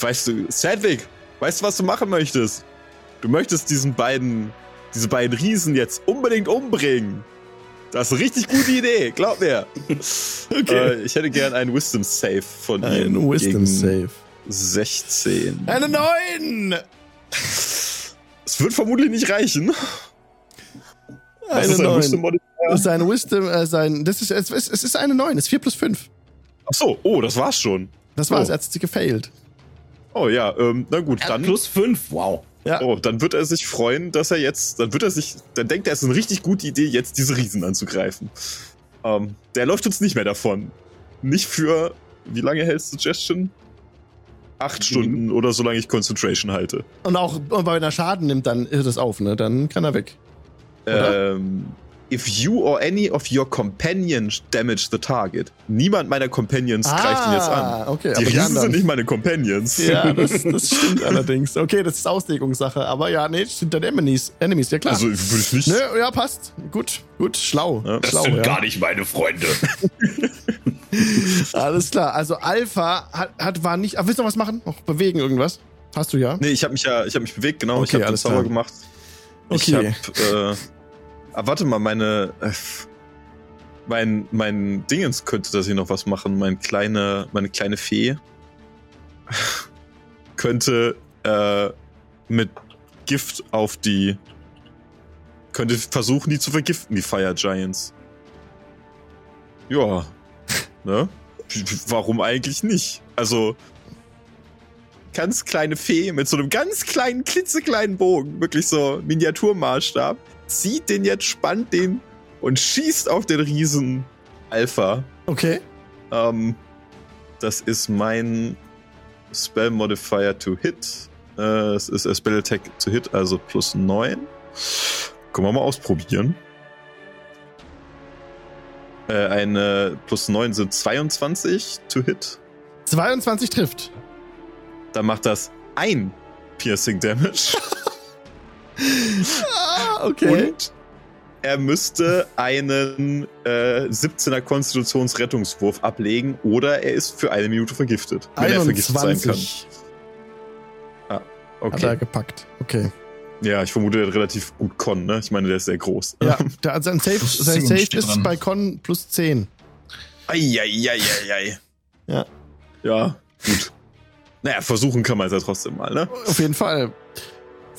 weißt du, Serdwig, weißt du, was du machen möchtest? Du möchtest diesen beiden, diese beiden Riesen jetzt unbedingt umbringen. Das ist eine richtig gute Idee, glaub mir. Okay. Äh, ich hätte gern einen Wisdom Save von Ein ihm. Wisdom Save. 16. Eine 9! Es wird vermutlich nicht reichen. Eine ist ein 9. Wisdom Modifier? Sein Wisdom, äh, sein, das ist, es ist, es ist eine 9, es ist 4 plus 5. Achso, oh, das war's schon. Das war's, Oh. er hat sie gefailt. Oh ja, ähm, na gut, dann. plus fünf. Wow. Ja. Oh, dann wird er sich freuen, dass er jetzt, dann wird er sich, dann denkt er, es ist eine richtig gute Idee, jetzt diese Riesen anzugreifen. Ähm, der läuft uns nicht mehr davon. Nicht für, wie lange hält Suggestion? Acht Stunden oder solange ich Concentration halte. Und auch und wenn er Schaden nimmt, dann hört es auf, ne? Dann kann er weg. Ähm, if you or any of your companions damage the target. Niemand meiner Companions greift ihn jetzt an. Ah, okay. Die aber Riesen anderen- sind nicht meine Companions. Ja, das, das stimmt allerdings. Okay, das ist Auslegungssache. Aber ja, nee, das sind dann Enemies. Enemies, ja klar. Also würde ich nicht. Nö, ja, passt. Gut, gut, schlau. Ja. Das schlau, sind ja. gar nicht meine Freunde. Alles klar. Also Alpha hat, hat war nicht. Ah, willst du noch was machen? Noch bewegen irgendwas? Hast du ja? Nee, ich habe mich ja, ich habe mich bewegt, genau. ich Okay, habe den alles Zauber klar. gemacht. Okay. Ich habe, äh, ah, warte mal, meine, äh, mein, mein Dingens könnte das hier noch was machen. Mein kleine, meine kleine Fee könnte äh, mit Gift auf die, könnte versuchen, die zu vergiften, die Fire Giants. Ja, ne? Warum eigentlich nicht? Also, ganz kleine Fee mit so einem ganz kleinen, klitzekleinen Bogen, wirklich so Miniaturmaßstab, zieht den jetzt, spannt den und schießt auf den Riesen Alpha. Okay. Ähm, das ist mein Spell Modifier to Hit. Äh, es ist Spell Attack to Hit, also plus 9. Können wir mal ausprobieren. Äh, eine plus 9 sind 22 to Hit. 22 trifft. Dann macht das ein Piercing Damage. Ah, okay. Und er müsste einen äh, 17er Konstitutionsrettungswurf ablegen oder er ist für eine Minute vergiftet, wenn er vergiftet sein kann. 21 hat er Okay. gepackt. Okay. Ja, ich vermute, er hat relativ gut Con, ne? Ich meine, der ist sehr groß. Ja, der, also sein Safe, Plus sein 10 Safe ist dran. bei Con plus 10. Eieieiei. Ja. Ja, gut. Naja, versuchen kann man es ja trotzdem mal, ne? Auf jeden Fall.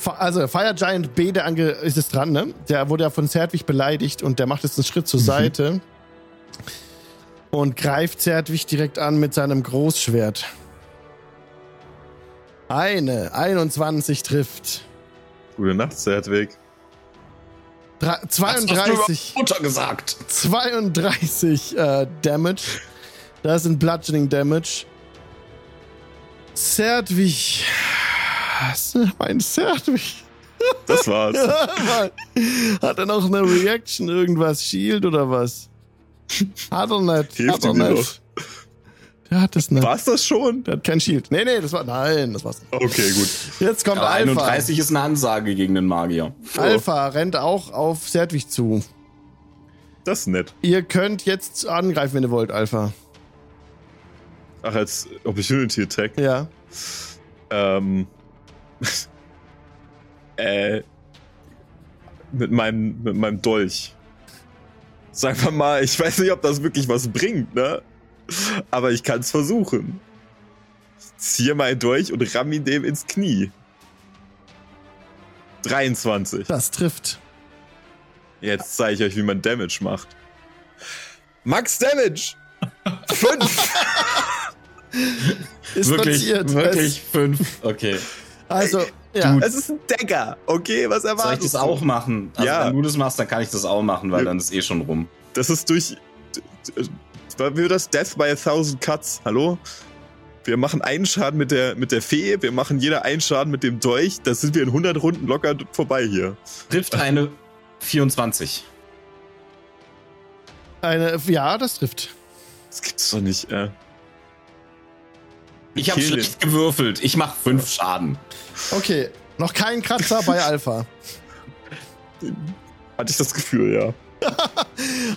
Also, Fire Giant B, der ange ist es dran, ne? Der wurde ja von Zerdwig beleidigt und der macht jetzt einen Schritt zur Mhm. Seite und greift Zerdwig direkt an mit seinem Großschwert. Eine, 21 trifft. Gute Nacht, Zertwig. Du 32, über Mutter gesagt? 32 äh, Damage. Das sind Bludgeoning Damage. Zerdwig. Was? Mein Zerdwig. Das war's. Hat er noch eine Reaction, irgendwas? Shield oder was? Hat er nicht. Hilft hat er nicht. Der hat das nicht. War's das schon? Der hat kein Shield. Nee, nee, das war. Nein, das war's. Okay, gut. Jetzt kommt Aber Alpha. 31 ist eine Ansage gegen den Magier. Alpha rennt auch auf Serdwig zu. Das ist nett. Ihr könnt jetzt angreifen, wenn ihr wollt, Alpha. Ach, als Opportunity Attack. Ja. Ähm. äh. Mit meinem, mit meinem Dolch. Sag mal mal, ich weiß nicht, ob das wirklich was bringt, ne? Aber ich kann es versuchen. Ich ziehe meinen Dolch und ramm ihn dem ins Knie. 23. Das trifft. Jetzt zeige ich euch, wie man Damage macht. Max Damage! 5! Ist wirklich, notiert. wirklich fünf. Okay. Also, ja. Es ist ein Dagger, okay? Was Soll ich erwartest das du? auch machen? Also Ja. wenn du das machst, dann kann ich das auch machen, weil Ja. dann ist eh schon rum. Das ist durch. Wie wird das? Death by a thousand cuts. Hallo? Wir machen einen Schaden mit der, mit der Fee, wir machen jeder einen Schaden mit dem Dolch. Da sind wir in 100 Runden locker vorbei hier. Trifft eine 24. Eine, ja, das trifft. Das gibt's doch nicht, äh. Ich habe schlecht gewürfelt. Ich mache fünf Schaden. Okay, noch kein Kratzer bei Alpha. Hatte ich das Gefühl, ja.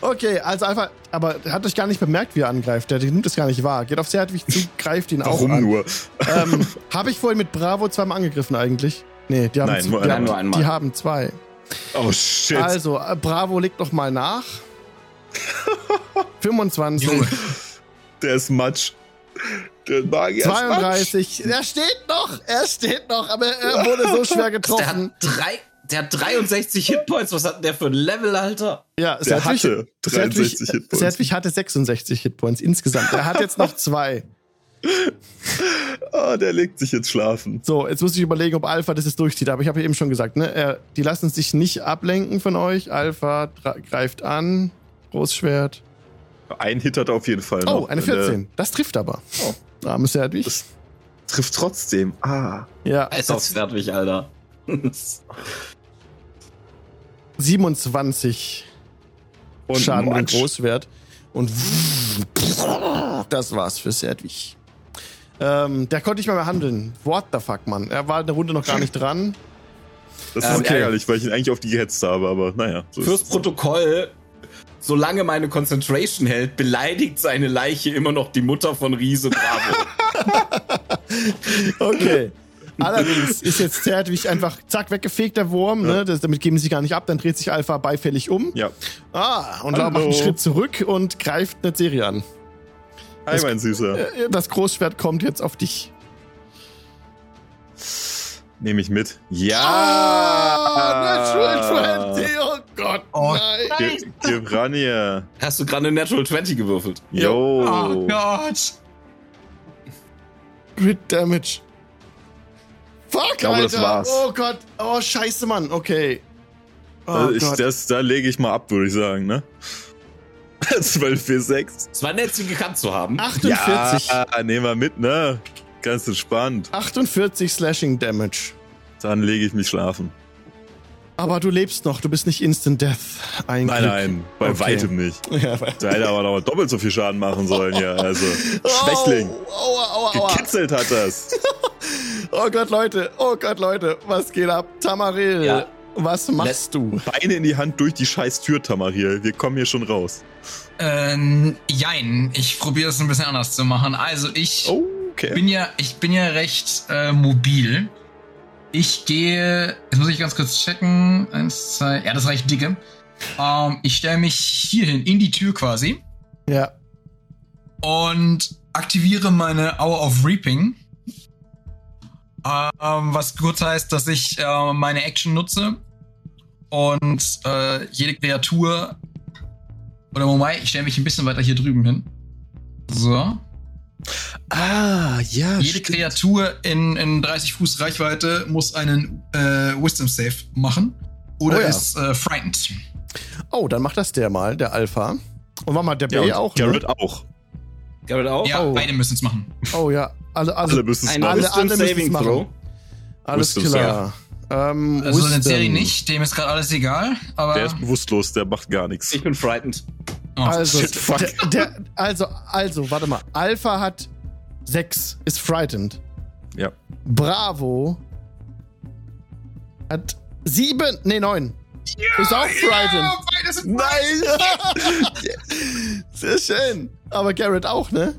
Okay, also Alpha, aber er hat euch gar nicht bemerkt, wie er angreift. Der nimmt es gar nicht wahr. Geht auf Serdwig zu, greift ihn auch Warum nur? Ähm, Habe ich vorhin mit Bravo zweimal angegriffen eigentlich? Nee, die haben, Nein, nur die, einmal. haben, Nur einmal. die haben zwei. Oh shit. Also, äh, Bravo legt noch mal nach. 25, Junge. Der ist Matsch. Der Magier ist Matsch. 32. Er steht noch, er steht noch, aber er wurde so schwer Der getroffen. hat, drei, der hat 63 Hitpoints. Was hat denn der für ein Level, Alter? Ja, Der Serdwig- hatte 63 Serdwig- Hitpoints. Serdwig hatte 66 Hitpoints insgesamt. Er hat jetzt noch zwei. Oh, der legt sich jetzt schlafen. So, jetzt muss ich überlegen, ob Alpha das jetzt durchzieht. Aber ich habe ja eben schon gesagt, ne, er, die lassen sich nicht ablenken von euch. Alpha greift an. Großschwert. Ein Hit hat er auf jeden Fall noch. Oh, eine Wenn der 14. Das trifft aber. Oh, armes Serdwig. Das- Trifft trotzdem. Ah. Ja, Ist auf fertig, Alter. 27 Und Schaden Matsch. Großschwert. Und das war's für Serdwig. Ähm, der konnte nicht mehr, mehr handeln. What the fuck, Mann. Er war in der Runde noch gar nicht dran. Das ist Ähm, okay. ärgerlich, weil ich ihn eigentlich auf die gehetzt habe, aber naja. So Fürs ist es. Protokoll, solange meine Concentration hält, beleidigt seine Leiche immer noch die Mutter von Riese Bravo. Okay. Allerdings ist jetzt Zerdwig einfach zack weggefegt, der Wurm. Ne? Das, damit geben sie gar nicht ab. Dann dreht sich Alpha beifällig um. Ja. Ah, und Hallo. macht einen Schritt zurück und greift eine Serie an. Hi, mein Süßer. Äh, Das Großschwert kommt jetzt auf dich. Nehme ich mit. Ja! Natural 20. Oh Gott, Oh, nein. Gib, gib ran hier. Hast du gerade eine Natural 20 gewürfelt? Yo. Oh Gott. Crit Damage. Fuck, glaube, Alter. das war's. Oh Gott. Oh, scheiße, Mann. Okay. Oh Also ich, Gott. das, da lege ich mal ab, würde ich sagen, ne? 12 für 6. Es war nett, sie gekannt zu haben. 48. Ja, nehmen wir mit, ne? Ganz entspannt. 48 Slashing Damage. Dann lege ich mich schlafen. Aber du lebst noch. Du bist nicht Instant Death. Ein Nein, Glück. nein, bei Okay. weitem nicht. Ja, weil- Der hätte aber noch doppelt so viel Schaden machen sollen, ja. Also, Schwächling. Oh, aua, aua, aua. Gekitzelt hat das. Oh Gott, Leute. Oh Gott, Leute. Was geht ab? Tamaril. Ja. Was machst du? Beine in die Hand durch die scheiß Tür, Tamariel. Wir kommen hier schon raus. Ähm, jein, ich probiere es ein bisschen anders zu machen. Also ich Oh, okay. bin ja, ich bin ja recht äh, mobil. Ich gehe, jetzt muss ich ganz kurz checken. Eins, zwei, ja, das reicht dicke. Ähm, ich stelle mich hierhin, in die Tür quasi, Ja. und aktiviere meine Hour of Reaping. Ähm, was kurz heißt, dass ich äh, meine Action nutze und äh, jede Kreatur oder wobei, ich stelle mich ein bisschen weiter hier drüben hin. So. Ah, ja. Jede Kreatur in, in 30 Fuß Reichweite muss einen äh, Wisdom Save machen. Oder Oh ja. ist äh, frightened. Oh, dann macht das der mal, der Alpha. Und war mal der Ja, und auch. Garrett Ne? auch. Garrett auch? Ja, Oh. beide müssen es machen. Oh ja. Also, also Alle müssen es machen. alle- alle Saving machen. Throw. Alles Wisdom klar. Ähm, Also Wisdom. den Serie nicht, dem ist gerade alles egal. Aber Der ist bewusstlos, der macht gar nichts. Ich bin frightened. Oh, Also, shit, fuck. Der, der, also, also, warte mal. Alpha hat 6, ist frightened. Ja. Bravo hat 7, nee, 9. ist auch frightened. beide sind Nein! Sehr schön. Aber Garrett auch, ne?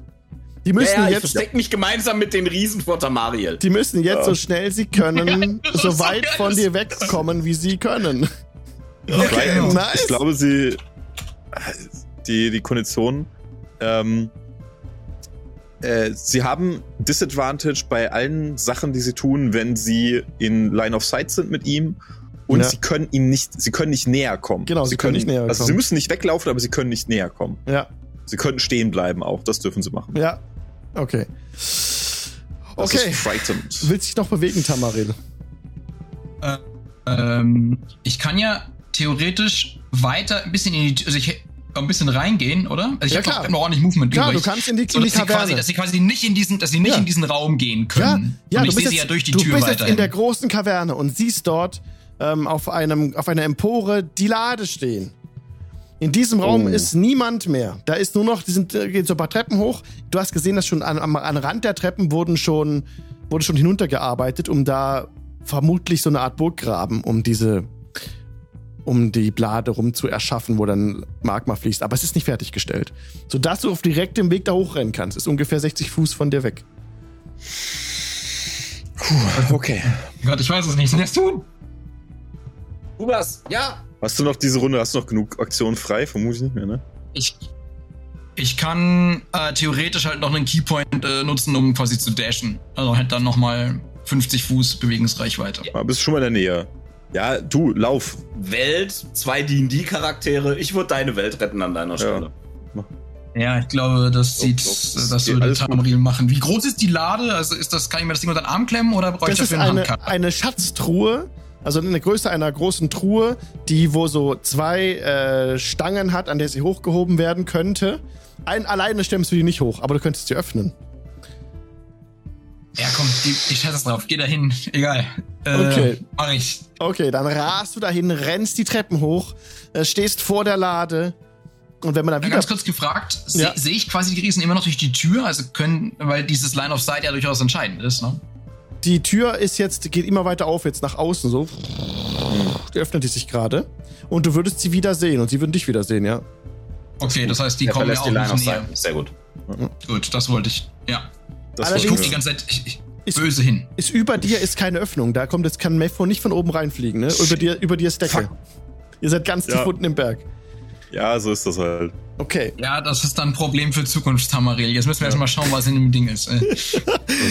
Die müssen Ja, ja, ich jetzt, versteck mich gemeinsam mit den Riesen vor Tamariel. die müssen jetzt so schnell sie können, so so weit geil. von dir wegkommen, wie sie können. Weil, nice. Ich glaube, sie. Die, die Kondition. Ähm, äh, sie haben Disadvantage bei allen Sachen, die sie tun, wenn sie in Line of Sight sind mit ihm. Und Ja. sie können ihm nicht, sie können nicht näher kommen. Genau, sie können nicht näher Also kommen. sie müssen nicht weglaufen, aber sie können nicht näher kommen. Ja, Sie können stehen bleiben auch, das dürfen sie machen. ja. Okay. Das Okay. ist frightened. Willst dich noch bewegen, Tamaril? Äh, ähm, ich kann ja theoretisch weiter ein bisschen in die, also ich ein bisschen reingehen, oder? Also ich Ja, habe hab noch ordentlich Movement Klar, übrig. du kannst in die, so, in die dass, quasi, Kaverne. dass sie quasi nicht in diesen, dass sie nicht Ja. in diesen Raum gehen Ja, können. ja und du ich bist sehe sie jetzt, ja durch die du Tür bist jetzt weiterhin. in der großen Kaverne und siehst dort ähm, auf, einem, auf einer Empore die Lade stehen. In diesem Raum Oh. ist niemand mehr. Da ist nur noch, die sind, äh, gehen so ein paar Treppen hoch. Du hast gesehen, dass schon an, am, am Rand der Treppen wurden schon, wurde schon hinuntergearbeitet, um da vermutlich so eine Art Burggraben, um diese, um die Blade rum zu erschaffen, wo dann Magma fließt. Aber es ist nicht fertiggestellt. Sodass du auf direktem Weg da hochrennen kannst. Ist ungefähr 60 Fuß von dir weg. Okay. Gott, ich weiß es nicht. Lässt tun? Ubas, ja. Hast du noch diese Runde, hast du noch genug Aktionen frei? Vermute ich nicht mehr, ne? Ich, ich kann äh, theoretisch halt noch einen Keypoint äh, nutzen, um quasi zu dashen. Also halt dann nochmal 50 Fuß Bewegungsreichweite. Aber bist schon mal in der Nähe. Ja, du, lauf. Welt, zwei D&D-Charaktere. Ich würde deine Welt retten an deiner Stelle. Ja, ich glaube, das sieht, doch, das, das das würde. Tamriel machen. Wie groß ist die Lade? Also ist das, kann ich mir das Ding unter den Arm klemmen oder brauche ich Das ist dafür einen eine, Handcup? eine Schatztruhe, also eine Größe einer großen Truhe, die wo so zwei äh, Stangen hat, an der sie hochgehoben werden könnte. Ein, alleine stemmst du die nicht hoch, aber du könntest sie öffnen. Ja, komm, die, ich scheiße drauf. Geh dahin. Egal. Äh, Okay. Mach ich. Okay, dann rast du dahin, rennst die Treppen hoch, äh, stehst vor der Lade. Und wenn man dann Ja, wieder. ganz kurz gefragt, Ja. se- sehe ich quasi die Riesen immer noch durch die Tür? Also können, weil dieses Line of Sight ja durchaus entscheidend ist, ne? Die Tür ist jetzt, geht immer weiter auf, jetzt nach außen so. Die öffnet die sich gerade. Und du würdest sie wieder sehen und sie würden dich wieder sehen, ja. Okay, das heißt, die Er kommen verlässt auch die Line of. Sight. Sehr gut. Gut, das wollte ich. Ja. Das Allerdings- Ich guck die ganze Zeit ich, ich, Ist- böse hin. Ist über dir ist keine Öffnung. Da kommt jetzt kann Mepho nicht von oben reinfliegen, ne? Über dir, über dir ist Decke. Fuck. Ihr seid ganz tief Ja. unten im Berg. Ja, so ist das halt. Okay. Ja, das ist dann ein Problem für Zukunft, Tamaril. Jetzt müssen wir erst mal schauen, was in dem Ding ist. Ich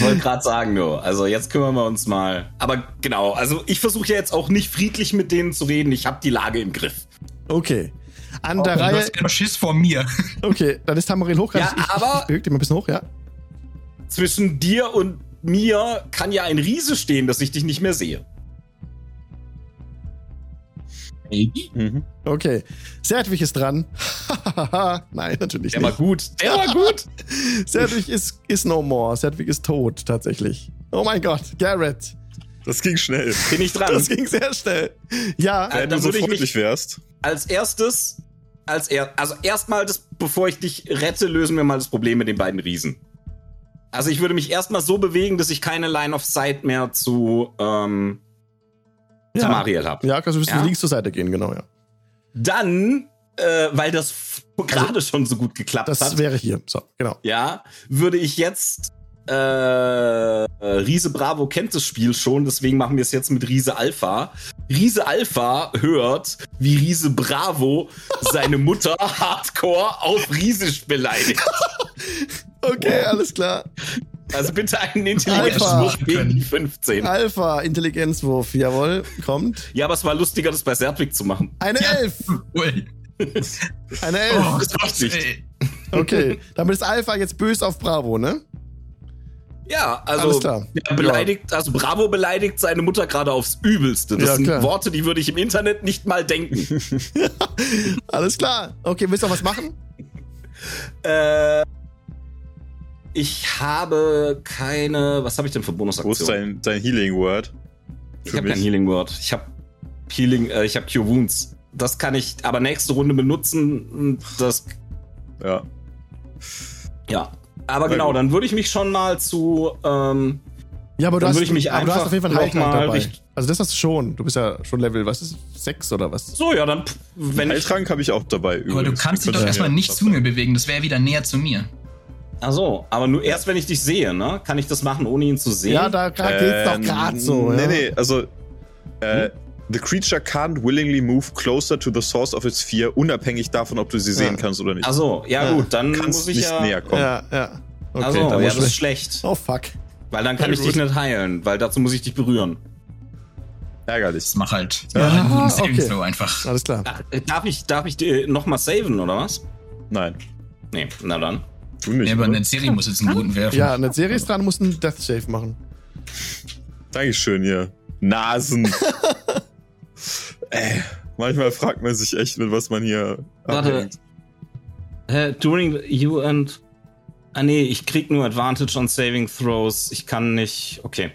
wollte gerade sagen, nur. Also jetzt kümmern wir uns mal. Aber genau, also ich versuche ja jetzt auch nicht friedlich mit denen zu reden. Ich habe die Lage im Griff. Okay. An der du Reihe. hast ja Schiss vor mir. Okay, dann ist Tamaril hoch. Ja, ich, ich, aber- Ich bewege dich mal ein bisschen hoch, ja. Zwischen dir und mir kann ja ein Riese stehen, dass ich dich nicht mehr sehe. Mhm. Okay. Serdwig ist dran. Nein, natürlich Der war nicht. gut. Der war gut. Serdwig ist, ist no more. Serdwig ist tot, tatsächlich. Oh mein Gott, Garrett. Das ging schnell. Bin ich dran. Das ging sehr schnell. Ja, Äh, Wenn du so würde ich mich- freundlich wärst. Als erstes, als er, also erstmal, das, bevor ich dich rette, lösen wir mal das Problem mit den beiden Riesen. Also ich würde mich erstmal so bewegen, dass ich keine Line of Sight mehr zu ähm, ja. Tamariel habe. Ja, kannst du ein bisschen Ja? links zur Seite gehen, genau, ja. Dann, äh, weil das f- gerade schon so gut geklappt Das hat, wäre hier. So, genau. ja, würde ich jetzt äh, Riese Bravo kennt das Spiel schon, deswegen machen wir es jetzt mit Riese Alpha. Riese Alpha hört, wie Riese Bravo seine Mutter hardcore auf Riesisch beleidigt. Okay, alles klar. Also bitte einen. Intelligenzwurf gegen die 15. Alpha, Intelligenzwurf, jawohl, kommt. Ja, aber es war lustiger, das bei Sertwig zu machen. Eine Ja. Elf. Ui. Eine Elf. Oh, das macht nicht. Okay, damit ist Alpha jetzt böse auf Bravo, ne? Ja, also Alles klar. er beleidigt, also Bravo beleidigt seine Mutter gerade aufs Übelste. Das Ja, sind klar. Worte, die würde ich im Internet nicht mal denken. Alles klar. Okay, willst du noch was machen? Äh, ich habe keine. Was habe ich denn für Wo ist Bonusaktionen? dein, dein Healing Word? Ich habe kein? Healing Word. Ich habe Healing. Äh, ich habe Cure Wounds. das kann ich aber nächste Runde benutzen. Das, Ja. ja. Aber Na genau, dann würde ich mich schon mal zu, ähm, Ja, aber du Dann hast, würde ich mich aber du hast auf jeden Fall einen Heiltrank mal dabei. richt- Also das hast du schon. Du bist ja schon Level, was ist, sechs oder was? so, ja, dann, pff, wenn ich, Heiltrank habe ich auch dabei. Aber du übrigens. kannst dich doch erstmal ja- nicht zu mir bewegen. Das wäre wieder näher zu mir. ach so, aber nur erst, wenn ich dich sehe, ne? Kann ich das machen, ohne ihn zu sehen? Ja, da gra- geht's doch gerade so. Ähm, Nee, ja. nee, also äh, The creature can't willingly move closer to the source of its fear, unabhängig davon, ob du sie sehen kannst oder nicht. Ach so, ja, Ja. gut, dann kannst muss ich nicht ja. näher kommen. Ja, ja. Okay, also, dann ja, das ist schlecht. Oh fuck. Weil dann kann Ja, ich dich nicht heilen, weil dazu muss ich dich berühren. Ärgerlich. Das mach halt. Ja, einen Saving okay. Throw einfach. Alles klar. Äh, darf ich, darf ich äh, nochmal saven, oder was? Nein, Nee, na dann. tu nicht. Ja, aber eine Serie muss jetzt einen guten werfen. Ja, eine Serie ist dran, muss einen Death Save machen. Dankeschön hier. Nasen. Ey, manchmal fragt man sich echt, mit was man hier Warte. abhängt. Äh, during you and. Ah, nee, ich krieg nur Advantage on Saving Throws. Ich kann nicht. Okay.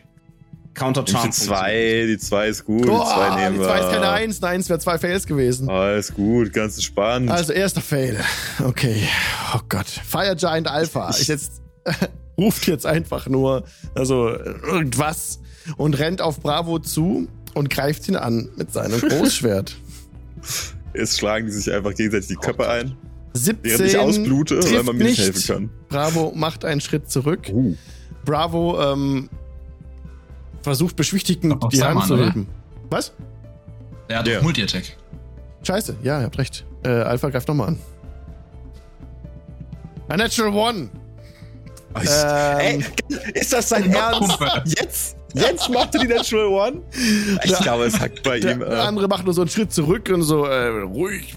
Counter Charm. für zwei, die zwei ist gut, die Oh, zwei die nehmen wir. zwei ist keine Eins, eine Eins wäre zwei Fails gewesen. Alles gut, ganz entspannt. Also erster Fail. Okay. Oh Gott. Fire Giant Alpha. Ich jetzt ruft jetzt einfach nur also irgendwas und rennt auf Bravo zu und greift ihn an mit seinem Großschwert. Jetzt schlagen die sich einfach gegenseitig die Köpfe ein, 17 während ich ausblute, weil man mir nicht helfen kann. Bravo macht einen Schritt zurück. Uh. Bravo ähm, versucht beschwichtigend die Hand Saman, zu oder? heben. Was? Der hat Ja. doch Multi-Attack. Scheiße, ja, ihr habt recht. Äh, Alpha greift nochmal an. A Natural One. Ähm, Ey, ist das sein Ernst? Jetzt? Jetzt macht er die Natural One? Ich glaube, es hackt bei Der, ihm. der Äh, andere macht nur so einen Schritt zurück und so, äh, ruhig.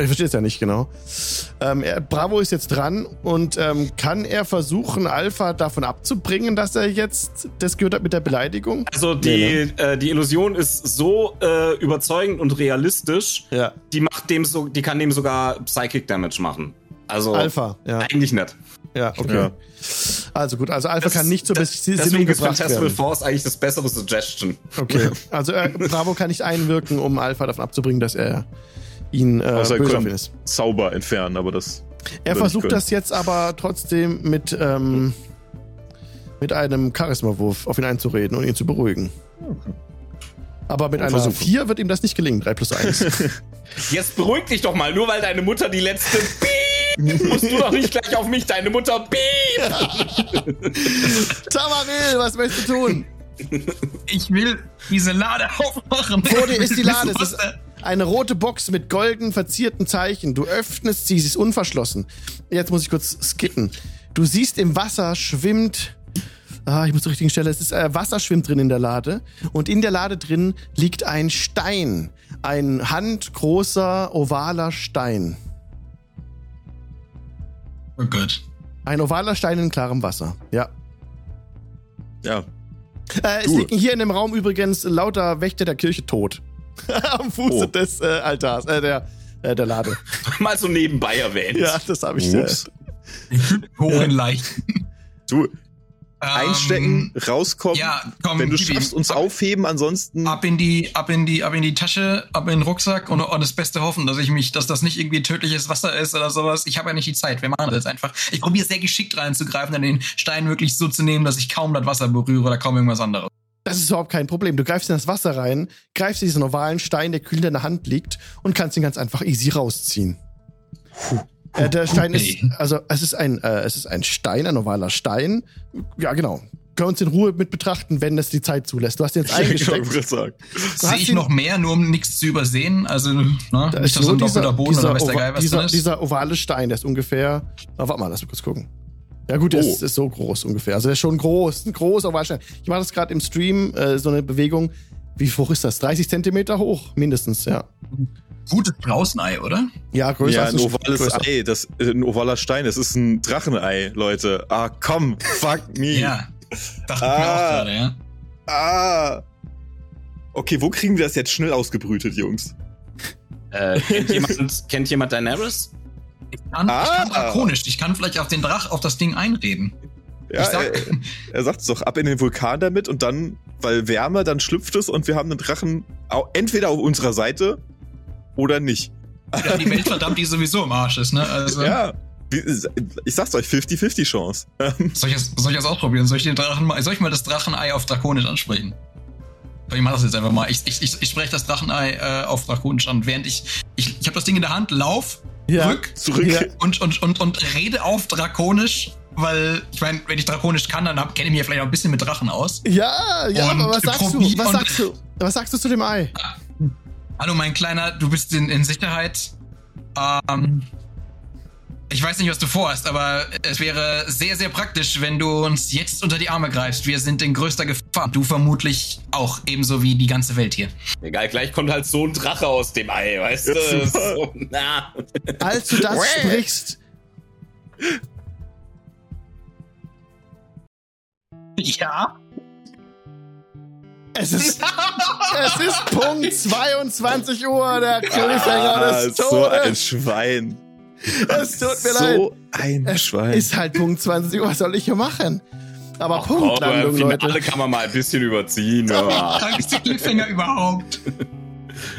Ich verstehe es ja nicht genau. Ähm, er, Bravo ist jetzt dran und ähm, kann er versuchen, Alpha davon abzubringen, dass er jetzt das gehört hat mit der Beleidigung? Also die, Nee, äh, die Illusion ist so äh, überzeugend und realistisch, Ja. die macht dem so, die kann dem sogar Psychic Damage machen. Also Alpha, ja. eigentlich nicht. Ja, okay. Ja. Also gut, also Alpha kann nicht das, Besinnung Deswegen ist Fantastical werden. Force eigentlich das bessere Suggestion. Okay. Also äh, Bravo kann nicht einwirken, um Alpha davon abzubringen, dass er ihn äh, Außer böse auf ihn ist. Zauber entfernen, aber das. Er versucht das jetzt aber trotzdem mit, ähm, mit einem Charisma-Wurf auf ihn einzureden und ihn zu beruhigen. Aber mit Und einer versuchen. 4 wird ihm das nicht gelingen. 3 plus 1. Jetzt beruhig dich doch mal, nur weil deine Mutter die letzte Piep, musst du doch nicht gleich auf mich, deine Mutter Piep. Tamaril, was möchtest du tun? Ich will diese Lade aufmachen. Vor dir ist die Lade. Es ist eine rote Box mit golden verzierten Zeichen. Du öffnest sie, sie ist unverschlossen. Jetzt muss ich kurz skippen. Du siehst im Wasser schwimmt. Ah, ich muss zur richtigen Stelle. Es ist äh, Wasser schwimmt drin in der Lade. Und in der Lade drin liegt ein Stein. Ein handgroßer, ovaler Stein. Oh Gott. Ein ovaler Stein in klarem Wasser. Ja. Ja. Äh, es liegen hier in dem Raum übrigens lauter Wächter der Kirche tot. Am Fuße Oh. des äh, Altars, äh, der, äh, der Lade. Mal so nebenbei erwähnt. Ja, das habe ich. Äh, Ups. Hoch in leicht. Du, einstecken, rauskommen. Ähm, Ja, komm, Wenn du schaffst, uns ab, aufheben, ansonsten. ab in die, ab in die, ab in die Tasche, ab in den Rucksack und, und das Beste hoffen, dass ich mich, dass das nicht irgendwie tödliches Wasser ist oder sowas. Ich habe ja nicht die Zeit. Wir machen das jetzt einfach. Ich probiere sehr geschickt reinzugreifen, dann den Stein wirklich so zu nehmen, dass ich kaum das Wasser berühre oder kaum irgendwas anderes. Das ist überhaupt kein Problem. Du greifst in das Wasser rein, greifst in diesen ovalen Stein, der kühl in deiner Hand liegt und kannst ihn ganz einfach easy rausziehen. Äh, der Stein ist, also es ist ein, äh, es ist ein Stein, ein ovaler Stein. Ja, genau. Können wir uns in Ruhe mit betrachten, wenn das die Zeit zulässt. Du hast jetzt ich eingesteckt. gerade sagen. Sehe ich ihn- noch mehr, nur um nichts zu übersehen? Also, ne? Da nicht, ist dass nur ein dieser, Boden dieser, oder weiß der Geil, was dieser, dieser ovale Stein, der ist ungefähr. Oh, warte mal, lass mich kurz gucken. Ja gut, der Oh. ist, ist so groß ungefähr. Also der ist schon groß, ein großer ovaler Stein. Ich mache das gerade im Stream, äh, so eine Bewegung. Wie hoch ist das? 30 Zentimeter hoch, mindestens, ja. Gutes Brausenei, oder? Ja, größer Ja, als ein ovales größer. Ei, das, äh, ein ovaler Stein, das ist ein Drachenei, Leute. Ah, komm, fuck me. Ja. Dachte ich mir Ah. auch gerade, ja. Ah. Okay, wo kriegen wir das jetzt schnell ausgebrütet, Jungs? Äh, kennt, jemand, kennt jemand Daenerys? Ich kann, ich Ah. kann drakonisch. Ich kann vielleicht auf den Drach, auf das Ding einreden. Ja, ich sag, er, er sagt es doch, ab in den Vulkan damit und dann, weil Wärme, dann schlüpft es und wir haben einen Drachen entweder auf unserer Seite oder nicht. Ja, die Welt verdammt, die sowieso im Arsch ist, ne? Also, Ja. Ich sag's euch, 50-50 Chance. Soll ich, das, soll ich das ausprobieren? Soll ich, den Drachen mal, soll ich mal das Drachenei auf Drakonisch ansprechen? Ich mach das jetzt einfach mal. Ich, ich, ich, ich spreche das Drachenei äh, auf Drakonisch an, während ich. Ich, ich habe das Ding in der Hand, lauf, Ja. rück Zurück. Ja. und, und, und, und rede auf Drakonisch, weil ich meine, wenn ich Drakonisch kann, dann kenne ich mich ja vielleicht auch ein bisschen mit Drachen aus. Ja, ja, Und aber was sagst du? Was sagst du? Was sagst du zu dem Ei? Hallo, mein Kleiner, du bist in, in Sicherheit. Ähm, ich weiß nicht, was du vorhast, aber es wäre sehr, sehr praktisch, wenn du uns jetzt unter die Arme greifst. Wir sind in größter Gefahr. Du vermutlich auch, ebenso wie die ganze Welt hier. Egal, gleich kommt halt so ein Drache aus dem Ei, weißt du? So, na. Als du das sprichst, Ja? Es ist, es ist Punkt 22 Uhr, der Cliffhanger Ah, des so ein Todes. Schwein. Es tut mir leid. So ein Es Schwein. ist halt Punkt 20 Uhr, was soll ich hier machen? Aber Komm, Punktlandung, Finale Leute. kann man mal ein bisschen überziehen. Ja. Sag ich der Cliffhanger überhaupt?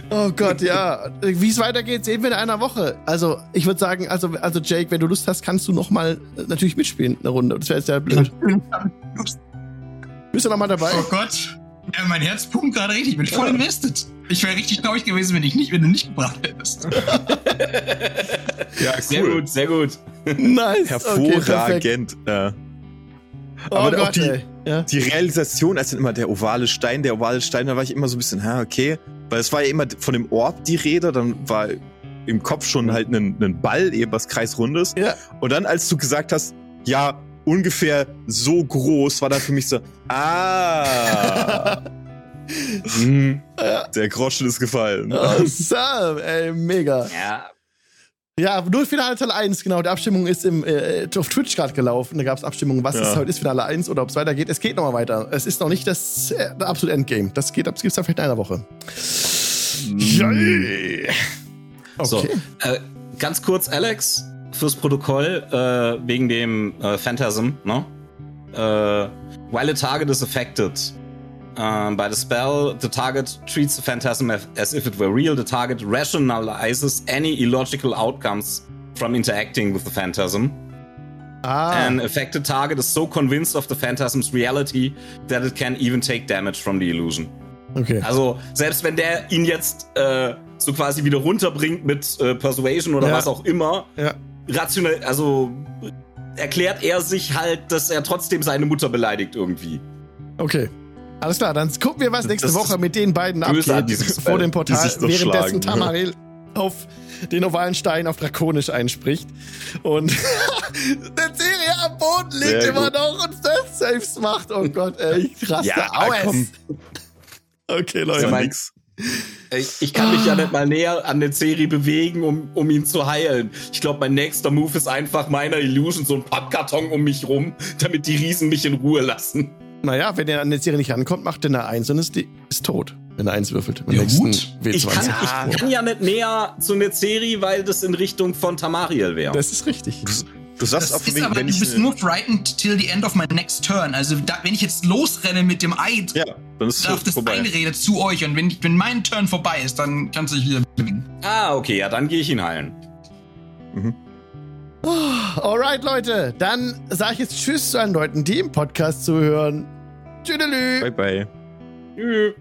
Oh Gott, ja. Wie es weitergeht, sehen wir in einer Woche. Also, ich würde sagen, also, also Jake, wenn du Lust hast, kannst du noch mal äh, natürlich mitspielen eine Runde. Das wäre jetzt ja blöd. Bist du noch mal dabei? Oh Gott. Ja, mein Herz pumpt gerade richtig. Ich bin voll invested. Ich wäre richtig traurig gewesen, wenn ich nicht, wenn du nicht gebracht hättest. ja, Sehr gut, sehr gut. Nice. Okay. Hervorragend. ja. Oh Aber auch Gott, die- ey. Ja. Die Realisation, als dann immer der ovale Stein, der ovale Stein, da war ich immer so ein bisschen, ha, okay. Weil es war ja immer von dem Orb die Rede, dann war im Kopf schon halt ein, ein Ball, eben was kreisrundes. Ja. Und dann, als du gesagt hast, ja, ungefähr so groß, war dann für mich so, ah. hm, der Groschen ist gefallen. Awesome, ey, mega. Ja, Ja, nur Finale Teil 1, genau. Die Abstimmung ist im, äh, auf Twitch gerade gelaufen. Da gab es Abstimmungen, was Ja. es heute ist, Finale 1 oder ob es weitergeht. Es geht nochmal weiter. Es ist noch nicht das äh, absolute Endgame. Das geht, das gibt's dann vielleicht in einer Woche. So, Okay. äh, ganz kurz, Alex, fürs Protokoll, äh, wegen dem äh, Phantasm, ne? Äh, while a target is affected uh, by the spell, the target treats the phantasm as, as if it were real. The target rationalizes any illogical outcomes from interacting with the phantasm. Ah, An affected target is so convinced of the phantasm's reality that it can even take damage from the illusion. okay. Also, selbst wenn der ihn jetzt äh, so quasi wieder runterbringt mit äh, Persuasion oder Ja. was auch immer, Ja. Rationell, also erklärt er sich halt, dass er trotzdem seine Mutter beleidigt irgendwie. Okay. Alles klar, dann gucken wir, was nächste Das Woche mit den beiden an abgeht Spell, vor dem Portal, währenddessen. Tamaril auf den ovalen Stein auf Drakonisch einspricht und der Serie am Boden liegt Sehr immer gut. noch und Death Saves macht. Oh Gott, ey, ich raste Ja, aus. Okay, Leute. ja mein-. Ich, ich kann mich ja nicht mal näher an den Seri bewegen, um, um ihn zu heilen. Ich glaube, mein nächster Move ist einfach meiner Illusion so ein Pappkarton um mich rum, damit die Riesen mich in Ruhe lassen. Naja, wenn er an der Serie nicht rankommt, macht er eine 1 und ist, die, ist tot, wenn er 1 würfelt. Im Ja, nächsten gut. W20. Ich kann, ich kann ja nicht näher zu Nezeri, weil das in Richtung von Tamariel wäre. das ist richtig. Du sagst Das auch von ist aber, wenn du ich. bist ne- nur frightened till the end of my next turn. Also, da, wenn ich jetzt losrenne mit dem Eid, ja, dann ist darf das vorbei. Einrede zu euch. Und wenn, wenn mein Turn vorbei ist, dann kannst du dich wieder bewegen. Ah, okay, ja, dann gehe ich ihn heilen. Alright, Leute, dann sage ich jetzt Tschüss zu allen Leuten, die im Podcast zuhören. Tschüdelü. Bye, bye. Tschüss.